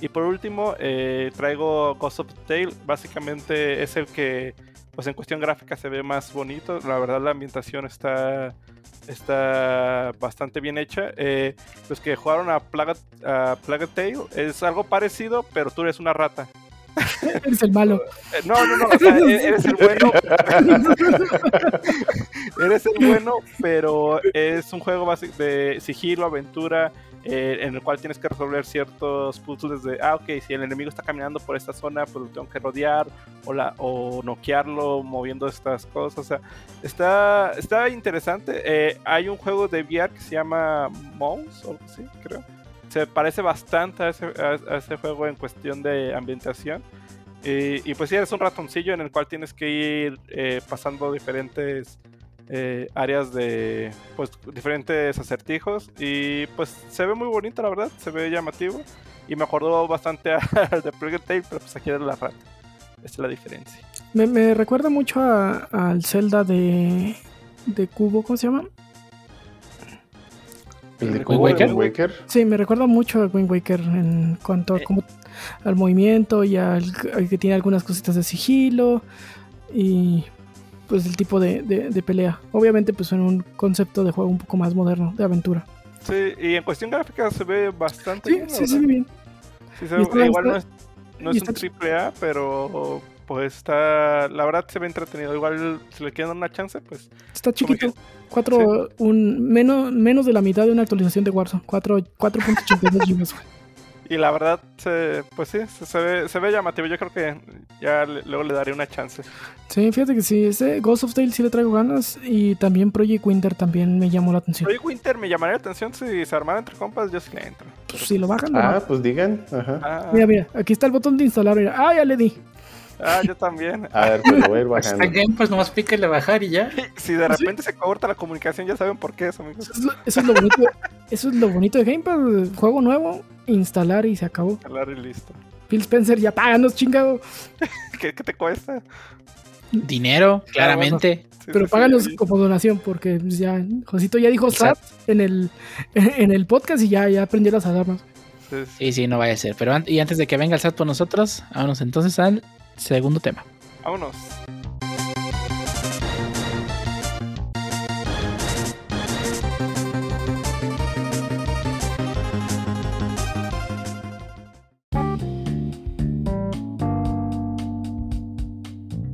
Y por último eh, traigo Ghost of Tale, básicamente es el que pues en cuestión gráfica se ve más bonito, la verdad la ambientación está, está bastante bien hecha. Eh, los que jugaron a Plague, a Plague Tale es algo parecido, pero tú eres una rata. Eres el malo. Eh, No, no, no, o sea, e- eres el bueno. eres el bueno, pero es un juego de sigilo, aventura, eh, en el cual tienes que resolver ciertos puzzles de, ah, ok, si el enemigo está caminando por esta zona, pues lo tengo que rodear o, la, o noquearlo moviendo estas cosas. O sea, está, está interesante. Eh, hay un juego de VR que se llama Mouse, o algo así, creo. Se parece bastante a ese, a- a ese juego en cuestión de ambientación. Y, y pues sí, eres un ratoncillo en el cual tienes que ir eh, pasando diferentes eh, áreas de, pues, diferentes acertijos. Y pues se ve muy bonito, la verdad, se ve llamativo. Y me acordó bastante al de Plague Tale, pero pues aquí era la rata. Esa es la diferencia. Me, me recuerda mucho al Zelda de, de Cubo, ¿cómo se llama? ¿El de Wind Waker? Sí, me recuerda mucho a Wind Waker en cuanto a Eh. al movimiento y al, al que tiene algunas cositas de sigilo y pues el tipo de, de- de pelea. Obviamente pues en un concepto de juego un poco más moderno, de aventura. Sí, y en cuestión gráfica se ve bastante Sí, bien. sí, sí, bien. Sí, se está- igual no es, no es un triple A, pero pues está, la verdad se ve entretenido. Igual si le quieren dar una chance, pues Está chiquito. Cuatro, un, menos, menos de la mitad de una actualización de Warzone. Cuatro- 4.82 gigas. Y la verdad, se- pues sí, se, se ve, se ve llamativo. Yo creo que ya le- luego le daré una chance. Sí, fíjate que sí, ese Ghost of Tale sí le traigo ganas y también Project Winter también me llamó la atención. Oye, Winter me llamaría la atención si se armara entre compas, yo sí le entro. Pues si lo bajan, lo Ah, pues digan. Ajá. Ah, Mira, mira, aquí está el botón de instalar. Mira. Ah, ya le di. Ah, yo también. A ver, pues lo voy a ir Está bajando. Game Pass, nomás píquele bajar y ya. Si de repente se corta la comunicación, ya saben por qué eso, amigos. Eso es lo, eso es lo bonito. Eso es lo bonito de Game Pass. Juego nuevo, instalar y se acabó. Hablar y listo. Phil Spencer, ya páganos, chingado. ¿Qué, qué te cuesta? Dinero, claramente. Sí, Pero sí, páganos sí. como donación, porque pues, ya Josito ya dijo SAT en el, en el podcast y ya, ya prendió las alarmas. Sí, sí. Sí, sí, no vaya a ser. Pero an- y antes de que venga el SAT por nosotros, vámonos entonces al segundo tema. Vámonos.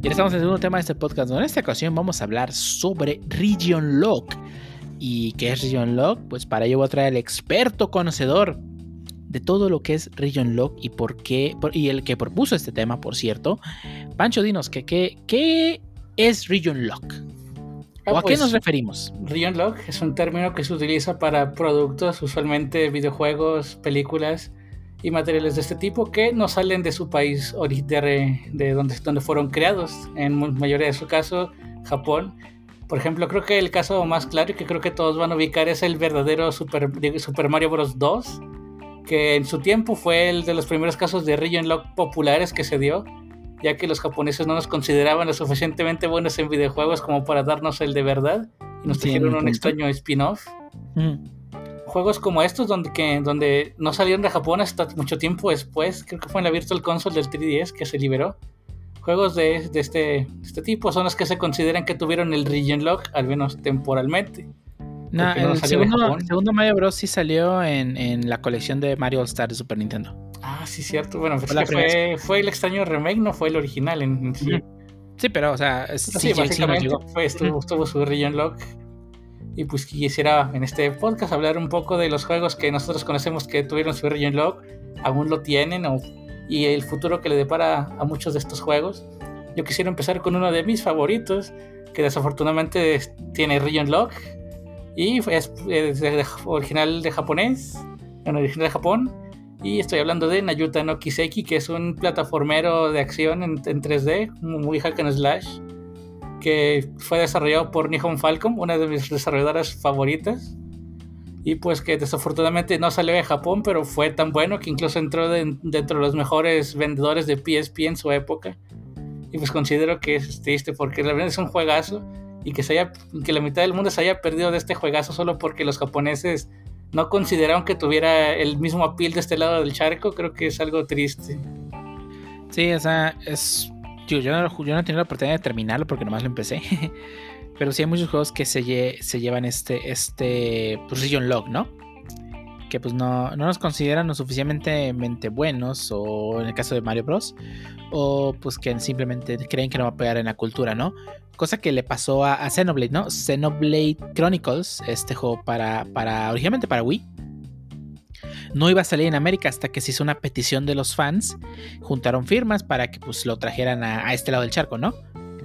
Y ahora estamos en el segundo tema de este podcast. donde En esta ocasión vamos a hablar sobre Region Lock. ¿Y qué es Region Lock? Pues para ello voy a traer al experto conocedor de todo lo que es Region Lock y por qué, por- y el que propuso este tema, por cierto. Pancho, dinos, ¿qué, qué, qué es Region Lock? Ah, ¿O a pues, qué nos referimos? Region Lock es un término que se utiliza para productos, usualmente videojuegos, películas y materiales de este tipo que no salen de su país de, de donde, donde fueron creados. En mayoría de su caso, Japón. Por ejemplo, creo que el caso más claro y que creo que todos van a ubicar es el verdadero Super, Super Mario Bros. 2, que en su tiempo fue el de los primeros casos de Region Lock populares que se dio, ya que los japoneses no nos consideraban lo suficientemente buenos en videojuegos como para darnos el de verdad y nos trajeron un extraño spin-off. Mm. Juegos como estos, donde, que, donde no salieron de Japón hasta mucho tiempo después, creo que fue en la Virtual Console del 3DS que se liberó. Juegos de, de este, de este tipo son los que se consideran que tuvieron el Region Lock, al menos temporalmente. No el segundo, Japón. segundo Mario Bros. sí salió en, en la colección de Mario All Star de Super Nintendo. Ah, sí, cierto. Bueno, pues Fue fue, fue el extraño remake, no fue el original en, en sí. Sí, pero, o sea, sí, sí, sí, sí básicamente llegó. fue, estuvo, estuvo su Region Lock. Y pues quisiera en este podcast hablar un poco de los juegos que nosotros conocemos que tuvieron su Region Lock, aún lo tienen, o- y el futuro que le depara a muchos de estos juegos. Yo quisiera empezar con uno de mis favoritos, que desafortunadamente es- tiene Region Lock, y es, original de japonés, original de Japón. Y estoy hablando de Nayuta no Kiseki, que es un plataformero de acción en, en 3D, muy hack and slash que fue desarrollado por Nihon Falcom, una de mis desarrolladoras favoritas. Y pues que desafortunadamente no salió de Japón, pero fue tan bueno que incluso entró de- dentro de los mejores vendedores de PSP en su época. Y pues considero que es triste porque realmente es un juegazo y que, se haya, que la mitad del mundo se haya perdido de este juegazo solo porque los japoneses no consideraron que tuviera el mismo appeal de este lado del charco, creo que es algo triste. Sí, o sea, es. Yo, yo, no, yo no he tenido la oportunidad de terminarlo porque nomás lo empecé. Pero sí hay muchos juegos que se, lle- se llevan este, este pues, log, ¿no? Que pues no, no nos consideran lo suficientemente buenos, o en el caso de Mario Bros. O pues que simplemente creen que no va a pegar en la cultura, ¿no? Cosa que le pasó a, a Xenoblade, ¿no? Xenoblade Chronicles, este juego para, para originalmente para Wii. No iba a salir en América hasta que se hizo una petición de los fans. Juntaron firmas para que pues lo trajeran a, a este lado del charco, ¿no?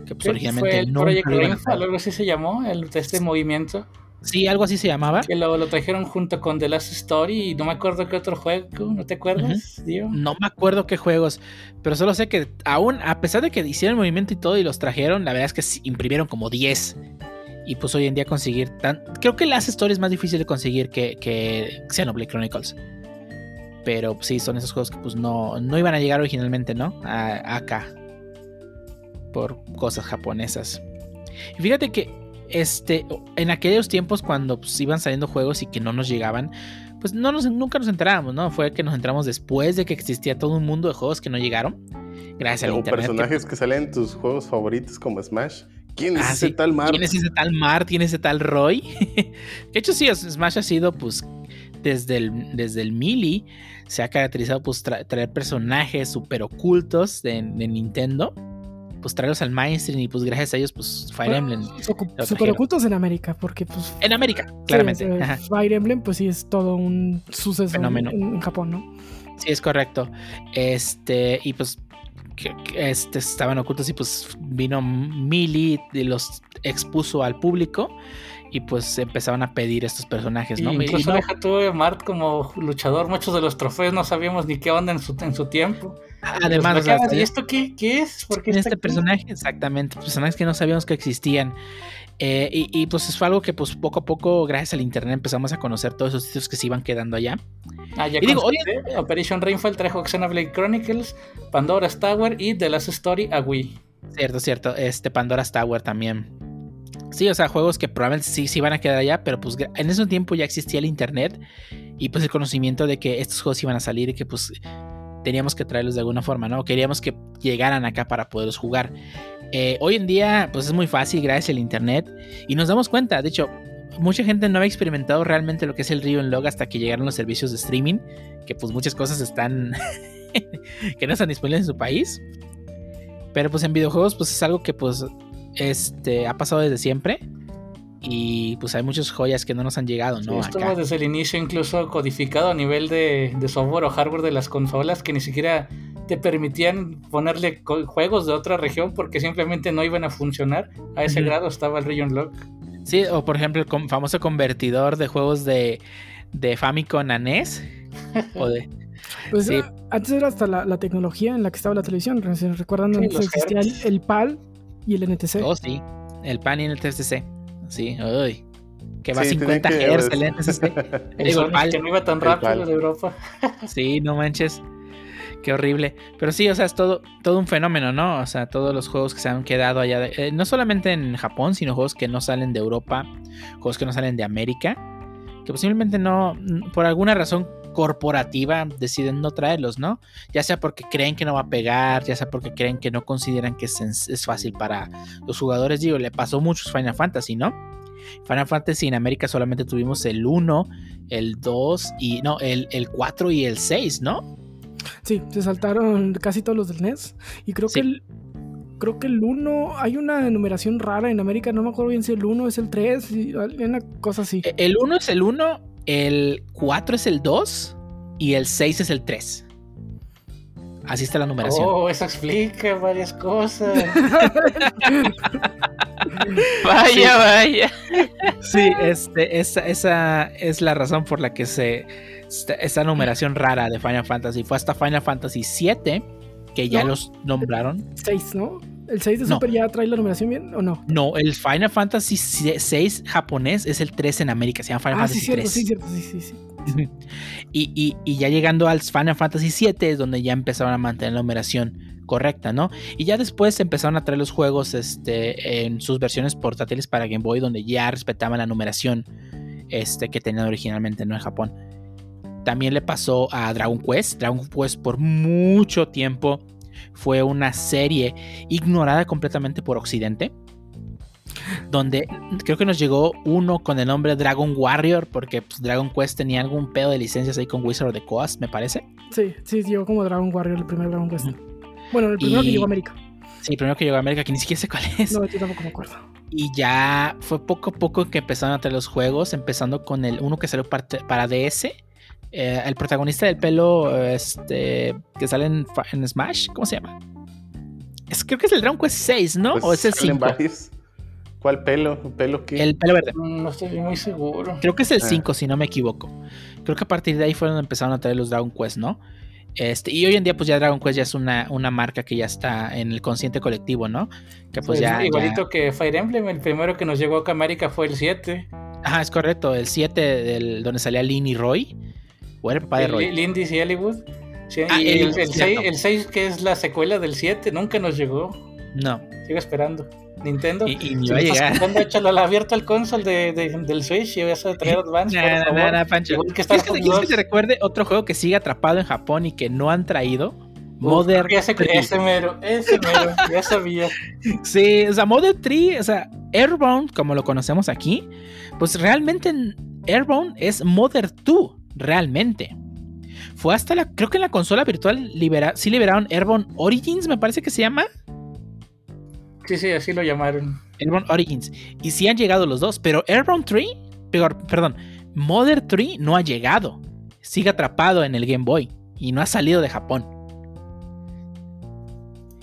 Que pues originalmente fue el no hacer. algo así se llamó, el, este movimiento. Sí, algo así se llamaba. Que lo, lo trajeron junto con The Last Story y no me acuerdo qué otro juego, ¿no te acuerdas? No me acuerdo qué juegos, pero solo sé que aún, a pesar de que hicieron el movimiento y todo y los trajeron, la verdad es que imprimieron como 10. Y pues hoy en día conseguir tan... Creo que Last Story es más difícil de conseguir que, que Xenoblade Chronicles. Pero pues, sí, son esos juegos que pues no, no iban a llegar originalmente, ¿no? A- acá. Por cosas japonesas. Y fíjate que este, en aquellos tiempos cuando pues, iban saliendo juegos y que no nos llegaban, pues no nos, nunca nos enterábamos, ¿no? Fue que nos enteramos después de que existía todo un mundo de juegos que no llegaron. Gracias al O internet. personajes que salen en tus juegos favoritos como Smash. ¿Quién es Ah, ese sí. tal Mar? ¿Quién es ese tal Mar? ¿Quién es ese tal Roy? de hecho, sí, Smash ha sido, pues, desde el, desde el Melee, se ha caracterizado, pues, tra- traer personajes super ocultos de, de Nintendo, pues, traerlos al mainstream y, pues, gracias a ellos, pues, Fire Emblem. Super ocultos en América, porque pues En América, claramente. sí, Ajá. Fire Emblem pues sí es todo un suceso en, Fenómeno. en- en Japón, ¿no? Sí, es correcto. Este, y pues que, que, este, estaban ocultos y pues vino Mili y los expuso al público y pues empezaban a pedir estos personajes, ¿no? Y Y incluso no- deja tú a Mart como luchador, muchos de los trofeos no sabíamos ni qué onda en su, en su tiempo. además, Los o sea, bloqueabas, ¿y esto qué, qué es? ¿Por qué este aquí? personaje, exactamente, personajes que no sabíamos que existían. Eh, y, y, pues fue algo que pues poco a poco, gracias al internet, empezamos a conocer todos esos sitios que se iban quedando allá. Ah, ya Y digo, consulté, Operation Rainfall trajo Xenoblade Chronicles, Pandora's Tower y The Last Story a Wii. Cierto, cierto. Este Pandora's Tower también. Sí, o sea, juegos que probablemente sí, sí van a quedar allá, pero pues en ese tiempo ya existía el internet y pues el conocimiento de que estos juegos iban a salir y que pues teníamos que traerlos de alguna forma, ¿no? Queríamos que llegaran acá para poderlos jugar. Eh, hoy en día, pues es muy fácil gracias al internet y nos damos cuenta, de hecho, mucha gente no había experimentado realmente lo que es el Rio en Log hasta que llegaron los servicios de streaming, que pues muchas cosas están que no están disponibles en su país. Pero pues en videojuegos pues es algo que pues este ha pasado desde siempre y pues hay muchas joyas que no nos han llegado, Sí, ¿no? Acá. desde el inicio incluso codificado a nivel de, de software o hardware de las consolas que ni siquiera te permitían ponerle juegos de otra región porque simplemente no iban a funcionar. A ese grado estaba el Region Lock. Sí, o por ejemplo el famoso convertidor de juegos de, de Famicom a NES o de Pues Sí. ah, antes era hasta la, la tecnología en la que estaba la televisión. ¿se ¿Recuerdan? Sí, antes existía el PAL y el NTC. oh sí, el PAN y el TSC. Sí, uy. Que va a Sí, 50 tenían que- Hz el NTSC. El Digo, Sonic PAL. que no iba tan El rápido de Europa. Sí, no manches. Qué horrible. Pero sí, o sea, es todo, todo un fenómeno, ¿no? O sea, todos los juegos que se han quedado allá, de- eh, no solamente en Japón, sino juegos que no salen de Europa, juegos que no salen de América, que posiblemente no, por alguna razón corporativa, deciden no traerlos, ¿no? Ya sea porque creen que no va a pegar, ya sea porque creen que no consideran que es, es fácil para los jugadores. Digo, le pasó muchos Final Fantasy, ¿no? Final Fantasy en América solamente tuvimos el 1, el 2 y no, el, el 4 y el 6, ¿no? Sí, se saltaron casi todos los del NES. Y creo Sí. que el. Creo que el 1, hay una numeración rara en América, no me acuerdo bien si el 1 es el 3, y una cosa así. E- El 1 es el 1, el 4 es el 2 y el 6 es el 3. Así está la numeración. Oh, eso explica varias cosas. Vaya, vaya. Sí, este, esa, esa es la razón por la que se. Esta, esta numeración rara de Final Fantasy fue hasta Final Fantasy 7 que ya No. los nombraron. 6, ¿no? ¿El 6 de No. Super ya trae la numeración bien o no? No, el Final Fantasy 6 japonés es el 3 en América, se llama Final ah, sí, Fantasy cierto, 3. sí, cierto, sí, sí, sí. Y, y- y ya llegando al Final Fantasy 7 es donde ya empezaron a mantener la numeración correcta, ¿no? Y ya después empezaron a traer los juegos este, en sus versiones portátiles para Game Boy, donde ya respetaban la numeración este, que tenían originalmente ¿no? en Japón. También le pasó a Dragon Quest. Dragon Quest por mucho tiempo fue una serie ignorada completamente por Occidente. Donde creo que nos llegó uno con el nombre Dragon Warrior, porque pues, Dragon Quest tenía algún pedo de licencias ahí con Wizard of the Coast, me parece. Sí, sí, llegó como Dragon Warrior, el primer Dragon Quest. Bueno, el primero Y- que llegó a América. Sí, primero que llegó a América, que ni siquiera sé cuál es. No, yo tampoco me acuerdo. Y ya fue poco a poco que empezaron a traer los juegos, empezando con el uno que salió parte- para DS. Eh, el protagonista del pelo este, que sale en, Smash, ¿cómo se llama? Es, creo que es el Dragon Quest 6, ¿no? Pues o es el salen 5. varios. ¿Cuál pelo? ¿Pelo qué? El pelo verde. No estoy muy seguro. Creo que es el Ah. 5, si no me equivoco. Creo que a partir de ahí fue donde empezaron a traer los Dragon Quest, ¿no? Este, y hoy en día, pues ya Dragon Quest ya es una, una marca que ya está en el consciente colectivo, ¿no? Que pues ya. igualito ya- que Fire Emblem, el primero que nos llegó acá a América fue el 7. Ajá, es correcto. El 7 del, donde salía Lin y Roy. O era el papá de Roy. Lindis y Hollywood. Sí, Ah, y el, el, cierto. 6, el 6, que es la secuela del 7, nunca nos llegó. No. Sigo esperando. Nintendo. Y, y ni va a estás llegar. escuchando, échalo la Virtual Console de, de- del Switch y vas a traer Advance, Nah, por nah, favor. nah, Pancho. Igual que ¿Quieres Star que, quieres que 2. te recuerde otro juego que sigue atrapado en Japón y que no han traído? Uf, Modern ese, 3. ese mero, ese mero, ya sabía. Sí, o sea, Modern 3, o sea, Airbound, como lo conocemos aquí, pues realmente en Airbound es Modern 2, realmente. Fue hasta la, creo que en la consola virtual libera, sí liberaron Airbound Origins, me parece que se llama. Sí, sí, así lo llamaron. Airbound Origins. Y sí han llegado los dos, pero Airbound 3, peor, perdón, Modern 3 no ha llegado. Sigue atrapado en el Game Boy y no ha salido de Japón.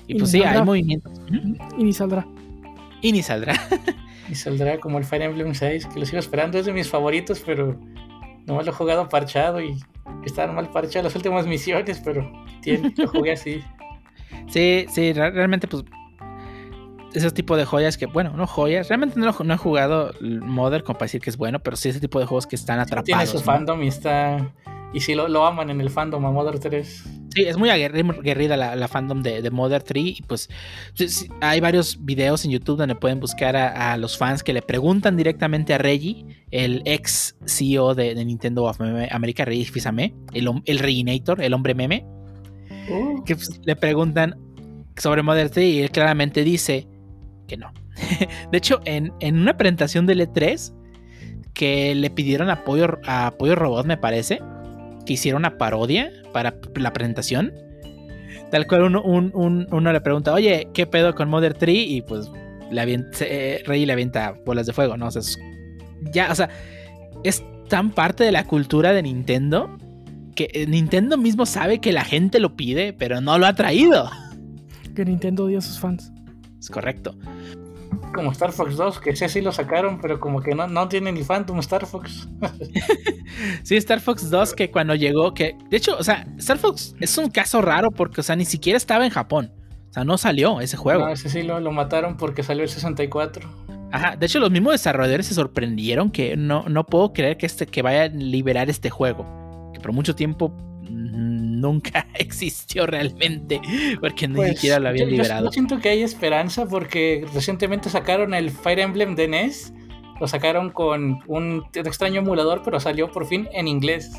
Y Y pues sí, hay saldrá. movimientos. Y ni saldrá. Y ni saldrá. Y saldrá como el Fire Emblem 6, que lo sigo esperando, es de mis favoritos, pero nomás lo he jugado parchado y estaban mal parchadas las últimas misiones, pero tiene, lo jugué así. Sí, sí, re- realmente pues esos tipos de joyas que, bueno, no joyas, realmente no, no he jugado Modern como para decir que es bueno, pero sí ese tipo de juegos que están atrapados. Tiene su ¿no? fandom y está. Y sí lo, lo aman en el fandom a Mother 3. Sí, es muy aguerri- muy aguerrida la, la fandom de, de Modern 3 y pues hay varios videos en YouTube donde pueden buscar a, a los fans que le preguntan directamente a Reggie, el ex CEO de, de Nintendo of America, Reggie Fils-Aimé, el, el Reginator, el hombre meme, Uh, que pues, le preguntan sobre Modern 3 y él claramente dice que no. de hecho, en, en una presentación del E3 que le pidieron apoyo a Apoyo Robot, me parece, que hiciera una parodia para la presentación. Tal cual uno, un- un- uno le pregunta, oye, ¿qué pedo con Modern 3? Y pues le avien- se- eh, Rey le avienta bolas de fuego, ¿no? O sea, es- ya, o sea, es tan parte de la cultura de Nintendo que eh, Nintendo mismo sabe que la gente lo pide, pero no lo ha traído. Que Nintendo odia a sus fans. Es correcto. Como Star Fox 2, que ese sí lo sacaron, pero como que no, no tiene ni Phantom Star Fox. Sí, Star Fox 2 que cuando llegó, que de hecho, o sea, Star Fox es un caso raro porque, o sea, ni siquiera estaba en Japón. O sea, no salió ese juego. No, ese sí lo, lo mataron porque salió el 64. Ajá, de hecho los mismos desarrolladores se sorprendieron que no, no puedo creer que, este, que vaya a liberar este juego. Que por mucho tiempo nunca existió realmente. Porque ni Pues, siquiera lo habían yo- liberado. Yo, siento que hay esperanza porque recientemente sacaron el Fire Emblem de NES. Lo sacaron con un extraño emulador, pero salió por fin en inglés.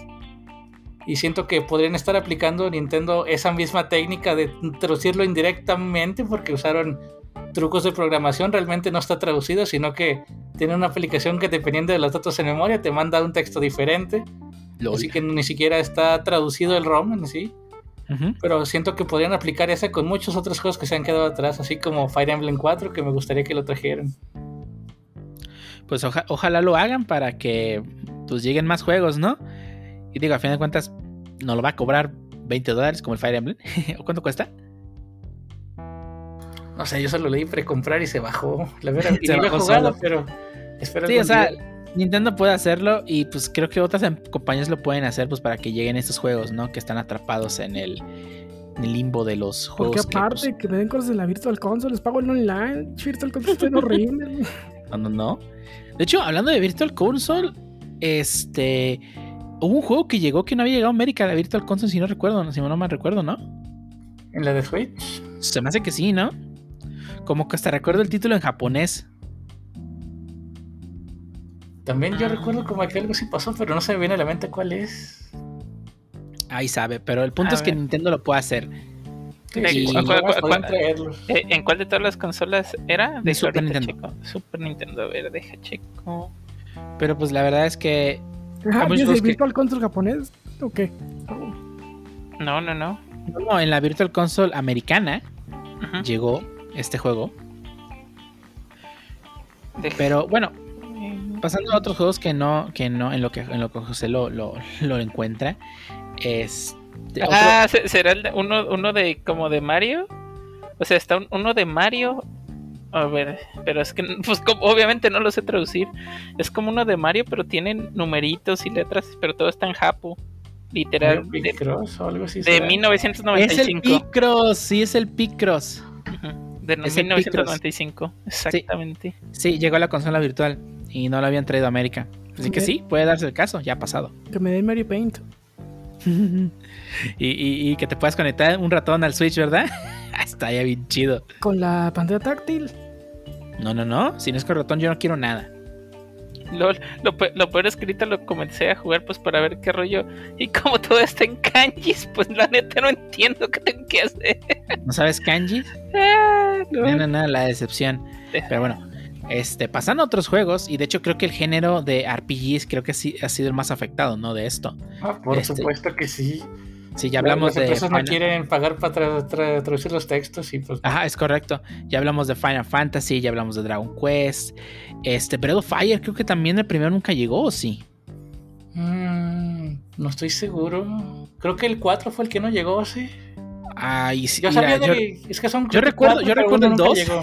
Y siento que podrían estar aplicando Nintendo esa misma técnica de traducirlo indirectamente porque usaron trucos de programación. Realmente no está traducido, sino que tiene una aplicación que dependiendo de los datos en memoria te manda un texto diferente. Lol. Así que ni siquiera está traducido el ROM en sí. Pero siento que podrían aplicar ese con muchos otros juegos que se han quedado atrás, así como Fire Emblem 4, que me gustaría que lo trajeran. Pues oja- ojalá lo hagan para que pues lleguen más juegos, ¿no? Y digo, a fin de cuentas, no lo va a cobrar 20 dólares como el Fire Emblem. ¿O cuánto cuesta? No sé, yo solo leí precomprar y se bajó. La verdad, y Se bajó jugado, solo. pero espero Sí, o sea, día. Nintendo puede hacerlo y pues creo que otras em- compañías lo pueden hacer pues para que lleguen estos juegos, ¿no? Que están atrapados en el, en el limbo de los Porque juegos. que, aparte pues, que me den cosas de la Virtual Console, les pago el online. Virtual Console está horrible. no, no, no. De hecho, hablando de Virtual Console, este. Hubo un juego que llegó que no había llegado a América, la Virtual Console, si no recuerdo, si no mal recuerdo, ¿no? En la de Switch. Se me hace que sí, ¿no? Como que hasta recuerdo el título en japonés. También Ah. yo recuerdo como que algo sí pasó, pero no se me viene a la mente cuál es. Ahí sabe, pero el punto A es que. Nintendo lo puede hacer. Sí, ¿De sí, cu- sí, cu- nomás cu- podrían cu- traerlos. Eh, ¿En cuál de todas las consolas era? De Super Nintendo. checo. Super Nintendo, a ver, deja checo. Pero pues la verdad es que. Ah, muchos ¿y es que- Virtual Console japonés? ¿O qué? No, no, no. No, en la Virtual Console americana llegó este juego. Deja- Pero bueno, eh, pasando a otros juegos que no, que no, en lo que, en lo que José lo, lo, lo encuentra. Este, otro- Ah, ¿se- ¿será el de- uno, uno de como de Mario? O sea, está un- uno de Mario. A ver, pero es que pues como- obviamente no lo sé traducir. Es como uno de Mario, pero tienen numeritos y letras, pero todo está en japo. Literal. Big De, Cross o algo así. de será. es el 1995. Picross, sí, es el Picross. De Es el 1995. Exactamente. Sí, llegó a la consola virtual y no lo habían traído a América. Así que sí, puede darse el caso, ya ha pasado. Que me den Mario Paint. y, y- y que te puedas conectar un ratón al Switch, ¿verdad? Está ya bien chido. Con la pantalla táctil. No, no, no. Si no es con ratón, yo no quiero nada. Lo, lo, lo peor es que ahorita lo comencé a jugar pues para ver qué rollo. Y como todo está en kanjis, pues la neta no entiendo qué tengo que hacer. ¿No sabes kanji? Ah, no. No, no, no, la decepción. Pero bueno, este, pasando a otros juegos, y de hecho creo que el género de RPGs creo que sí ha sido el más afectado, ¿no? De esto. Ah, por Este- supuesto que sí. Sí, ya hablamos Las de. empresas no quieren pagar para tra- tra- traducir los textos y pues. Ajá, es correcto. Ya hablamos de Final Fantasy, ya hablamos de Dragon Quest. Este, Breath of Fire, creo que también el primero nunca llegó, ¿o sí? Mm, no estoy seguro. Creo que el 4 fue el que no llegó, sí. Ay, sí, Yo sabía yo, es que son yo que recuerdo- yo recuerdo el nunca 2. llegó.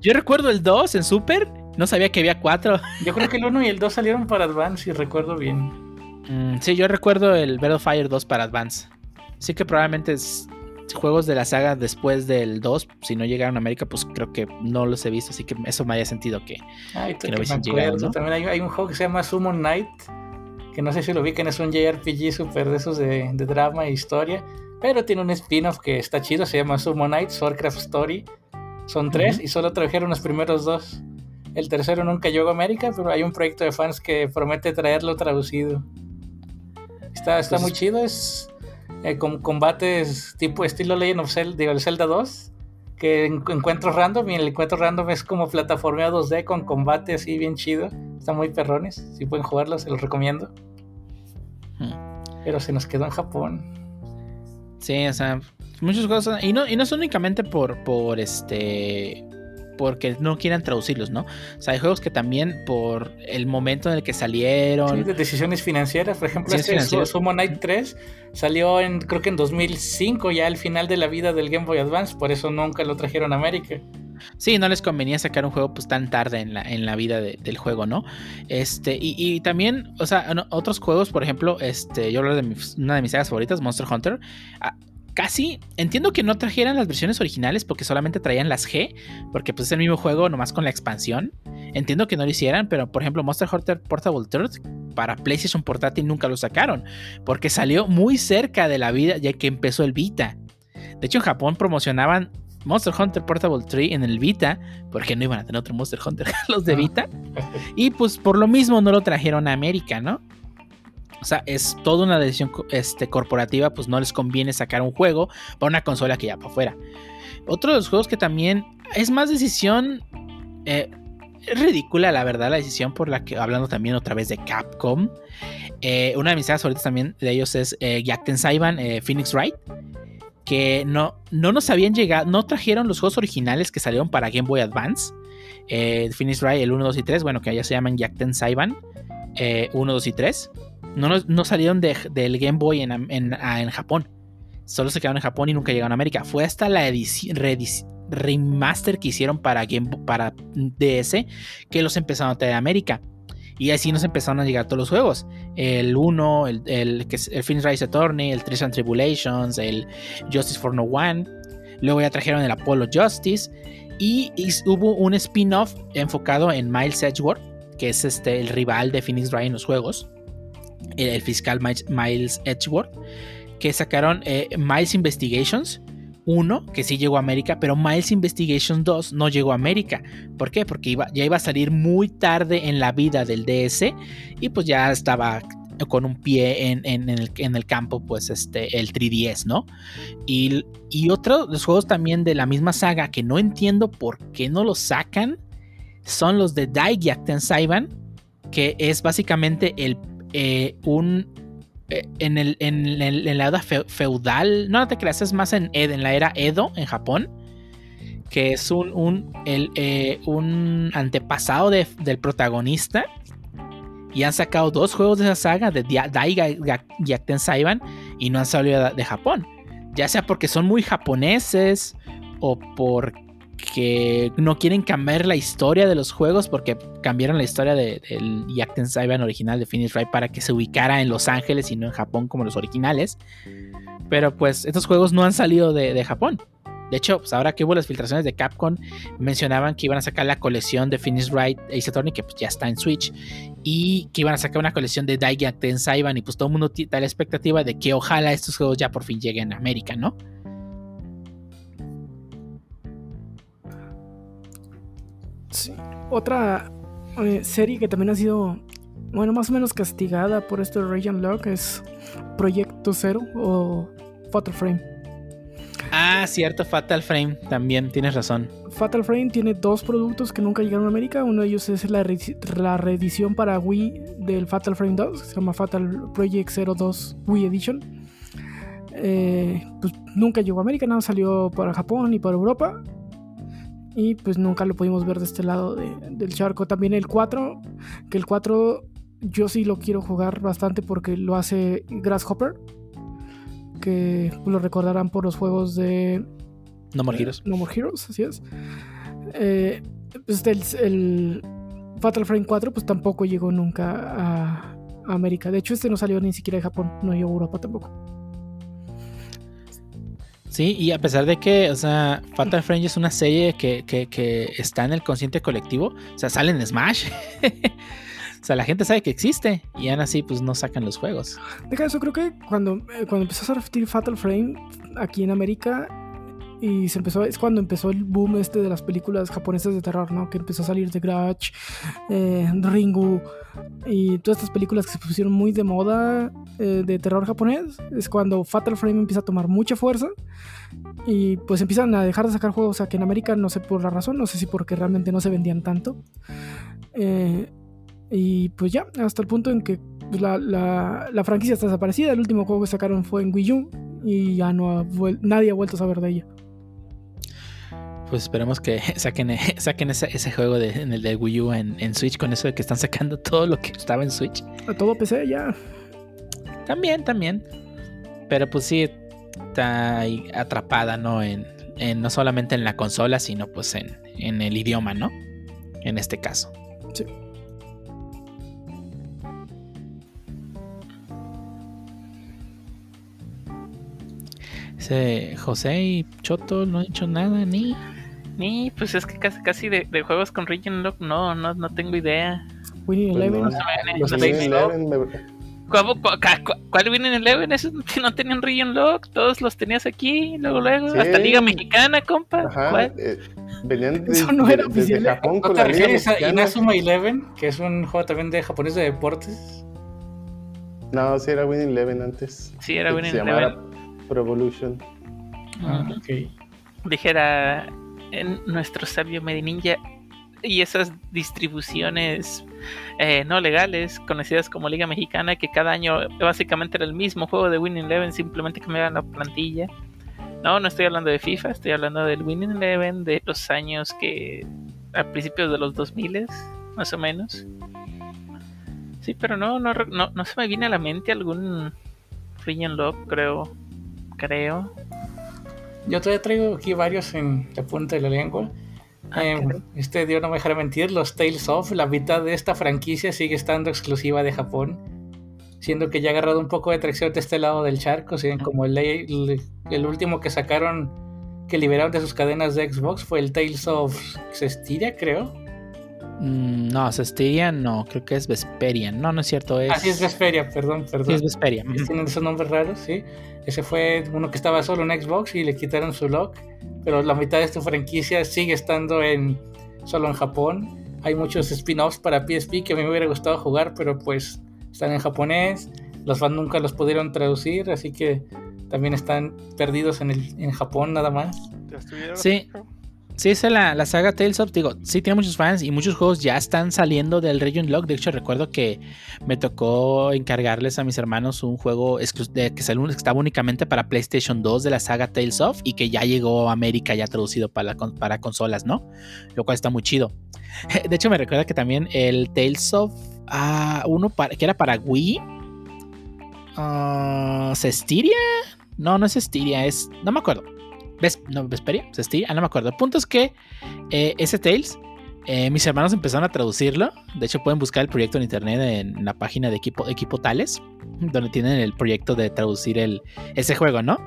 yo recuerdo el 2 en Super. No sabía que había 4. Yo creo que el 1 y el 2 salieron para Advance, si recuerdo bien. Mm, sí, yo recuerdo el of Fire 2 para Advance. Así que probablemente es juegos de la saga después del 2, si no llegaron a América, pues creo que no los he visto, así que eso me haya sentido que... Ay, Que que no me hubiesen acuerdo. llegado, ¿no? También hay, hay un juego que se llama Summon Knight, que no sé si lo ubican, es un JRPG super de esos de, de drama e historia, pero tiene un spin-off que está chido, se llama Summon Knight, Swordcraft Story. Son tres y solo trajeron los primeros dos. El tercero nunca llegó a América, pero hay un proyecto de fans que promete traerlo traducido. Está, está Pues- muy chido, es eh, con combates tipo estilo Legend of Zelda, digo, el Zelda 2, que en- encuentros random y el encuentro random es como plataformeo 2D con combate así bien chido. Están muy perrones, si pueden jugarlo, se los recomiendo. Hmm. Pero se nos quedó en Japón. Sí, o sea, juegos... son- Y no, y no es únicamente por, por este... Porque no quieran traducirlos, ¿no? O sea, hay juegos que también por el momento en el que salieron... Sí, de decisiones financieras, por ejemplo, este financieras. Summon Knight 3 salió en creo que en 2005, ya al final de la vida del Game Boy Advance, por eso nunca lo trajeron a América. Sí, no les convenía sacar un juego pues tan tarde en la, en la vida de- del juego, ¿no? Este, y, y también, o sea, otros juegos, por ejemplo, este, yo hablo de una de mis sagas favoritas, Monster Hunter. ah, casi, entiendo que no trajeran las versiones originales porque solamente traían las G, porque pues es el mismo juego, nomás con la expansión. Entiendo que no lo hicieran, pero por ejemplo, Monster Hunter Portable Third para PlayStation Portátil nunca lo sacaron, porque salió muy cerca de la vida ya que empezó el Vita. De hecho, en Japón promocionaban Monster Hunter Portable 3 en el Vita, porque no iban a tener otro Monster Hunter los de Ah. Vita. Y pues por lo mismo no lo trajeron a América, ¿no? O sea, es toda una decisión este, corporativa, pues no les conviene sacar un juego para una consola que ya para afuera. Otro de los juegos que también es más decisión eh, es ridícula, la verdad, la decisión por la que, hablando también otra vez de Capcom, eh, una de mis favoritas también de ellos es eh, Yachten Saiban, eh, Phoenix Wright. Que no, no nos habían llegado, no trajeron los juegos originales que salieron para Game Boy Advance. Eh, Finish Ride, el 1, 2 y 3, bueno, que allá se llaman Yakten Saiban, eh, 1, 2 y 3. No, no salieron de- del Game Boy en, en- a- en Japón. Solo se quedaron en Japón y nunca llegaron a América. Fue hasta la remaster que hicieron para, Game, para DS que los empezaron a traer a América. Y así nos empezaron a llegar todos los juegos. El 1, el, el, el Finish Rise Attorney, el Trials and Tribulations, el Justice for No One. Luego ya trajeron el Apollo Justice. Y, hubo un spin-off enfocado en Miles Edgeworth, que es este, el rival de Phoenix Wright en los juegos. El, fiscal Miles, Miles Edgeworth. Que sacaron eh, Miles Investigations 1, que sí llegó a América, pero Miles Investigations 2 no llegó a América. ¿Por qué? Porque iba, ya iba a salir muy tarde en la vida del DS y pues ya estaba con un pie en, en- el, en el campo, pues este, el 3DS, ¿no? Y, y otro los juegos también de la misma saga que no entiendo por qué no los sacan son los de Daigakten Saiban, que es básicamente el, eh, un... eh, En, el, en, el- en la fe- feudal, no, te creas, es más en, en la era Edo, en Japón, que es un, un, el, eh, un antepasado de- del protagonista. Y han sacado dos juegos de esa saga, de Dia- Daigakten Saiban, y no han salido de Japón. Ya sea porque son muy japoneses o porque no quieren cambiar la historia de los juegos, porque cambiaron la historia de- del Yakten Saiban original de Finish Ride para que se ubicara en Los Ángeles y no en Japón como los originales. Pero pues estos juegos no han salido de, de Japón. De hecho, pues ahora que hubo las filtraciones de Capcom, mencionaban que iban a sacar la colección de Finish Ride Ace Attorney, que pues ya está en Switch, y que iban a sacar una colección de Daigakten Saiban, y pues todo el mundo da la expectativa de que ojalá estos juegos ya por fin lleguen a América, ¿no? Sí. Otra eh, serie que también ha sido, bueno, más o menos castigada por esto de Radiant Lock es Proyecto Zero o Fatal Frame. Ah, cierto, Fatal Frame, también tienes razón. Fatal Frame tiene dos productos que nunca llegaron a América. Uno de ellos es la, re- la reedición para Wii del Fatal Frame 2, que se llama Fatal Project 02 Wii Edition. Eh, pues nunca llegó a América, nada, salió para Japón y para Europa. Y pues nunca lo pudimos ver de este lado de- del charco. También el 4, que el 4 yo sí lo quiero jugar bastante porque lo hace Grasshopper. Que lo recordarán por los juegos de No More Heroes. no More Heroes, así es. Eh, pues el, el Fatal Frame 4 pues tampoco llegó nunca a, a América. De hecho, este no salió ni siquiera de Japón, no llegó a Europa tampoco. Sí, y a pesar de que, o sea, Fatal Frame es una serie que, que- que está en el consciente colectivo, o sea, sale en Smash. o sea, la gente sabe que existe y aún así, pues no sacan los juegos. Deja eso, creo que cuando, eh, cuando empezó a repetir Fatal Frame aquí en América y se empezó, es cuando empezó el boom este de las películas japonesas de terror, ¿no? Que empezó a salir The Grudge, eh, Ringu y todas estas películas que se pusieron muy de moda eh, de terror japonés. Es cuando Fatal Frame empieza a tomar mucha fuerza y pues empiezan a dejar de sacar juegos aquí en América, no sé por la razón, no sé si porque realmente no se vendían tanto. Eh, y pues ya, hasta el punto en que pues, la, la- la franquicia está desaparecida. El último juego que sacaron fue en Wii U y ya no ha nadie ha vuelto a saber de ella. Pues esperemos que saquen, saquen ese, ese juego de, en el de Wii U en, en Switch con eso de que están sacando todo lo que estaba en Switch. A todo PC ya. También, también. Pero pues sí, está atrapada, ¿no? En, en- no solamente en la consola, sino pues en, en el idioma, ¿no? En este caso. Sí. José y Choto no han hecho nada, ni. Ni, pues es que casi, casi de, de juegos con Region Lock no, no, no tengo idea. Winning Eleven. ¿Cuál, Winning Eleven? Esos no, tenían Region Lock, todos los tenías aquí, luego, luego. Sí. Hasta Liga Mexicana, compa. Ajá, ¿Cuál? eh, venían de- Eso no de- era desde oficial, ¿eh? Japón ¿No con te la Liga refieres a. Inazuma Eleven, que es un juego también de japonés de deportes? No, sí era Winning Eleven antes. Sí, era Winning se Eleven. llamaba Pro Evolution. Ah, ok. dijera en nuestro sabio Medininja y esas distribuciones eh, no legales conocidas como Liga Mexicana que cada año básicamente era el mismo juego de Winning Eleven simplemente cambiaban la plantilla No, no estoy hablando de FIFA, estoy hablando del Winning Eleven de los años que. a principios de los 2000 más o menos. Sí, pero no, no, no, no se me viene a la mente algún Region Lock, creo. Creo. Yo todavía traigo aquí varios en la punta de la lengua. Ah, Eh, caray. este Dios no me dejará mentir, los Tales of, la mitad de esta franquicia sigue estando exclusiva de Japón, siendo que ya ha agarrado un poco de tracción de este lado del charco, ¿sí? como el, el, el último que sacaron, que liberaron de sus cadenas de Xbox fue el Tales of Cestiria, creo. Mm, no, Cestiria no, creo que es Vesperian. No, no es cierto, es. Así es Vesperia, perdón, perdón. Sí, es Vesperia. que tienen esos nombres raros, sí. Ese fue uno que estaba solo en Xbox y le quitaron su lock, pero la mitad de esta franquicia sigue estando en solo en Japón. Hay muchos spin-offs para PSP que a mí me hubiera gustado jugar, pero pues están en japonés. Los fans nunca los pudieron traducir, así que también están perdidos en, el, en Japón nada más. ¿Ya estuvieron? Sí. Sí, es la, la saga Tales of, digo, sí tiene muchos fans y muchos juegos ya están saliendo del Region Lock. De hecho, recuerdo que me tocó encargarles a mis hermanos un juego que, salió- que estaba únicamente para PlayStation 2 de la saga Tales of y que ya llegó a América ya traducido para, para consolas, ¿no? Lo cual está muy chido. De hecho, me recuerda que también el Tales of, ah, uno para- que era para Wii, ¿Cestiria? No, no es Cestiria, es, no me acuerdo. ¿Ves? No, Vesperia, Cestiria, ah, no me acuerdo. El punto es que eh, ese Tales, eh, mis hermanos empezaron a traducirlo. De hecho, pueden buscar el proyecto en internet en la página de equipo, equipo Tales, donde tienen el proyecto de traducir el, ese juego, ¿no?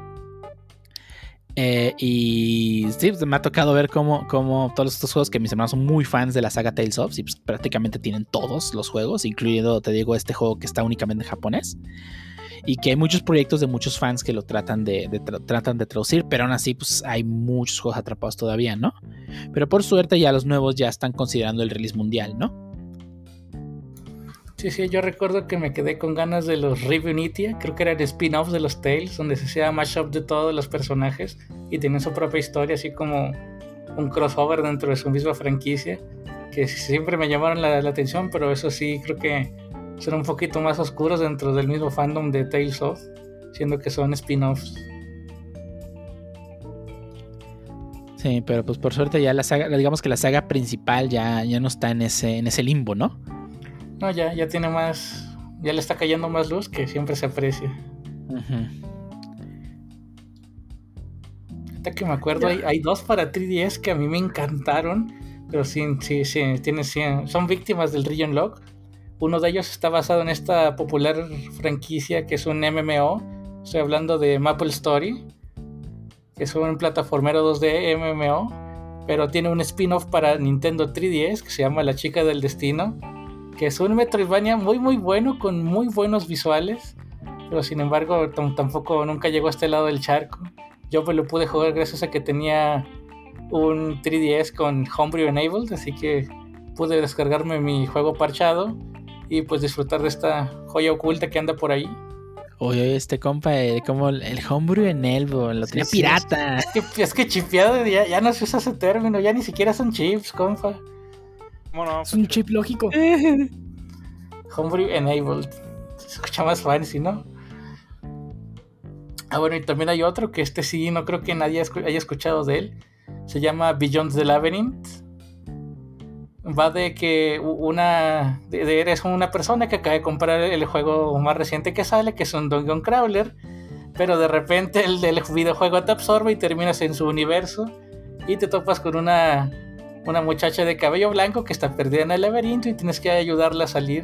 Eh, y sí, pues, me ha tocado ver cómo, cómo todos estos juegos que mis hermanos son muy fans de la saga Tales of, y pues prácticamente tienen todos los juegos, incluyendo, te digo, este juego que está únicamente en japonés. Y que hay muchos proyectos de muchos fans que lo tratan de, de tra- tratan de traducir, pero aún así, pues hay muchos juegos atrapados todavía, ¿no? Pero por suerte ya los nuevos ya están considerando el release mundial, ¿no? Sí, sí, yo recuerdo que me quedé con ganas de los Reunitia, creo que eran spin-offs de los Tales, donde se hacía mashup de todos los personajes y tenían su propia historia, así como un crossover dentro de su misma franquicia, que siempre me llamaron la, la atención, pero eso sí, creo que son un poquito más oscuros dentro del mismo fandom de Tales of, siendo que son spin-offs. Sí, pero pues por suerte ya la saga, digamos que la saga principal ya, ya no está en ese, en ese limbo, ¿no? No, ya, ya tiene más, ya le está cayendo más luz que siempre se aprecia. Ujú. Ahorita que me acuerdo, hay, hay dos para 3DS que a mí me encantaron, pero sí, sí, sí, tiene, sí, son víctimas del Region Lock. Uno de ellos está basado en esta popular franquicia que es un MMO. Estoy hablando de Maple Story, que es un plataformero 2D MMO, pero tiene un spin-off para Nintendo 3DS que se llama La Chica del Destino, que es un Metroidvania muy muy bueno con muy buenos visuales, pero sin embargo tam- tampoco nunca llegó a este lado del charco. Yo me lo pude jugar gracias a que tenía un 3DS con Homebrew Enabled, así que pude descargarme mi juego parchado y pues disfrutar de esta joya oculta que anda por ahí. Oye, oye, este compa, eh, como el, homebrew en Elbo, lo tenía sí, pirata. Es que, es que chipeado ya, ya no se usa ese término, ya ni siquiera son chips, compa. Es un chip lógico. Homebrew Enabled. Se escucha más fancy, ¿no? Ah, bueno, y también hay otro que este sí, no creo que nadie haya escuchado de él. Se llama Beyond the Labyrinth. Va de que una. eres una persona que acaba de comprar el juego más reciente que sale, que es un Dungeon Crawler. Pero de repente el videojuego te absorbe y terminas en su universo. Y te topas con una. Una muchacha de cabello blanco que está perdida en el laberinto y tienes que ayudarla a salir.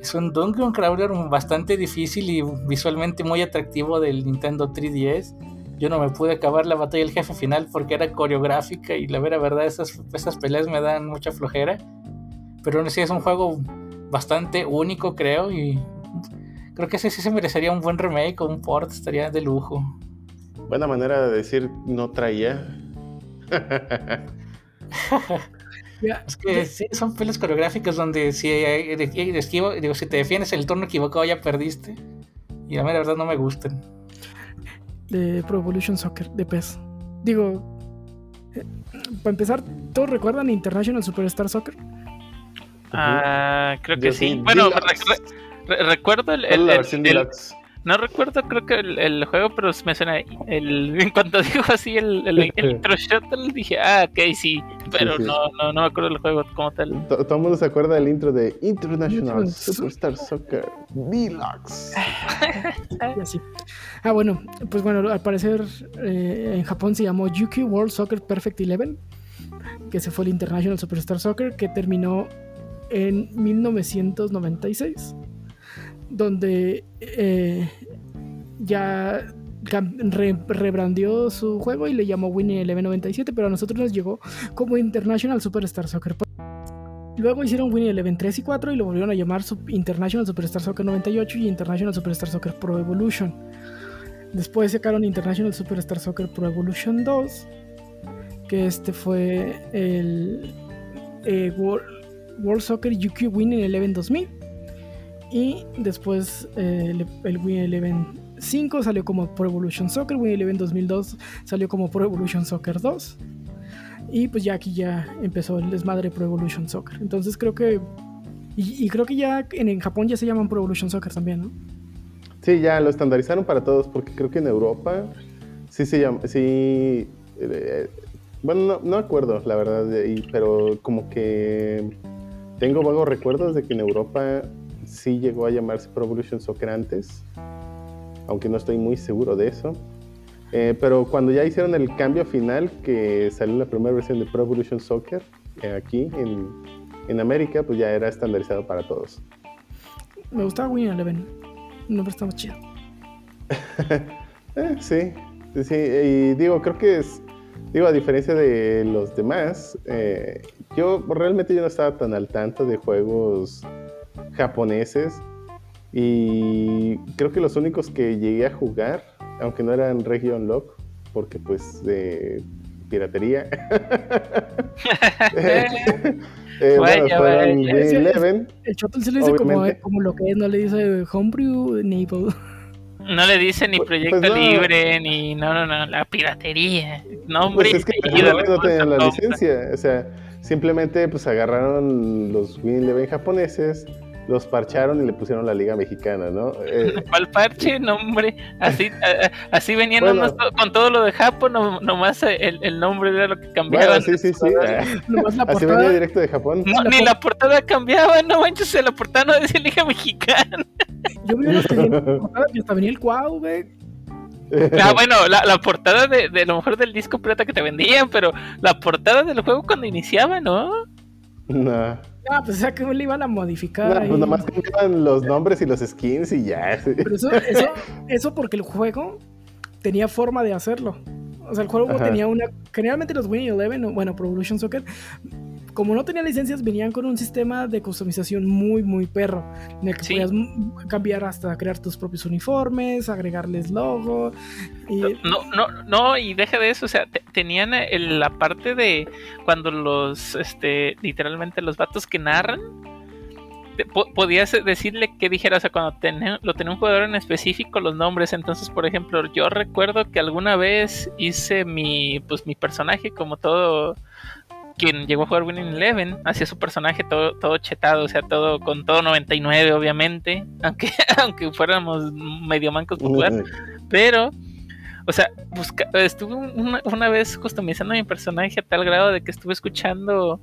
Es un Dungeon Crawler bastante difícil y visualmente muy atractivo del Nintendo 3DS. Yo no me pude acabar la batalla del jefe final porque era coreográfica y la vera verdad esas, esas peleas me dan mucha flojera. Pero aún así es un juego bastante único creo y creo que ese sí se merecería un buen remake o un port, estaría de lujo. Buena manera de decir no traía. Es que sí, son peleas coreográficas donde si, esquivo- digo, si te defiendes en el turno equivocado ya perdiste. Y a mí la verdad no me gustan. De Pro Evolution Soccer, de PES. Digo, eh, para empezar, ¿todos recuerdan International Superstar Soccer? Ah, creo que Yo sí. sí, Bueno, re- re- recuerdo el, ¿Cuál es el- el- el- deluxe? No recuerdo, creo que el, el juego, pero me suena. El, en cuanto dijo así el, el, el intro shuttle, dije, ah, ok, sí. Pero Sí, sí. No, no, no me acuerdo del juego como tal. To- Todo el mundo se acuerda del intro de International Superstar Soccer Deluxe. Y así. Ah, bueno, pues bueno, al parecer eh, en Japón se llamó Yuki World Soccer Perfect Eleven, que se fue el International Superstar Soccer, que terminó en 1996, donde eh, ya rebrandió su juego y le llamó Winning Eleven 97, pero a nosotros nos llegó como International Superstar Soccer. Luego hicieron Winning Eleven 3 y 4 y lo volvieron a llamar International Superstar Soccer 98 y International Superstar Soccer Pro Evolution. Después sacaron International Superstar Soccer Pro Evolution 2, que este fue el eh, World, World Soccer UQ Winning Eleven 2000. Y después eh, el, Winning Eleven 5 salió como Pro Evolution Soccer, Winning Eleven 2002 salió como Pro Evolution Soccer 2. Y pues ya aquí ya empezó el desmadre Pro Evolution Soccer. Entonces creo que. Y, creo que ya en, en Japón ya se llaman Pro Evolution Soccer también, ¿no? Sí, ya lo estandarizaron para todos porque creo que en Europa sí se llama, sí, eh, bueno, no, no acuerdo la verdad, pero como que tengo vagos recuerdos de que en Europa sí llegó a llamarse Pro Evolution Soccer antes, aunque no estoy muy seguro de eso. Eh, pero cuando ya hicieron el cambio final, que salió la primera versión de Pro Evolution Soccer eh, aquí en, en América, pues ya era estandarizado para todos. Me gustaba Winning Eleven. Un nombre está más chido. Eh, sí, sí, sí, y digo, creo que es, digo, a diferencia de los demás, eh, yo realmente yo no estaba tan al tanto de juegos japoneses y creo que los únicos que llegué a jugar, aunque no eran Region Lock, porque pues de piratería, eh, eh, bueno, fueron Eleven, El Chotel se le dice como, Obviamente. como lo que es, no le dice Homebrew Enable. No le dice ni Pues- proyecto pues no. libre, ni. No, no, no, la piratería. Nombre Pues es que no, no tenían la licencia, o sea, simplemente pues agarraron los Win Eleven japoneses, los parcharon y le pusieron la liga mexicana, ¿no? Eh, ¿Cuál parche? Nombre. Así, a- así venían Bueno. unos con todo lo de Japón, no, nomás el, el nombre era lo que cambiaban. bueno, sí, sí, sí. Nomás la Así venía directo de Japón. No, ni la portada cambiaba, no manches, la portada no decía Liga Mexicana. Yo vi unos que y hasta venía el Cuau, güey. Ah, bueno, la, la portada de, de lo mejor del disco pirata que te vendían, pero la portada del juego cuando iniciaba, ¿no? No, Ah, pues o sea que le iban a modificar. no, ahí. pues nomás cambiaban los nombres y los skins y ya. sí. Pero eso, eso, eso porque el juego tenía forma de hacerlo. O sea, el juego Ajá. tenía una. Generalmente los Winning Eleven, bueno, Pro Evolution Soccer, como no tenían licencias, venían con un sistema de customización muy, muy perro. En el que Sí. podías cambiar hasta crear tus propios uniformes, agregarles logo. Y, No, no, no, y deja de eso, o sea, te- tenían el- la parte de cuando los, este, literalmente los vatos que narran, te- po- podías decirle que dijera, o sea, cuando tenía- lo tenía un jugador en específico, los nombres, entonces, por ejemplo, yo recuerdo que alguna vez hice mi, pues, mi personaje como todo quien llegó a jugar Winning Eleven hacía su personaje todo, todo chetado, o sea, todo con todo 99, obviamente, aunque, aunque fuéramos medio mancos por jugar, pero, o sea, busca- estuve una, una vez customizando mi personaje a tal grado de que estuve escuchando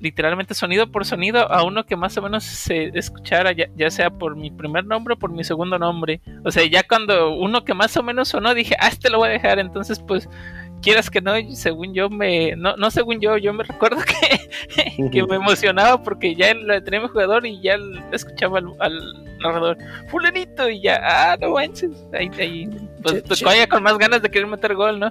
literalmente sonido por sonido a uno que más o menos se escuchara, ya, ya sea por mi primer nombre o por mi segundo nombre. O sea, ya cuando uno que más o menos sonó, dije, ah, este lo voy a dejar. Entonces, pues, quieras que no, según yo me. No, no según yo, yo me recuerdo que, que me emocionaba porque ya la tenía mi jugador y ya escuchaba al, al narrador, Fulanito, y ya, ah, no manches. Ahí, ahí, pues, todavía con más ganas de querer meter gol, ¿no?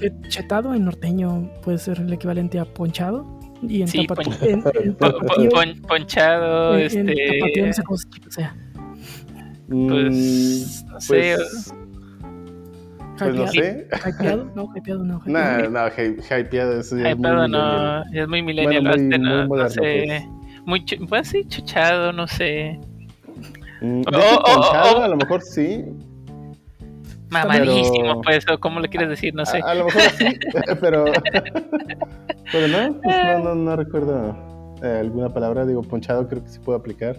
che- chetado en norteño puede ser el equivalente a ponchado. Y en, Sí, tapati- pon- en- en Pon- tapatío- pon- ponchado, en- en este. tapatío no sé cómo se chica sea. Pues, no sé. Pues, pues no Hypeado- sé. Hypeado, no, hypeado no. No, hypeado. no, hy- hypeado, eso ya es muy pero millennial. no, es muy millennial, Bueno, muy- este, no, muy no moderno, sé. Muy, chu- pues sí, chuchado, no sé. Mm, Oh, oh, oh, ponchado, oh. a lo mejor sí. Mamadísimo, pues, o cómo le quieres decir, no sé. A, a lo mejor sí, pero. pero no, pues no, no, no recuerdo eh, alguna palabra. Digo, ponchado creo que sí puedo aplicar.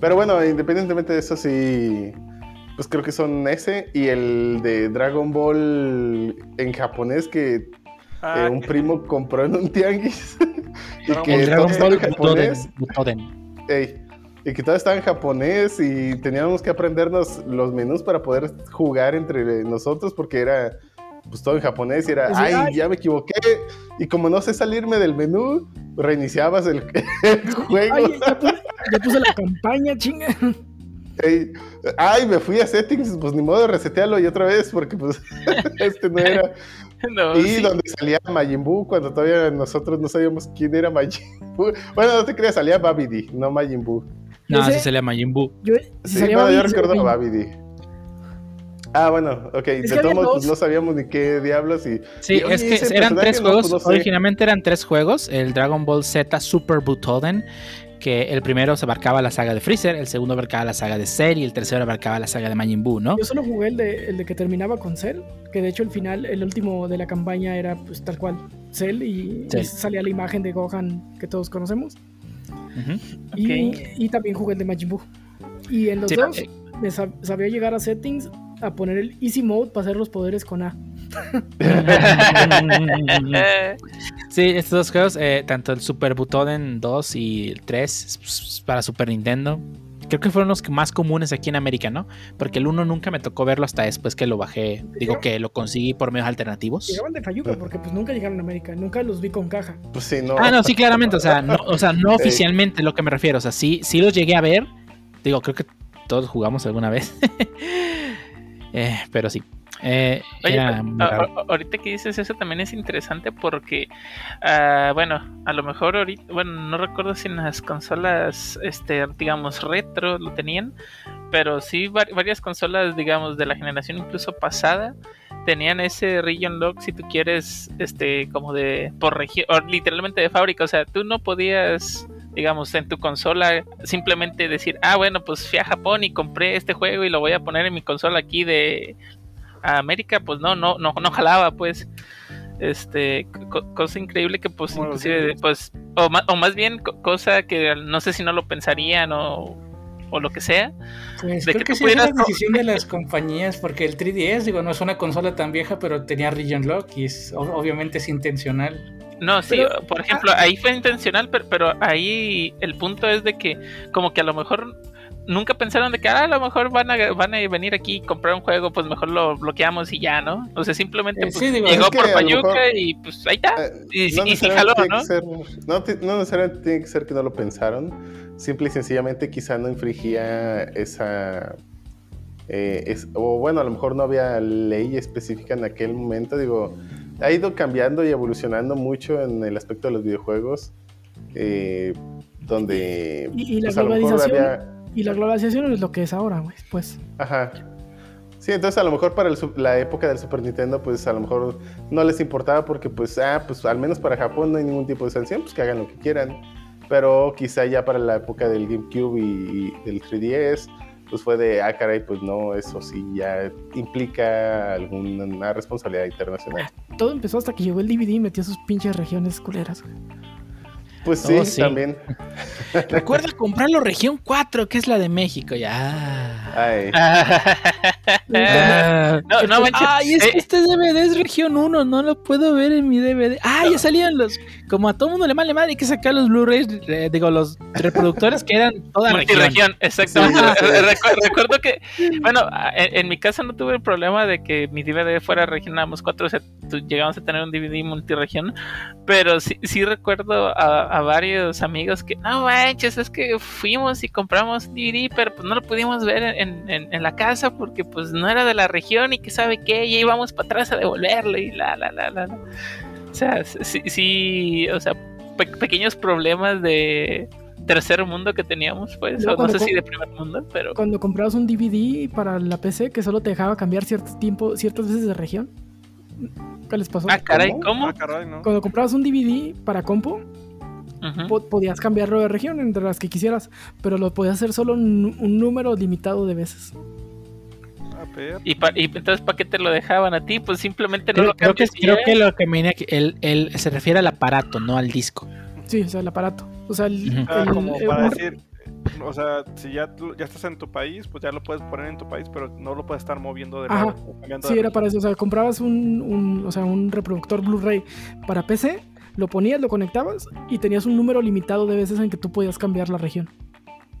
Pero bueno, independientemente de eso, sí. Pues creo que son ese y el de Dragon Ball en japonés que Ah, eh, un primo compró en un tianguis. y que Ball Dragon estaba en Ball japonés. Butoden. Ey, y que todo estaba en japonés y teníamos que aprendernos los menús para poder jugar entre nosotros porque era pues todo en japonés y era, ay, ay. ya me equivoqué. Y como no sé salirme del menú, reiniciabas el, el juego. Ay, ya, pu- ya puse la campaña, chinga. Ey, ay, me fui a settings, pues ni modo, resetearlo y otra vez porque pues este no era. No, Y sí. donde salía Majin Buu cuando todavía nosotros no sabíamos quién era Majin Buu. Bueno, no te creas, salía Babidi, no Majin Buu. No, sí salía Majin Buu. Yo, si Sí, salía bueno, yo recuerdo a Babidi. Ah, bueno, ok. Es de todos pues no sabíamos ni qué diablos y... Sí, y, es que eran tres no, juegos. pues, no sé. Originalmente eran tres juegos: el Dragon Ball Z Super Butoden, que el primero se abarcaba la saga de Freezer, el segundo abarcaba la saga de Cell y el tercero abarcaba la saga de Majin Buu, ¿no? Yo solo jugué el de, el de que terminaba con Cell, que de hecho el final, el último de la campaña era pues tal cual Cell y, Cell. y salía la imagen de Gohan que todos conocemos. Y, y también jugué el de Majin Buu. Y en los Sí, dos eh, me sab- sabía llegar a settings a poner el easy mode para hacer los poderes con A. Sí, estos dos juegos, eh, tanto el Super Butoden 2 y el 3 s- para Super Nintendo, creo que fueron los que más comunes aquí en América, ¿no? Porque el 1 nunca me tocó verlo hasta después que lo bajé, digo que lo conseguí por medios alternativos. Llegaban de Fayuca porque pues nunca llegaron a América, nunca los vi con caja. Pues sí, no. Ah, no, sí, claramente, o sea, no, o sea, no oficialmente lo que me refiero, o sea, sí, sí los llegué a ver, digo, creo que todos jugamos alguna vez, Eh, pero sí. Eh, Oye, a- a- ahorita que dices eso también es interesante porque, ah, bueno, a lo mejor ahorita, bueno, no recuerdo si en las consolas, este, digamos, retro lo tenían, pero sí var- varias consolas, digamos, de la generación incluso pasada tenían ese region lock si tú quieres, este, como de por región, o literalmente de fábrica, o sea, tú no podías digamos, en tu consola, simplemente decir, ah, bueno, pues fui a Japón y compré este juego y lo voy a poner en mi consola aquí de América, pues no, no, no, no jalaba, pues. Este, co- cosa increíble que pues inclusive, pues, o, ma- o más bien co- cosa que no sé si no lo pensarían o, o lo que sea. Pues de creo que que sí es una decisión de las compañías, porque el 3DS, digo, no es una consola tan vieja, pero tenía Region Lock y es, obviamente es intencional. No, sí, Pero- por ejemplo, ahí fue intencional, pero, pero ahí el punto es de que como que a lo mejor nunca pensaron de que ah, a lo mejor van a, van a venir aquí y comprar un juego, pues mejor lo bloqueamos y ya, ¿no? O sea, simplemente Eh, pues, sí, digo, llegó por Payuca mejor- y pues ahí está. Eh, Y, y sí necesariamente jaló, ¿no? ser- no, no necesariamente tiene que ser que no lo pensaron. Simple y sencillamente quizá no infringía esa... eh, es- o bueno, a lo mejor no había ley específica en aquel momento. Digo, ha ido cambiando y evolucionando mucho en el aspecto de los videojuegos. eh, donde... Y, y la pues, a lo mejor había- y la globalización es lo que es ahora, güey. Pues Ajá. Sí, entonces a lo mejor para el la época del Super Nintendo, pues a lo mejor no les importaba porque, pues, ah, pues al menos para Japón no hay ningún tipo de sanción, pues que hagan lo que quieran. Pero quizá ya para la época del GameCube y, y del 3DS, pues fue de, ah, caray, pues no, eso sí ya implica alguna responsabilidad internacional. todo empezó hasta que llegó el DVD y metió sus pinches regiones culeras. güey. Pues sí, Oh, sí. también. Recuerda comprarlo región 4, que es la de México, ya. Ay, Ah. no, no manches. Ay, es que Eh, este DVD es región 1, no lo puedo ver en mi DVD. Ah, ya salían los. Como a todo mundo le vale madre, hay que sacar los Blu-rays, eh, digo, los reproductores que eran toda región. Multiregión, exactamente. Sí, sí, sí. Recu- recuerdo que, bueno, a- en, en mi casa no tuve el problema de que mi DVD fuera región, nada más cuatro, o sea, llegamos a tener un DVD multiregión, pero sí, sí recuerdo a, a varios amigos que, no manches, es que fuimos y compramos DVD, pero pues no lo pudimos ver en, en- en la casa porque pues no era de la región y que sabe qué, y íbamos para atrás a devolverlo y la, la, la, la. la. O sea, sí, sí, o sea, pe- pequeños problemas de tercer mundo que teníamos, pues, o no cuando sé si de primer mundo, pero Cuando comprabas un DVD para la PC que solo te dejaba cambiar cierto tiempo, ciertas veces de región. ¿Qué les pasó? ah, caray, ¿Cómo? ¿cómo? Ah, caray, ¿no? Cuando comprabas un DVD para po- podías cambiarlo de región entre las que quisieras, pero lo podías hacer solo un, número limitado de veces. A ver. Y, pa- y entonces, ¿para qué te lo dejaban a ti? Pues simplemente no Creo, lo creo que, cambias creo que lo que me venía aquí- el, el- se refiere al aparato, no al disco. Sí, o sea, el aparato. O sea, el. Ah, el- como el- para decir, o sea, si ya, ya estás en tu país, pues ya lo puedes poner en tu país, pero no lo puedes estar moviendo de Ajá. lado. o cambiando Sí, de era para eso. O sea, comprabas un, un- o sea, un reproductor Blu-ray para PC, lo ponías, lo conectabas y tenías un número limitado de veces en que tú podías cambiar la región.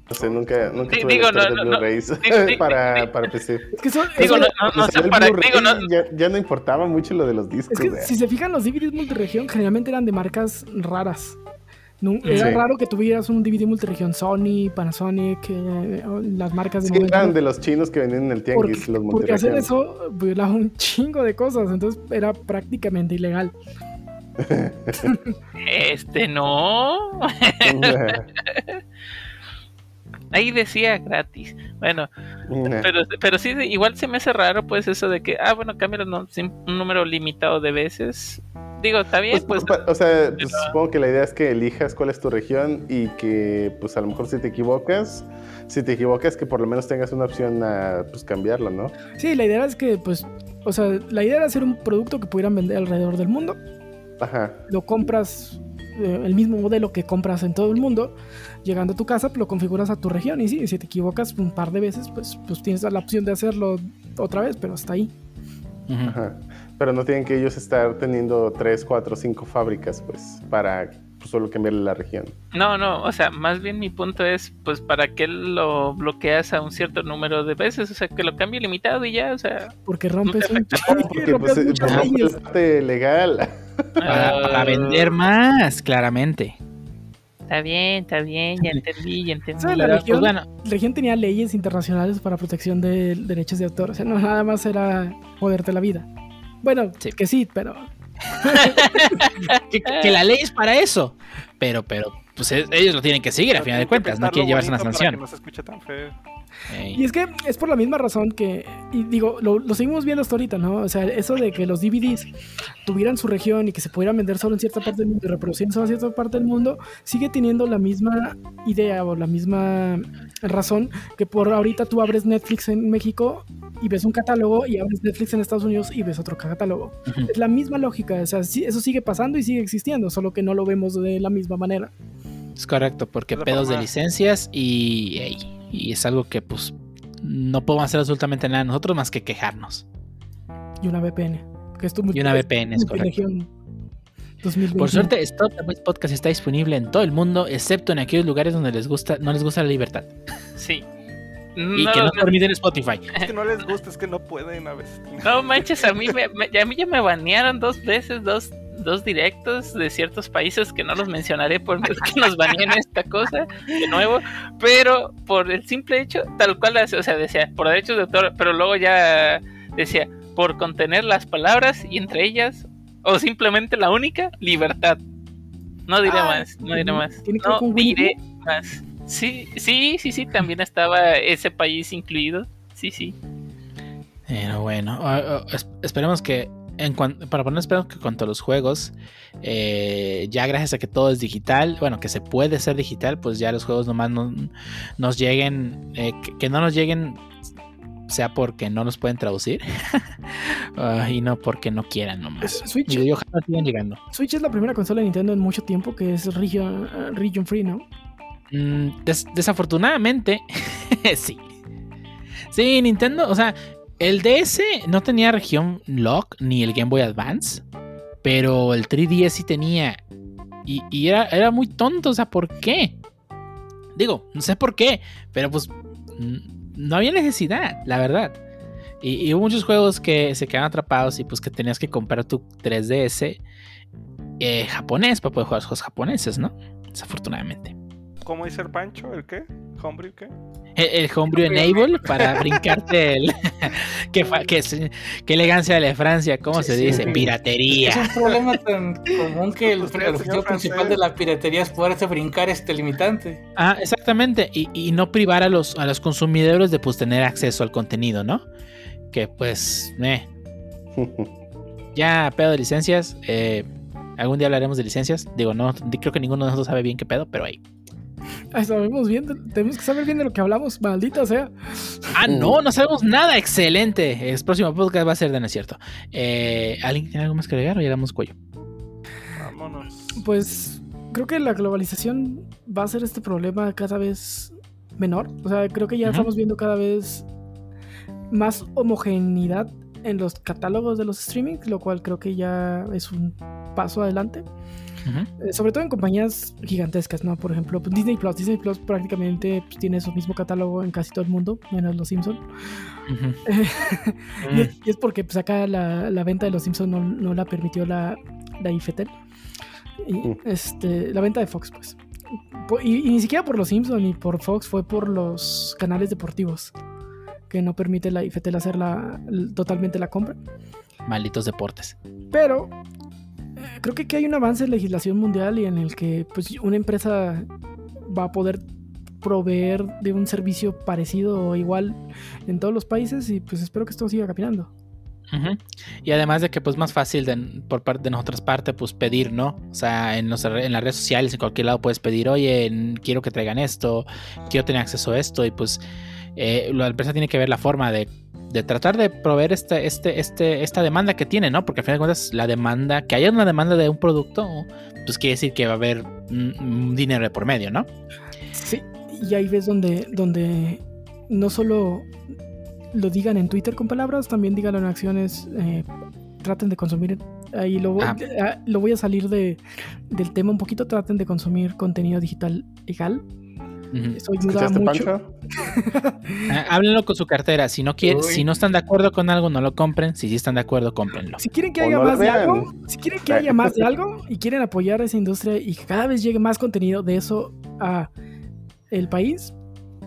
O sea, nunca, nunca tuve digo, no, de no, no. Para, para PC. Es que eso, Digo, eso- no, no, no para. Digo, no, ya, ya no importaba mucho lo de los discos. es que si se fijan, los DVDs multiregión generalmente eran de marcas raras. Era Sí. raro que tuvieras un DVD multiregión Sony, Panasonic, eh, las marcas de Sí, eran de los chinos que venían en el porque, tianguis, los porque hacer eso violaba un chingo de cosas, entonces era prácticamente ilegal. Este no. Ahí decía gratis. Bueno, pero, pero sí, igual se me hace raro, pues, eso de que, ah, bueno, cambia un número limitado de veces. Digo, está bien, Pues, pues. o sea, pues, pero- supongo que la idea es que elijas cuál es tu región y que, pues, a lo mejor si te equivocas, si te equivocas, que por lo menos tengas una opción a, pues, cambiarlo, ¿no? Sí, la idea es que, pues, o sea, la idea era hacer un producto que pudieran vender alrededor del mundo. Ajá. Lo compras, eh, el mismo modelo que compras en todo el mundo. Llegando a tu casa, lo configuras a tu región. Y sí, si te equivocas un par de veces, pues, pues tienes la opción de hacerlo otra vez, pero hasta ahí. Ajá. Pero no tienen que ellos estar teniendo 3, 4, 5 fábricas, pues, para pues, solo cambiarle la región. No, no, o sea, más bien mi punto es, pues, ¿para qué lo bloqueas a un cierto número de veces? O sea, que lo cambie limitado y ya, o sea. Porque rompes No un Porque, rompes pues, muchas la parte legal. Para, para ah, vender más, claramente. Está bien, está bien, ya entendí, ya entendí. ¿Sabes? La Pero, región- pues bueno, La región tenía leyes internacionales para protección de derechos de autor. O sea, no nada más era joderte la vida. Bueno, Sí. que sí, pero que, que la ley es para eso. Pero, pero, pues ellos lo tienen que seguir a final de cuentas, no quieren llevarse una para sanción. que no se escuche tan feo. Y es que es por la misma razón que, y digo, lo, lo seguimos viendo hasta ahorita, ¿no? O sea, eso de que los DVDs tuvieran su región y que se pudieran vender solo en cierta parte del mundo y reproducir solo en cierta parte del mundo, sigue teniendo la misma idea o la misma razón que por ahorita tú abres Netflix en México y ves un catálogo y abres Netflix en Estados Unidos y ves otro catálogo. Es la misma lógica, o sea, eso sigue pasando y sigue existiendo, solo que no lo vemos de la misma manera. Es correcto, porque pedos de licencias y, ey, y es algo que pues no podemos hacer absolutamente nada nosotros más que quejarnos. Y una VPN. Que es tu Y una VPN, es correcto. multiregión 2021. Por suerte, Stop the Voice Podcast está disponible en todo el mundo, excepto en aquellos lugares donde les gusta, no les gusta la libertad. Sí. Y No, que no no, permiten Spotify. Es que no les gusta, es que no pueden a veces. no manches, a mí, me, me- a mí ya me banearon dos veces, dos, dos directos de ciertos países que no los mencionaré por miedo que nos baneen esta cosa de nuevo, pero por el simple hecho, tal cual, o sea, decía, por derechos de autor, pero luego ya decía, por contener las palabras y entre ellas, o simplemente la única, libertad. No diré Ah, más, no diré más. ¿tiene que ver No diré más. Sí, sí, sí, sí, también estaba ese país incluido. Sí, sí. Pero bueno, es- esperemos que, en cuan- para que en cuanto a los juegos, eh, ya gracias a que todo es digital, bueno, que se puede ser digital, pues ya los juegos nomás no- nos lleguen, eh, que, que no nos lleguen, sea porque no los pueden traducir, ah, y no porque no quieran nomás. Switch, y ojalá sigan llegando. Switch es la primera consola de Nintendo en mucho tiempo que es region, eh, region free, ¿no? Mm, des- desafortunadamente, sí. Sí, Nintendo, o sea, el DS no tenía región lock ni el Game Boy Advance, pero el 3DS sí tenía. Y, era, muy tonto, o sea, ¿por qué? Digo, no sé por qué, pero pues no había necesidad, la verdad. Y, hubo muchos juegos que se quedaron atrapados y pues que tenías que comprar tu 3DS eh, japonés para poder jugar juegos japoneses, ¿no? Desafortunadamente. ¿Cómo dice el Pancho? ¿El qué? ¿Homebrew qué? El, el Homebrew Enable para brincarte el. qué, fa- qué, elegancia de la Francia, ¿cómo Sí, se sí, dice? sí. Piratería. Es un problema tan común que el, el objetivo principal de la piratería es poderse brincar este limitante. Ah, exactamente. Y, y no privar a los, a los consumidores de pues tener acceso al contenido, ¿no? Que pues, eh, ya pedo de licencias. eh, algún día hablaremos de licencias. Digo, no, creo que ninguno de nosotros sabe bien qué pedo, pero ahí. Ah, sabemos bien, tenemos que saber bien de lo que hablamos, maldita sea. Ah, no, no sabemos nada. Excelente. El próximo podcast va a ser de no es cierto. Eh, ¿Alguien tiene algo más que agregar o ya damos cuello? Vámonos. Pues creo que la globalización va a ser este problema cada vez menor. O sea, creo que ya estamos viendo cada vez más homogeneidad en los catálogos de los streamings, lo cual creo que ya es un paso adelante. Eh, sobre todo en compañías gigantescas, ¿no? Por ejemplo, pues, Disney Plus. Disney Plus prácticamente pues, tiene su mismo catálogo en casi todo el mundo, menos Los Simpsons. Ujú. y, es, y es porque pues, acá la, la venta de Los Simpsons no, no la permitió la, la IFETEL. Y, Mm. este, la venta de Fox, pues. Y, y ni siquiera por Los Simpsons ni por Fox, fue por los canales deportivos. Que no permite la IFETEL hacer la, totalmente la compra. Malditos deportes. Pero creo que aquí hay un avance en legislación mundial y en el que pues, una empresa va a poder proveer de un servicio parecido o igual en todos los países y pues espero que esto siga caminando. Y además de que pues más fácil de, por parte de nosotras parte pues pedir, ¿no? O sea, en, los, en las redes sociales, en cualquier lado puedes pedir, oye, quiero que traigan esto, quiero tener acceso a esto y pues eh, la empresa tiene que ver la forma de, de tratar de proveer este, este, este, esta demanda que tiene, ¿no? Porque al final de cuentas la demanda, que haya una demanda de un producto, pues quiere decir que va a haber mm, dinero de por medio, ¿no? Sí, y ahí ves donde, donde no solo lo digan en Twitter con palabras, también díganlo en acciones. eh, traten de consumir. Ahí lo, voy- Ah. ah, lo voy a salir de, del tema un poquito. Traten de consumir contenido digital legal. Ujú. Eso. Ah, Háblenlo con su cartera. Si no quieren, si no están de acuerdo con algo, no lo compren. Si sí están de acuerdo, cómprenlo. Si quieren que haya no más de algo, si quieren que haya más de algo y quieren apoyar esa industria y que cada vez llegue más contenido de eso a el país,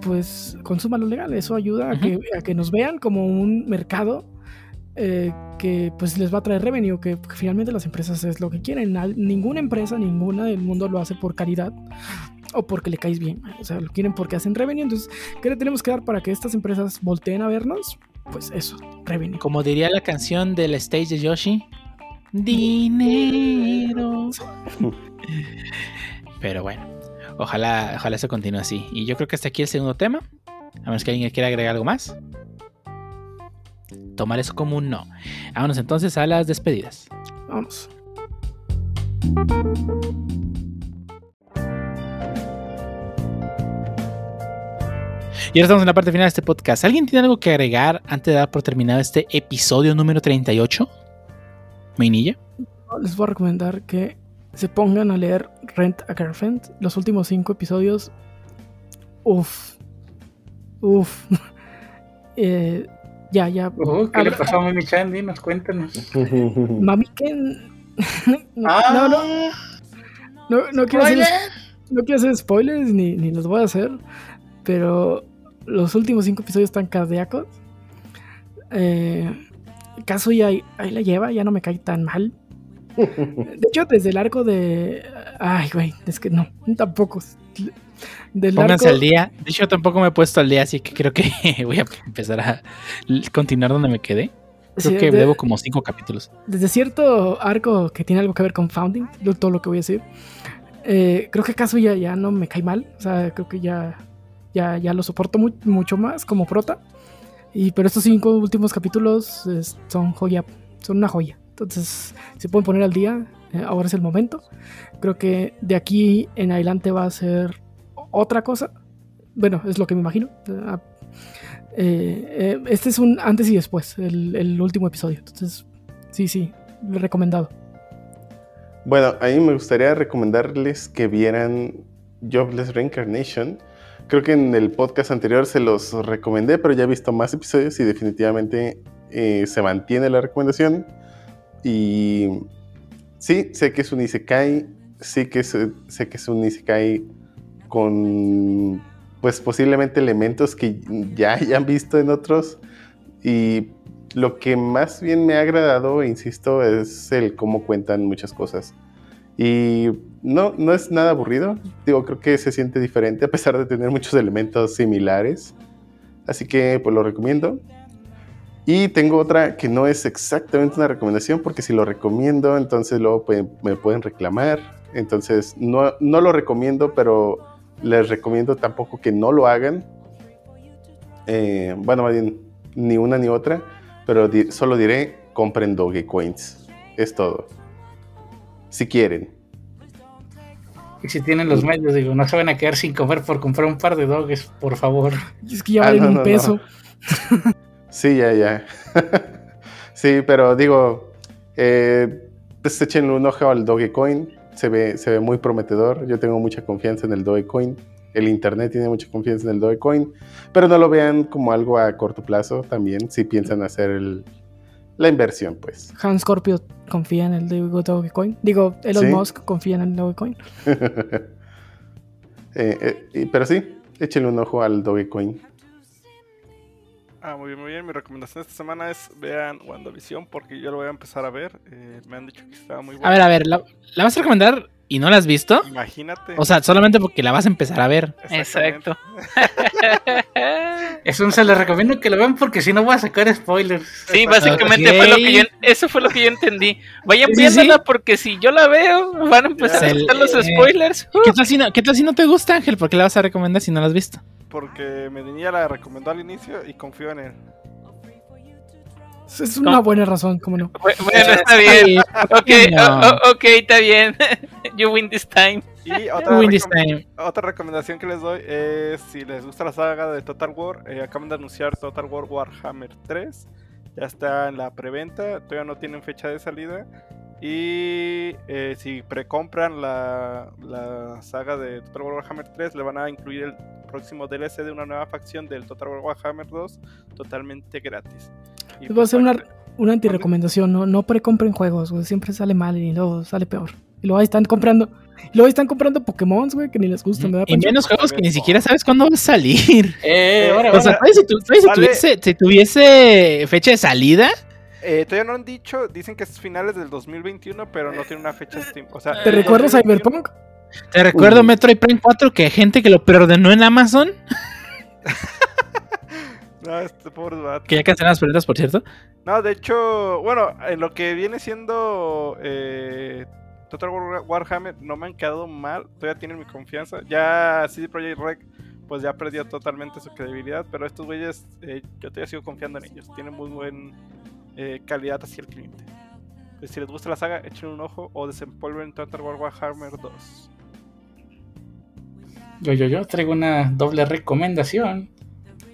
pues consuma lo legal. Eso ayuda a, que, a que nos vean como un mercado eh, que pues les va a traer revenue, que, que finalmente las empresas es lo que quieren. Al- ninguna empresa, ninguna del mundo lo hace por caridad o porque le caes bien. O sea, lo quieren porque hacen revenue. Entonces, ¿qué le tenemos que dar para que estas empresas volteen a vernos? Pues eso, revenue. Como diría la canción del stage de Yoshi, dinero. Pero bueno, ojalá, ojalá eso continúe así. Y yo creo que hasta aquí el segundo tema. A menos que alguien quiera agregar algo más. Tomar eso como un no. Vámonos entonces a las despedidas. Vamos. Y ahora estamos en la parte final de este podcast. ¿Alguien tiene algo que agregar antes de dar por terminado este episodio número 38? Mainilla. Les voy a recomendar que se pongan a leer Rent a Girlfriend. Los últimos cinco episodios. Uf. Uf. Eh, ya, ya. Uh, ¿Qué A le ver. pasó a Mimi Chan? Dinos, cuéntanos. Mami Ken. no, Ah, no, no, no, no quiero hacer, no quiero hacer spoilers ni, ni los voy a hacer. Pero los últimos cinco episodios están cardíacos. Eh, Caso ya ahí, ahí la lleva, ya no me cae tan mal. De hecho, desde el arco de. Ay, güey, es que no, tampoco. Del Pónganse arco- al día. De hecho, tampoco me he puesto al día, así que creo que voy a empezar a continuar donde me quedé. Creo sí, que de- debo como cinco capítulos. desde cierto arco que tiene algo que ver con Founding, todo lo que voy a decir, eh, creo que Caso ya, ya no me cae mal. O sea, creo que ya, ya, ya lo soporto mu- mucho más como prota. Y, pero estos cinco últimos capítulos es- son joya, son una joya. Entonces, se pueden poner al día. eh, ahora es el momento. Creo que de aquí en adelante va a ser otra cosa. Bueno, es lo que me imagino. Ah, eh, eh, este es un antes y después, el, último episodio. Entonces, sí, sí, recomendado. Bueno, a mí me gustaría recomendarles que vieran Jobless Reincarnation. Creo que en el podcast anterior se los recomendé, pero ya he visto más episodios y definitivamente eh, se mantiene la recomendación. Y sí, sé que es un Isekai, sí que es- sé que es un Isekai con pues posiblemente elementos que ya hayan visto en otros. Y lo que más bien me ha agradado, insisto, es el cómo cuentan muchas cosas. Y no, no es nada aburrido. Digo, creo que se siente diferente a pesar de tener muchos elementos similares. Así que pues lo recomiendo. Y tengo otra que no es exactamente una recomendación, porque si lo recomiendo, entonces luego pueden- me pueden reclamar. Entonces no, no lo recomiendo, pero les recomiendo tampoco que no lo hagan. Eh, bueno, más bien, ni una ni otra, pero di- solo diré, compren Dogecoins. Es todo. Si quieren. Y si tienen los medios, digo, no se van a quedar sin comer por comprar un par de dogs, por favor. Es que ya Ah, valen no, un no, peso. Sí, ya, ya. sí, pero digo, eh, pues échenle un ojo al Dogecoin. Se ve, se ve muy prometedor. Yo tengo mucha confianza en el Dogecoin. El internet tiene mucha confianza en el Dogecoin. Pero no lo vean como algo a corto plazo también, si piensan hacer el- la inversión, pues. Han Scorpio confía en el Dogecoin. Digo, Elon Sí. Musk confía en el Dogecoin. Eh, eh, pero sí, échenle un ojo al Dogecoin. Ah, muy bien, muy bien. Mi recomendación esta semana es vean WandaVision porque yo lo voy a empezar a ver. Eh, me han dicho que está muy bueno. A ver, a ver, ¿la, la vas a recomendar y no la has visto? Imagínate. O sea, solamente porque la vas a empezar a ver. Exacto. Eso se les recomiendo que lo vean porque si no voy a sacar spoilers. Sí, básicamente fue lo que yo, eso fue lo que yo entendí. Vayan Sí, viéndola sí. porque si yo la veo, van a empezar a estar los eh, spoilers. ¿Qué tal, si no, ¿Qué tal si no te gusta, Ángel? ¿Por qué la vas a recomendar si no la has visto? Porque Medinilla la recomendó al inicio y confío en él. Es una buena razón, cómo no. Bu- Bueno, está bien. Ok, No. o- o- ok, está bien. You win this time. Y otra, Win this time. otra recomendación que les doy es si les gusta la saga de Total War, eh, acaban de anunciar Total War Warhammer 3. Ya está en la preventa, todavía no tienen fecha de salida. Y eh, si precompran la, la saga de Total War Warhammer 3, le van a incluir el próximo DLC de una nueva facción del Total War Warhammer 2 totalmente gratis. Y Les voy a hacer para una, una antirecomendación. No, no precompren juegos, güey. Siempre sale mal y luego sale peor. Y luego ahí están comprando. Y luego ahí están comprando Pokémon, güey, que ni les gustan, ¿verdad? Y Pancho? menos juegos que ni siquiera sabes cuándo va a salir. Eh, Eh, ahora, O sea, ahora. si, tu- si tuviese, si tuviese fecha de salida, Eh, todavía no han dicho, dicen que es finales del 2021, pero no tiene una fecha Steam. O sea, ¿Te 2021 Cyberpunk? Te recuerdo Uh. Metroid Prime 4 que hay gente que lo preordenó en Amazon, No, este pobre vato. que ya cancelaron las preguntas, por cierto. No, de hecho, bueno, en lo que viene siendo eh, Total War Warhammer no me han quedado mal, todavía tienen mi confianza. Ya CD Projekt Red pues ya perdió totalmente su credibilidad, pero estos güeyes eh, yo todavía sigo confiando en ellos. Tienen muy buen eh, calidad hacia el cliente. Pues, si les gusta la saga, echen un ojo o desempolven Total War Warhammer 2. Yo, yo, yo traigo una doble recomendación.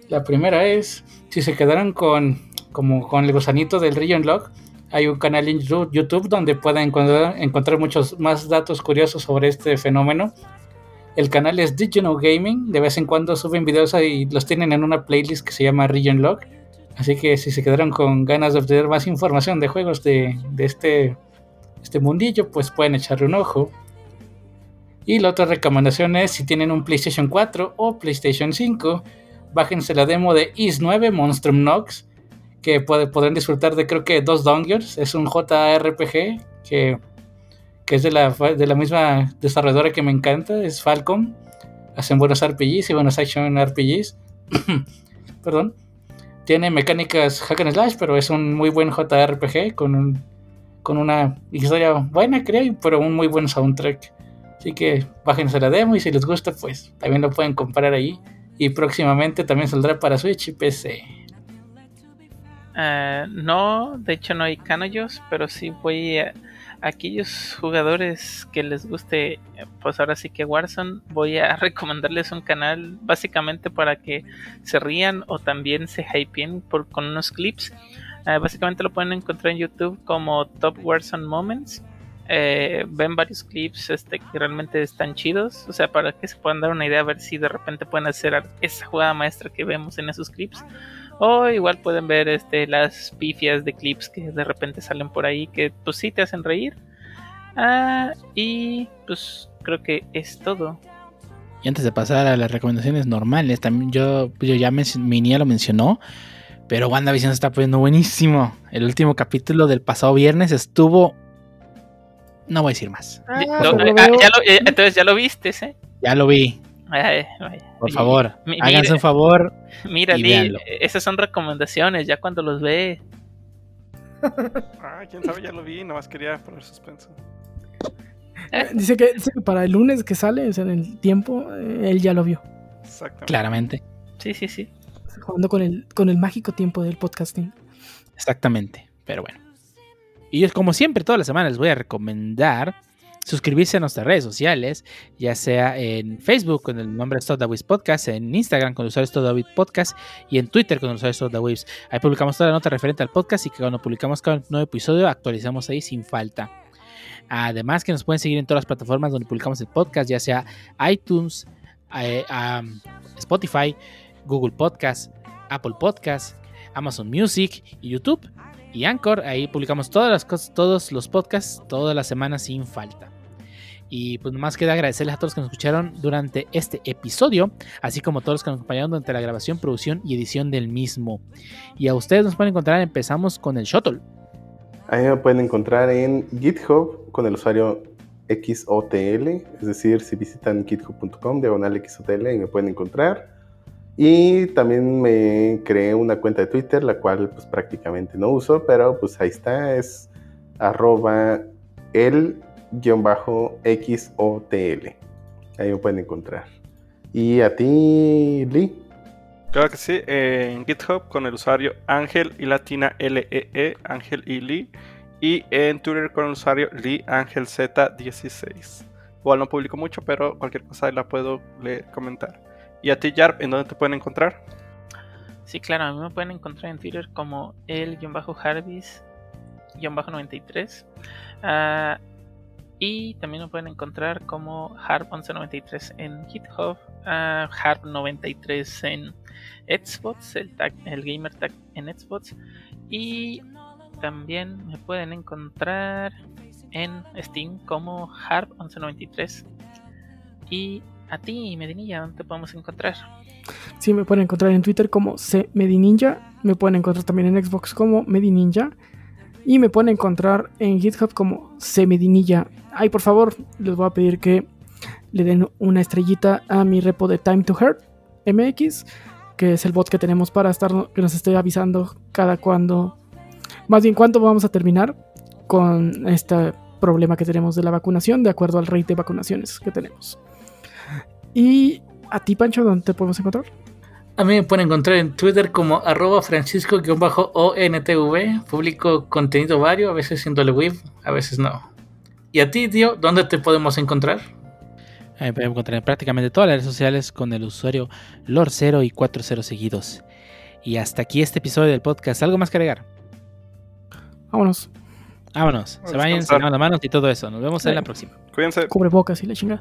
La primera es, si se quedaron con, como con el gusanito del Region Log, hay un canal en YouTube donde pueden encontrar, muchos más datos curiosos sobre este fenómeno. El canal es Digital Gaming, de vez en cuando suben videos y los tienen en una playlist que se llama Region Log. Así que si se quedaron con ganas de obtener más información de juegos de, de este, este mundillo, pues pueden echarle un ojo. Y la otra recomendación es si tienen un PlayStation 4 o PlayStation 5, bájense la demo de Is 9 Monstrum Nox, que puede- podrán disfrutar de creo que dos donglers. Es un JRPG que, que es de la, de la misma desarrolladora que me encanta, es Falcom. Hacen buenos RPGs y buenos action RPGs. Perdón. Tiene mecánicas hack and slash, pero es un muy buen JRPG con, un, con una historia buena, creo, pero un muy buen soundtrack. Así que bájense la demo y si les gusta, pues también lo pueden comprar ahí. Y próximamente también saldrá para Switch y PC. Eh, no, de hecho no hay canollos, pero sí voy a aquellos jugadores que les guste, pues ahora sí que Warzone, voy a recomendarles un canal básicamente para que se rían o también se hypeen por, con unos clips. Eh, básicamente lo pueden encontrar en YouTube como Top Warzone Moments. Eh, ven varios clips este, que realmente están chidos, o sea, para que se puedan dar una idea, a ver si de repente pueden hacer esa jugada maestra que vemos en esos clips. O igual pueden ver este, las pifias de clips que de repente salen por ahí que pues sí te hacen reír. Ah, y pues creo que es todo. Y antes de pasar a las recomendaciones normales, también yo, yo ya men- mi niña lo mencionó, pero WandaVision se está poniendo buenísimo. El último capítulo del pasado viernes estuvo... No voy a decir más. Ah, ah, veo. ya lo- eh, entonces ya lo viste, ¿eh? Ya lo vi. Ay, ay, Por favor, mi- háganse un favor. Mira, y Lee, esas son recomendaciones, ya cuando los ve. Ah, quién sabe, ya lo vi, nomás quería poner suspenso. Dice que, dice que para el lunes que sale, o sea, en el tiempo, eh, él ya lo vio. Exactamente. Claramente. Sí, sí, sí. Jugando con el, con el mágico tiempo del podcasting. Exactamente. Pero bueno. Y yo, como siempre, todas las semanas les voy a recomendar suscribirse a nuestras redes sociales, ya sea en Facebook con el nombre Stodawis Podcast, en Instagram con el usuario Stodawis Podcast y en Twitter con el usuario Stodawis. Ahí publicamos toda la nota referente al podcast y que cuando publicamos cada nuevo episodio actualizamos ahí sin falta. Además que nos pueden seguir en todas las plataformas donde publicamos el podcast, ya sea iTunes, eh, Spotify, Google Podcast, Apple Podcast, Amazon Music y YouTube y Anchor. Ahí publicamos todas las cosas, todos los podcasts, todas las semanas sin falta. Y pues nomás queda agradecerles a todos los que nos escucharon durante este episodio, así como a todos los que nos acompañaron durante la grabación, producción y edición del mismo. Y a ustedes nos pueden encontrar, empezamos con el Shuttle. Ahí me pueden encontrar en GitHub con el usuario XOTL, es decir, si visitan github.com, diagonal XOTL, y me pueden encontrar. Y también me creé una cuenta de Twitter, la cual pues prácticamente no uso, pero pues ahí está, es arroba el-xotl. Ahí me pueden encontrar. ¿Y a ti, Lee? Claro que sí, en GitHub con el usuario Ángel y latina LEE, e, Ángel y Lee. Y en Twitter con el usuario Lee Ángel Z16. Igual no publico mucho, pero cualquier cosa la puedo leer, comentar. ¿Y a ti, Yarp, en dónde te pueden encontrar? Sí, claro, a mí me pueden encontrar en Twitter como el-harvis-93. Uh, y también me pueden encontrar como Harp1193 en GitHub, uh, Harp93 en Xbox, el, tag, el gamer tag en Xbox. Y también me pueden encontrar en Steam como Harp1193. Y a ti, Medinilla, ¿dónde te podemos encontrar? Sí, me pueden encontrar en Twitter como CMedininja. Me pueden encontrar también en Xbox como Medininja. Y me pueden encontrar en GitHub como CMedinilla. Ay, por favor, les voy a pedir que le den una estrellita a mi repo de Time to Hurt MX, que es el bot que tenemos para estar, que nos esté avisando cada cuando, más bien cuánto vamos a terminar con este problema que tenemos de la vacunación, de acuerdo al rate de vacunaciones que tenemos. Y a ti, Pancho, ¿dónde te podemos encontrar? A mí me pueden encontrar en Twitter como arroba francisco-ontv. Publico contenido vario, a veces siendo el web, a veces no. ¿Y a ti, tío, dónde te podemos encontrar? Me pueden encontrar en prácticamente todas las redes sociales con el usuario Lord0 y 40 seguidos. Y hasta aquí este episodio del podcast. ¿Algo más que agregar? Vámonos. Vámonos. Se vayan, se lavan las manos y todo eso. Nos vemos en la próxima. Cuídense. Cubre bocas y la chingada.